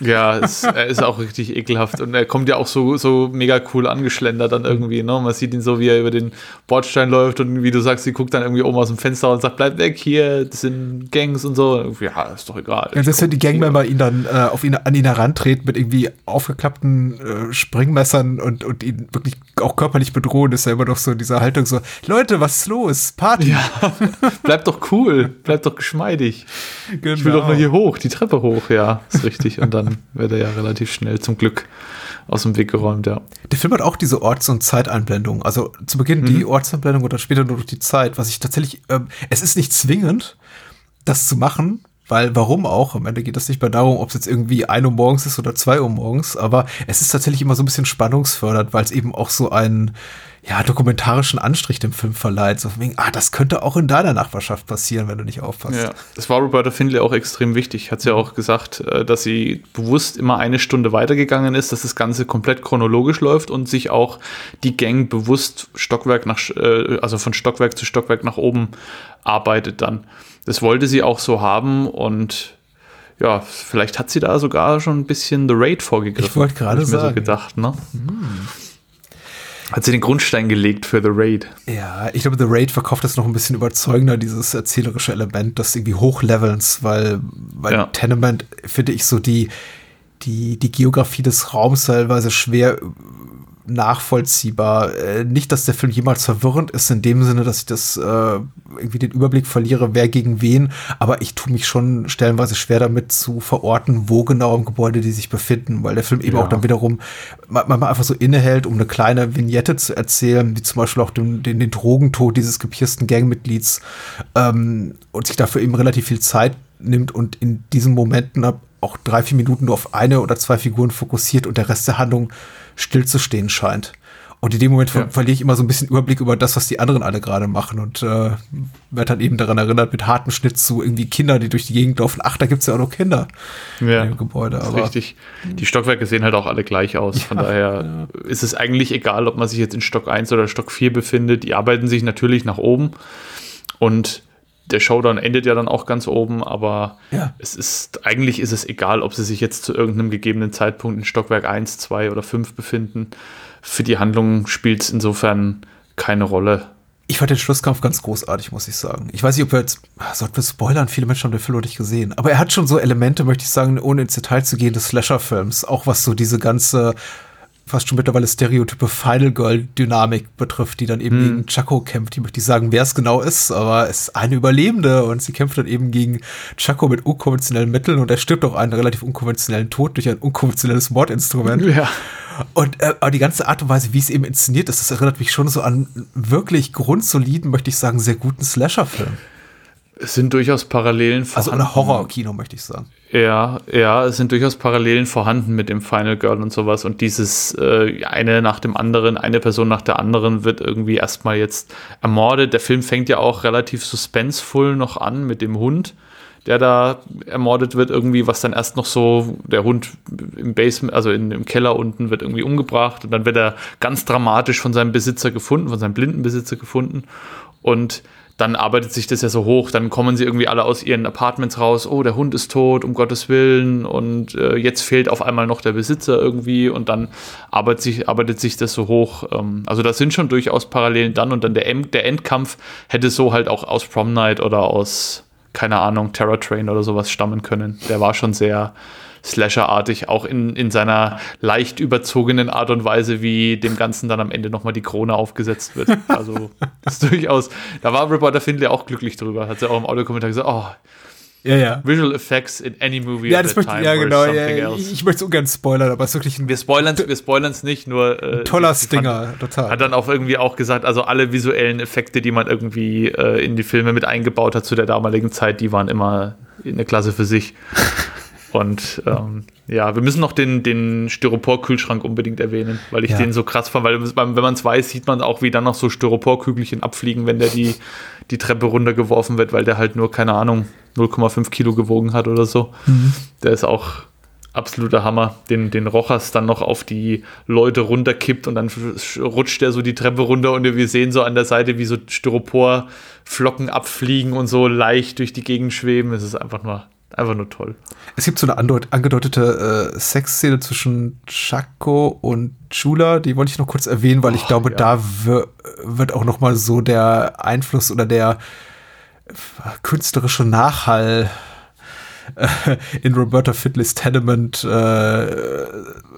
Ja, es, er ist auch richtig ekelhaft und er kommt ja auch so, so mega cool angeschlendert dann irgendwie, ne? Man sieht ihn so, wie er über den Bordstein läuft und wie du sagst, sie guckt dann irgendwie oben aus dem Fenster und sagt, bleib weg hier, das sind Gangs und so. Ja, ist doch egal. Ja, das sind die Gangmember ihn dann äh, auf ihn an ihn herantreten mit irgendwie aufgeklappten äh, Springmessern und, und ihn wirklich auch körperlich bedrohen, ist ja immer noch so in dieser Haltung so, Leute, was ist los? Party. Ja, bleib doch cool, bleib doch geschmeidig. genau. Ich will doch nur hier hoch, die Treppe hoch, ja, ist richtig. Und dann wird er ja relativ schnell zum Glück aus dem Weg geräumt, ja. Der Film hat auch diese Orts- und Zeiteinblendung. Also zu Beginn die Ortseinblendung und dann später nur durch die Zeit, was ich tatsächlich, ähm, es ist nicht zwingend, das zu machen, weil warum auch? Am Ende geht es nicht mehr darum, ob es jetzt irgendwie 1 Uhr morgens ist oder 2 Uhr morgens, aber es ist tatsächlich immer so ein bisschen spannungsfördernd, weil es eben auch so einen ja, dokumentarischen Anstrich dem Film verleiht. So von wegen, ah, das könnte auch in deiner Nachbarschaft passieren, wenn du nicht aufpasst. Ja, das war Roberta Findlay auch extrem wichtig. Hat sie ja auch gesagt, äh, dass sie bewusst immer eine Stunde weitergegangen ist, dass das Ganze komplett chronologisch läuft und sich auch die Gang bewusst Stockwerk nach, äh, also von Stockwerk zu Stockwerk nach oben arbeitet dann. Das wollte sie auch so haben und ja, vielleicht hat sie da sogar schon ein bisschen The Raid vorgegriffen. Ich wollte gerade mir so sagen. gedacht, ne? Hat sie den Grundstein gelegt für The Raid. Ja, ich glaube, The Raid verkauft das noch ein bisschen überzeugender, dieses erzählerische Element, das irgendwie Hochlevelns, weil, weil Ja. Tenement, finde ich, so die, die, die Geografie des Raums teilweise schwer nachvollziehbar. Äh, nicht, dass der Film jemals verwirrend ist, in dem Sinne, dass ich das äh, irgendwie den Überblick verliere, wer gegen wen, aber ich tue mich schon stellenweise schwer damit zu verorten, wo genau im Gebäude die sich befinden, weil der Film eben Ja. auch dann wiederum ma- manchmal einfach so innehält, um eine kleine Vignette zu erzählen, wie zum Beispiel auch den, den, den Drogentod dieses gepiersten Gangmitglieds ähm, und sich dafür eben relativ viel Zeit nimmt und in diesen Momenten ab auch drei, vier Minuten nur auf eine oder zwei Figuren fokussiert und der Rest der Handlung stillzustehen scheint. Und in dem Moment Ja. verliere ich immer so ein bisschen Überblick über das, was die anderen alle gerade machen und äh, werde dann eben daran erinnert mit hartem Schnitt zu irgendwie Kindern, die durch die Gegend laufen. Ach, da gibt's ja auch noch Kinder ja, dem Gebäude. Aber richtig. Die Stockwerke sehen halt auch alle gleich aus. Von daher ist es eigentlich egal, ob man sich jetzt in Stock 1 oder Stock 4 befindet. Die arbeiten sich natürlich nach oben. Und der Showdown endet ja dann auch ganz oben, aber Ja. es ist, eigentlich ist es egal, ob sie sich jetzt zu irgendeinem gegebenen Zeitpunkt in Stockwerk 1, 2 oder 5 befinden. Für die Handlung spielt es insofern keine Rolle. Ich fand den Schlusskampf ganz großartig, muss ich sagen. Ich weiß nicht, ob wir jetzt, sollten wir spoilern, viele Menschen haben den Film noch nicht gesehen. Aber er hat schon so Elemente, möchte ich sagen, ohne ins Detail zu gehen, des Slasher-Films. Auch was so diese ganze, fast schon mittlerweile stereotype Final Girl-Dynamik betrifft, die dann eben Hm. gegen Chaco kämpft. Die möchte ich sagen, wer es genau ist, aber es ist eine Überlebende und sie kämpft dann eben gegen Chaco mit unkonventionellen Mitteln und er stirbt auch einen relativ unkonventionellen Tod durch ein unkonventionelles Mordinstrument. Ja. Und äh, aber die ganze Art und Weise, wie es eben inszeniert ist, das erinnert mich schon so an wirklich grundsoliden, möchte ich sagen, sehr guten Slasher-Film. Es sind durchaus Parallelen Also vorhanden. ein Horror-Kino, möchte ich sagen. Ja, ja, es sind durchaus Parallelen vorhanden mit dem Final Girl und sowas. Und dieses äh, eine nach dem anderen, eine Person nach der anderen wird irgendwie erstmal jetzt ermordet. Der Film fängt ja auch relativ suspenseful noch an mit dem Hund, der da ermordet wird, irgendwie, was dann erst noch so, der Hund im Basement, also in, im Keller unten wird irgendwie umgebracht und dann wird er ganz dramatisch von seinem Besitzer gefunden, von seinem blinden Besitzer gefunden. Und dann arbeitet sich das ja so hoch, dann kommen sie irgendwie alle aus ihren Apartments raus, oh, der Hund ist tot, um Gottes Willen, und äh, jetzt fehlt auf einmal noch der Besitzer irgendwie. Und dann arbeitet sich, arbeitet sich das so hoch. Ähm, also das sind schon durchaus Parallelen dann. Und dann der, End, der Endkampf hätte so halt auch aus Prom Night oder aus, keine Ahnung, Terror Train oder sowas stammen können. Der war schon sehr Slasher-artig, auch in, in seiner leicht überzogenen Art und Weise, wie dem Ganzen dann am Ende nochmal die Krone aufgesetzt wird. Also ist durchaus, da war Reporter Findlay auch glücklich drüber, hat sie auch im Audiokommentar gesagt, oh, Ja, ja. Visual Effects in any movie Ja, das möchte time ja genau. Ja, ich, ich möchte es ungern spoilern, aber es ist wirklich ein wir spoilern wir spoilern's nicht, nur äh, toller ich fand- Stinger, total. Hat dann auch irgendwie auch gesagt, also alle visuellen Effekte, die man irgendwie äh, in die Filme mit eingebaut hat zu der damaligen Zeit, die waren immer in der Klasse für sich. Und ähm, ja, wir müssen noch den, den Styropor-Kühlschrank unbedingt erwähnen, weil ich Ja. den so krass fand, weil wenn man es weiß, sieht man auch, wie dann noch so Styropor-Kügelchen abfliegen, wenn der die, die Treppe runtergeworfen wird, weil der halt nur, keine Ahnung, 0,5 Kilo gewogen hat oder so. Der ist auch absoluter Hammer, den, den Rochers dann noch auf die Leute runterkippt und dann sch- rutscht er so die Treppe runter und wir sehen so an der Seite, wie so Styroporflocken abfliegen und so leicht durch die Gegend schweben. Es ist einfach nur, einfach nur toll. Es gibt so eine angedeutete äh, Sexszene zwischen Chaco und Chula, die wollte ich noch kurz erwähnen, weil ich glaube, ja. da wir- wird auch noch mal so der Einfluss oder der künstlerische Nachhall äh, in Roberta Fidleys Tenement äh,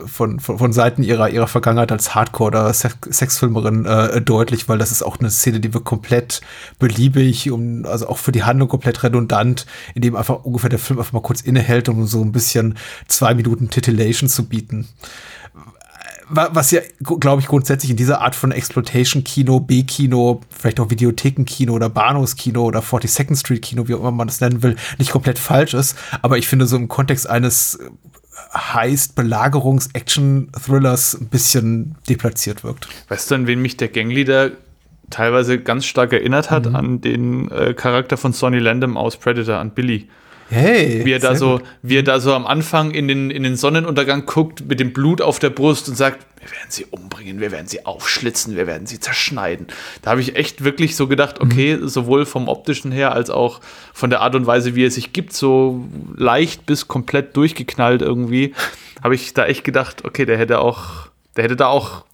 von, von, von Seiten ihrer, ihrer Vergangenheit als Hardcore- oder Sex Sexfilmerin äh, deutlich, weil das ist auch eine Szene, die wir komplett beliebig, um, also auch für die Handlung komplett redundant, in dem einfach ungefähr der Film einfach mal kurz innehält, um so ein bisschen zwei Minuten Titillation zu bieten was ja, glaube ich, grundsätzlich in dieser Art von Exploitation-Kino, B-Kino, vielleicht auch Videothekenkino oder Bahnhofskino oder 42nd Street-Kino, wie auch immer man das nennen will, nicht komplett falsch ist. Aber ich finde so im Kontext eines äh, Heist-Belagerungs-Action-Thrillers ein bisschen deplatziert wirkt. Weißt du, an wen mich der Gangleader teilweise ganz stark erinnert hat? An den äh, Charakter von Sonny Landham aus Predator, an Billy. Hey! Wie er da so, wie er da so am Anfang in den, in den Sonnenuntergang guckt mit dem Blut auf der Brust und sagt, wir werden sie umbringen, wir werden sie aufschlitzen, wir werden sie zerschneiden. Da habe ich echt wirklich so gedacht, okay, sowohl vom optischen her als auch von der Art und Weise, wie er sich gibt, so leicht bis komplett durchgeknallt irgendwie, habe ich da echt gedacht, okay, der hätte auch, der hätte da auch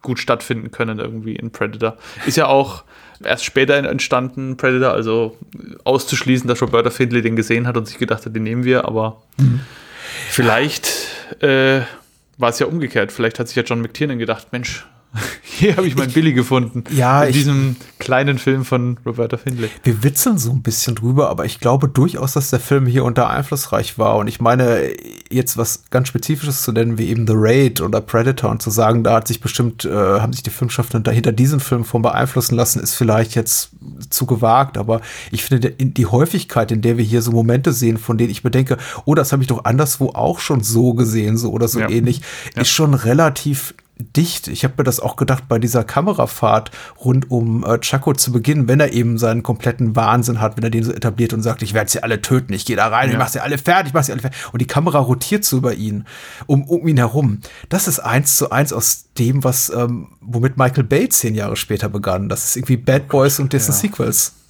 gut stattfinden können irgendwie in Predator. Ist ja auch erst später entstanden, Predator, also auszuschließen, dass Roberta Findlay den gesehen hat und sich gedacht hat, den nehmen wir, aber vielleicht äh, war es ja umgekehrt. Vielleicht hat sich ja John McTiernan gedacht, Mensch, hier habe ich meinen Billy gefunden. Ja, in ich- diesem kleinen Film von Roberta Findlay. Wir witzeln so ein bisschen drüber, aber ich glaube durchaus, dass der Film hier unter einflussreich war. Und ich meine, jetzt was ganz Spezifisches zu nennen, wie eben The Raid oder Predator und zu sagen, da hat sich bestimmt, äh, haben sich die Filmschaffenden dahinter diesen Film von beeinflussen lassen, ist vielleicht jetzt zu gewagt. Aber ich finde, die Häufigkeit, in der wir hier so Momente sehen, von denen ich mir denke, oh, das habe ich doch anderswo auch schon so gesehen, so oder so Ja. ähnlich, ist schon relativ dicht. Ich habe mir das auch gedacht bei dieser Kamerafahrt rund um äh, Chaco zu Beginn, wenn er eben seinen kompletten Wahnsinn hat, wenn er den so etabliert und sagt, ich werde sie alle töten, ich gehe da rein, ich Ja. mach sie alle fertig, ich mach sie alle fertig. Und die Kamera rotiert so über ihn, um, um ihn herum. Das ist eins zu eins aus dem, was, ähm, womit Michael Bay zehn Jahre später begann. Das ist irgendwie Bad Boys und dessen ja. Sequels.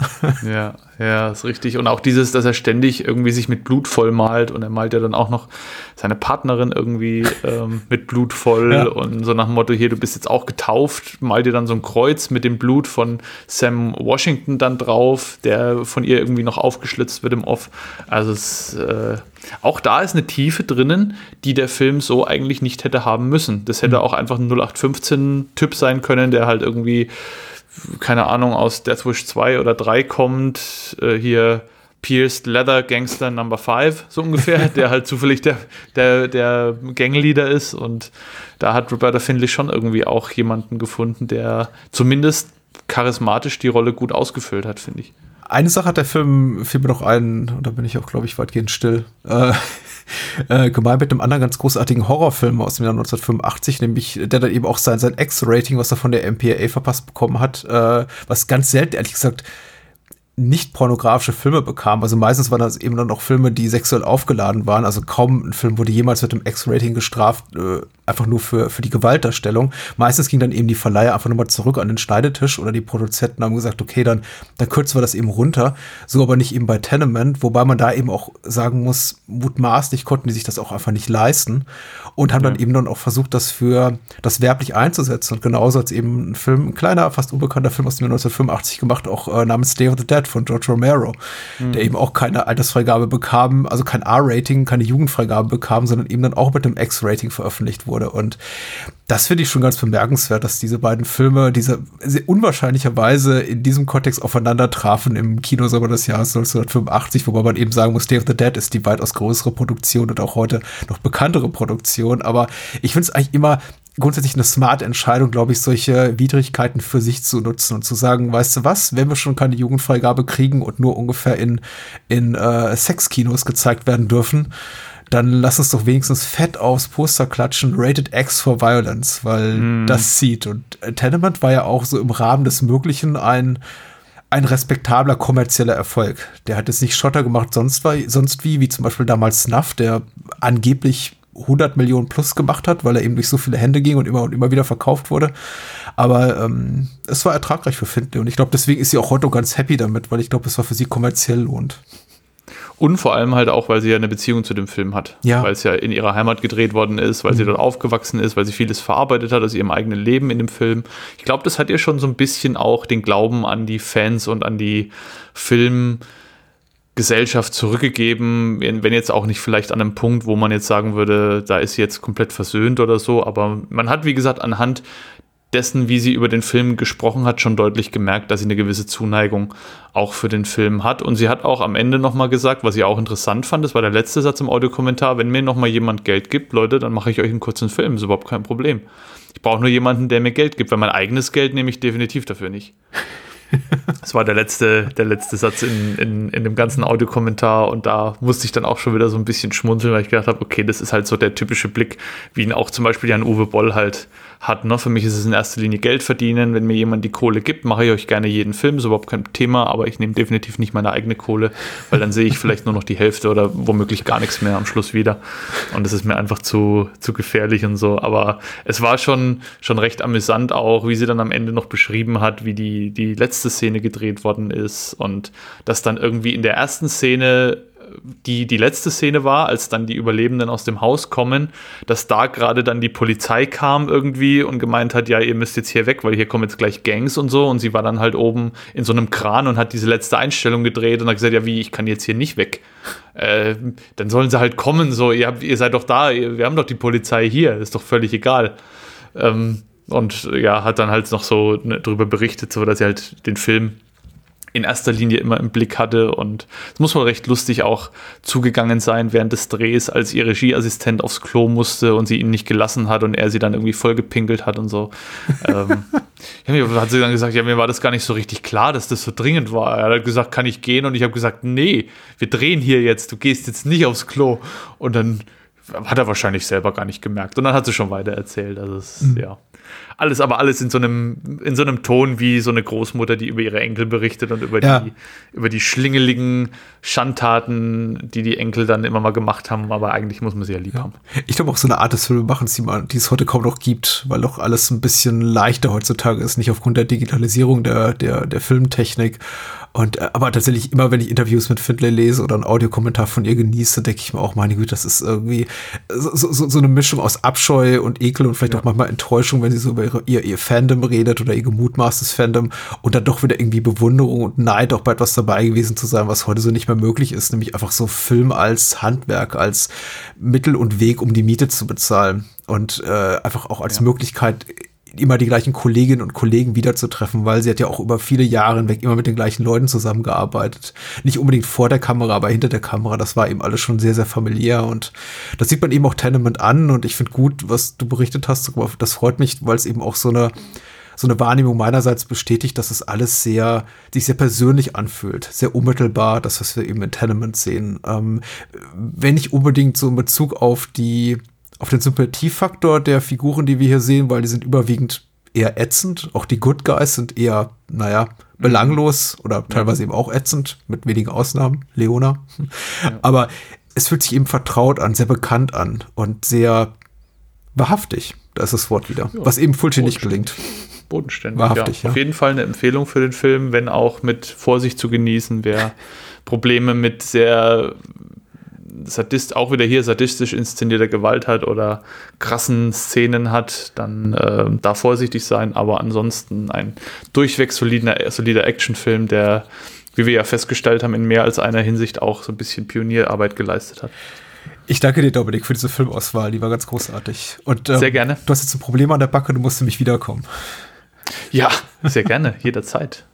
Ja, ja, ist richtig. Und auch dieses, dass er ständig irgendwie sich mit Blut vollmalt und er malt ja dann auch noch seine Partnerin irgendwie ähm, mit Blut voll Ja. und so nach dem Motto, hier, du bist jetzt auch getauft, malt dir dann so ein Kreuz mit dem Blut von Sam Washington dann drauf, der von ihr irgendwie noch aufgeschlitzt wird im Off. Also es, äh, auch da ist eine Tiefe drinnen, die der Film so eigentlich nicht hätte haben müssen. Das hätte auch einfach ein 0815-Typ sein können, der halt irgendwie keine Ahnung, aus Death Wish 2 oder 3 kommt, äh, hier Pierced Leather Gangster Number 5, so ungefähr, der halt zufällig der, der, der Gangleader ist. Und da hat Roberta Findlay schon irgendwie auch jemanden gefunden, der zumindest charismatisch die Rolle gut ausgefüllt hat, finde ich. Eine Sache hat der Film, fiel mir noch ein, und da bin ich auch, glaube ich, weitgehend still, äh, äh, gemein mit einem anderen ganz großartigen Horrorfilm aus dem Jahr 1985, nämlich der dann eben auch sein, sein X-Rating, was er von der MPAA verpasst bekommen hat, äh, was ganz selten, ehrlich gesagt, nicht pornografische Filme bekam. Also meistens waren das eben dann auch Filme, die sexuell aufgeladen waren. Also kaum ein Film wurde jemals mit einem X-Rating gestraft, äh, einfach nur für, für die Gewaltdarstellung. Meistens ging dann eben die Verleiher einfach nochmal zurück an den Schneidetisch oder die Produzenten haben gesagt, okay, dann, dann kürzen wir das eben runter. So aber nicht eben bei Tenement, wobei man da eben auch sagen muss, mutmaßlich konnten die sich das auch einfach nicht leisten und haben dann eben dann auch versucht, das für das werblich einzusetzen. Und genauso als eben ein Film, ein kleiner, fast unbekannter Film aus dem Jahr 1985 gemacht, auch äh, namens Day of the Dead von George Romero, der eben auch keine Altersfreigabe bekam, also kein R-Rating, keine Jugendfreigabe bekam, sondern eben dann auch mit dem X-Rating veröffentlicht wurde. Und das finde ich schon ganz bemerkenswert, dass diese beiden Filme, diese sehr unwahrscheinlicherweise in diesem Kontext aufeinander trafen im Kinosommer des Jahres 1985, wobei man eben sagen muss, Day of the Dead ist die weitaus größere Produktion und auch heute noch bekanntere Produktion. Aber ich finde es eigentlich immer grundsätzlich eine smart Entscheidung, glaube ich, solche Widrigkeiten für sich zu nutzen und zu sagen, weißt du was, wenn wir schon keine Jugendfreigabe kriegen und nur ungefähr in, in äh, Sexkinos gezeigt werden dürfen, dann lass uns doch wenigstens fett aufs Poster klatschen, Rated X for Violence, weil das zieht. Und äh, Tenement war ja auch so im Rahmen des Möglichen ein, ein respektabler kommerzieller Erfolg. Der hat jetzt nicht Schotter gemacht, sonst, war, sonst wie, wie zum Beispiel damals Snuff, der angeblich 100 Millionen plus gemacht hat, weil er eben durch so viele Hände ging und immer und immer wieder verkauft wurde. Aber ähm, es war ertragreich für Findlay und ich glaube, deswegen ist sie auch heute ganz happy damit, weil ich glaube, es war für sie kommerziell lohnt. Und vor allem halt auch, weil sie ja eine Beziehung zu dem Film hat. Ja. Weil es ja in ihrer Heimat gedreht worden ist, weil sie dort aufgewachsen ist, weil sie vieles verarbeitet hat aus ihrem eigenen Leben in dem Film. Ich glaube, das hat ihr schon so ein bisschen auch den Glauben an die Fans und an die Filmgesellschaft zurückgegeben. Wenn wenn jetzt auch nicht vielleicht an einem Punkt, wo man jetzt sagen würde, da ist sie jetzt komplett versöhnt oder so. Aber man hat, wie gesagt, anhand dessen, wie sie über den Film gesprochen hat, schon deutlich gemerkt, dass sie eine gewisse Zuneigung auch für den Film hat. Und sie hat auch am Ende nochmal gesagt, was ich auch interessant fand, das war der letzte Satz im Audiokommentar, wenn mir nochmal jemand Geld gibt, Leute, dann mache ich euch einen kurzen Film, ist überhaupt kein Problem. Ich brauche nur jemanden, der mir Geld gibt, weil mein eigenes Geld nehme ich definitiv dafür nicht. Das war der letzte, der letzte Satz in, in, in dem ganzen Audiokommentar und da musste ich dann auch schon wieder so ein bisschen schmunzeln, weil ich gedacht habe, okay, das ist halt so der typische Blick, wie ihn auch zum Beispiel Jan Uwe Boll halt hat. Ne? Für mich ist es in erster Linie Geld verdienen. Wenn mir jemand die Kohle gibt, mache ich euch gerne jeden Film, ist überhaupt kein Thema, aber ich nehme definitiv nicht meine eigene Kohle, weil dann sehe ich vielleicht nur noch die Hälfte oder womöglich gar nichts mehr am Schluss wieder. Und das ist mir einfach zu, zu gefährlich und so. Aber es war schon, schon recht amüsant auch, wie sie dann am Ende noch beschrieben hat, wie die, die letzte Szene gedreht worden ist und dass dann irgendwie in der ersten Szene die die letzte Szene war, als dann die Überlebenden aus dem Haus kommen, dass da gerade dann die Polizei kam irgendwie und gemeint hat, ja, ihr müsst jetzt hier weg, weil hier kommen jetzt gleich Gangs und so. Und sie war dann halt oben in so einem Kran und hat diese letzte Einstellung gedreht und hat gesagt, ja, wie, ich kann jetzt hier nicht weg. Äh, dann sollen sie halt kommen, so, ihr, habt, ihr seid doch da, wir haben doch die Polizei hier, ist doch völlig egal. Ähm, und ja, hat dann halt noch so ne, drüber berichtet, so dass sie halt den Film in erster Linie immer im Blick hatte und es muss wohl recht lustig auch zugegangen sein während des Drehs, als ihr Regieassistent aufs Klo musste und sie ihn nicht gelassen hat und er sie dann irgendwie vollgepinkelt hat und so. ähm, ja, mir hat sie dann gesagt, ja, mir war das gar nicht so richtig klar, dass das so dringend war. Er hat gesagt, kann ich gehen? Und ich habe gesagt, nee, wir drehen hier jetzt, du gehst jetzt nicht aufs Klo. Und dann hat er wahrscheinlich selber gar nicht gemerkt. Und dann hat sie schon weiter erzählt. Also es, mhm. ja. Alles, aber alles in so einem, in so einem Ton wie so eine Großmutter, die über ihre Enkel berichtet und über Ja. die, über die schlingeligen Schandtaten, die die Enkel dann immer mal gemacht haben. Aber eigentlich muss man sie ja lieb haben. Ich glaube auch so eine Art des Filmemachens, die, man, die es heute kaum noch gibt, weil doch alles ein bisschen leichter heutzutage ist, nicht aufgrund der Digitalisierung der, der, der Filmtechnik. Und äh, aber tatsächlich immer, wenn ich Interviews mit Findlay lese oder einen Audiokommentar von ihr genieße, denke ich mir auch, meine Güte, das ist irgendwie so, so, so eine Mischung aus Abscheu und Ekel und vielleicht auch manchmal Enttäuschung, wenn sie so über ihre, ihr, ihr Fandom redet oder ihr gemutmaßtes Fandom und dann doch wieder irgendwie Bewunderung und Neid auch bei etwas dabei gewesen zu sein, was heute so nicht mehr möglich ist, nämlich einfach so Film als Handwerk, als Mittel und Weg, um die Miete zu bezahlen und äh, einfach auch als Möglichkeit, immer die gleichen Kolleginnen und Kollegen wiederzutreffen, weil sie hat ja auch über viele Jahre hinweg immer mit den gleichen Leuten zusammengearbeitet. Nicht unbedingt vor der Kamera, aber hinter der Kamera. Das war eben alles schon sehr, sehr familiär und das sieht man eben auch Tenement an und ich finde gut, was du berichtet hast. Das freut mich, weil es eben auch so eine so eine Wahrnehmung meinerseits bestätigt, dass es alles sehr, sich sehr persönlich anfühlt, sehr unmittelbar, das, was wir eben in Tenement sehen. Ähm, wenn nicht unbedingt so in Bezug auf die, auf den Sympathiefaktor der Figuren, die wir hier sehen, weil die sind überwiegend eher ätzend. Auch die Good Guys sind eher, naja, belanglos oder teilweise eben auch ätzend, mit wenigen Ausnahmen, Leona. Aber es fühlt sich eben vertraut an, sehr bekannt an und sehr wahrhaftig. Da ist das Wort wieder. was eben Fulci nicht gelingt. Bodenständig. Wahrhaftig, ja. ja. Auf jeden Fall eine Empfehlung für den Film, wenn auch mit Vorsicht zu genießen, wer Probleme mit sehr sadist, auch wieder hier sadistisch inszenierter Gewalt hat oder krassen Szenen hat, dann äh, da vorsichtig sein. Aber ansonsten ein durchweg solider, solider Actionfilm, der, wie wir ja festgestellt haben, in mehr als einer Hinsicht auch so ein bisschen Pionierarbeit geleistet hat. Ich danke dir, Dominik, für diese Filmauswahl. Die war ganz großartig. Und, ähm, Sehr gerne. Du hast jetzt ein Problem an der Backe, du musst nämlich wiederkommen. Ja, sehr gerne, jederzeit.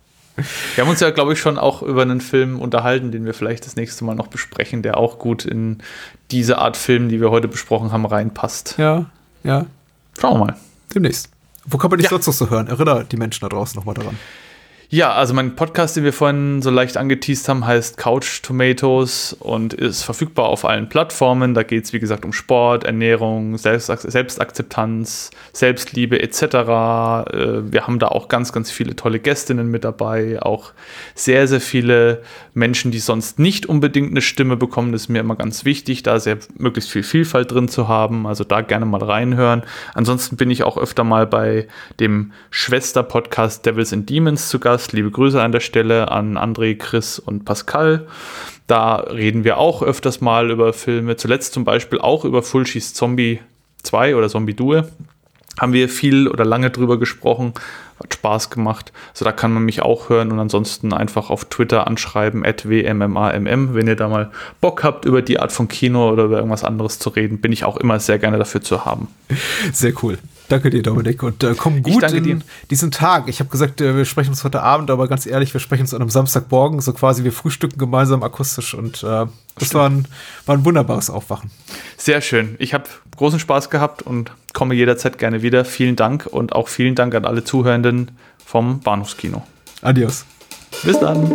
Wir haben uns ja, glaube ich, schon auch über einen Film unterhalten, den wir vielleicht das nächste Mal noch besprechen, der auch gut in diese Art Film, die wir heute besprochen haben, reinpasst. Ja, ja. Schauen wir mal. Demnächst. Wo kann man dich Ja. sonst noch so hören? Erinnere die Menschen da draußen nochmal daran. Ja, also mein Podcast, den wir vorhin so leicht angeteased haben, heißt Couch Tomatoes und ist verfügbar auf allen Plattformen. Da geht es, wie gesagt, um Sport, Ernährung, Selbstak Selbstakzeptanz, Selbstliebe etc. Äh, Wir haben da auch ganz, ganz viele tolle Gästinnen mit dabei, auch sehr, sehr viele Menschen, die sonst nicht unbedingt eine Stimme bekommen. Das ist mir immer ganz wichtig, da sehr möglichst viel Vielfalt drin zu haben. Also da gerne mal reinhören. Ansonsten bin ich auch öfter mal bei dem Schwester-Podcast Devils and Demons zu Gast. Liebe Grüße an der Stelle an André, Chris und Pascal. Da reden wir auch öfters mal über Filme. Zuletzt zum Beispiel auch über Fulcis Zombie 2 oder Zombie Due. Haben wir viel oder lange drüber gesprochen. Hat Spaß gemacht. Also da kann man mich auch hören und ansonsten einfach auf Twitter anschreiben, wmmamm. Wenn ihr da mal Bock habt, über die Art von Kino oder über irgendwas anderes zu reden, bin ich auch immer sehr gerne dafür zu haben. Sehr cool. Danke dir, Dominik. Und äh, komm gut in dir. diesen Tag. Ich habe gesagt, äh, wir sprechen uns heute Abend, aber ganz ehrlich, wir sprechen uns an einem Samstagmorgen, so quasi wir frühstücken gemeinsam akustisch. Und äh, das war ein, war ein wunderbares Aufwachen. Sehr schön. Ich habe großen Spaß gehabt und komme jederzeit gerne wieder. Vielen Dank und auch vielen Dank an alle Zuhörenden vom Bahnhofskino. Adios. Bis dann.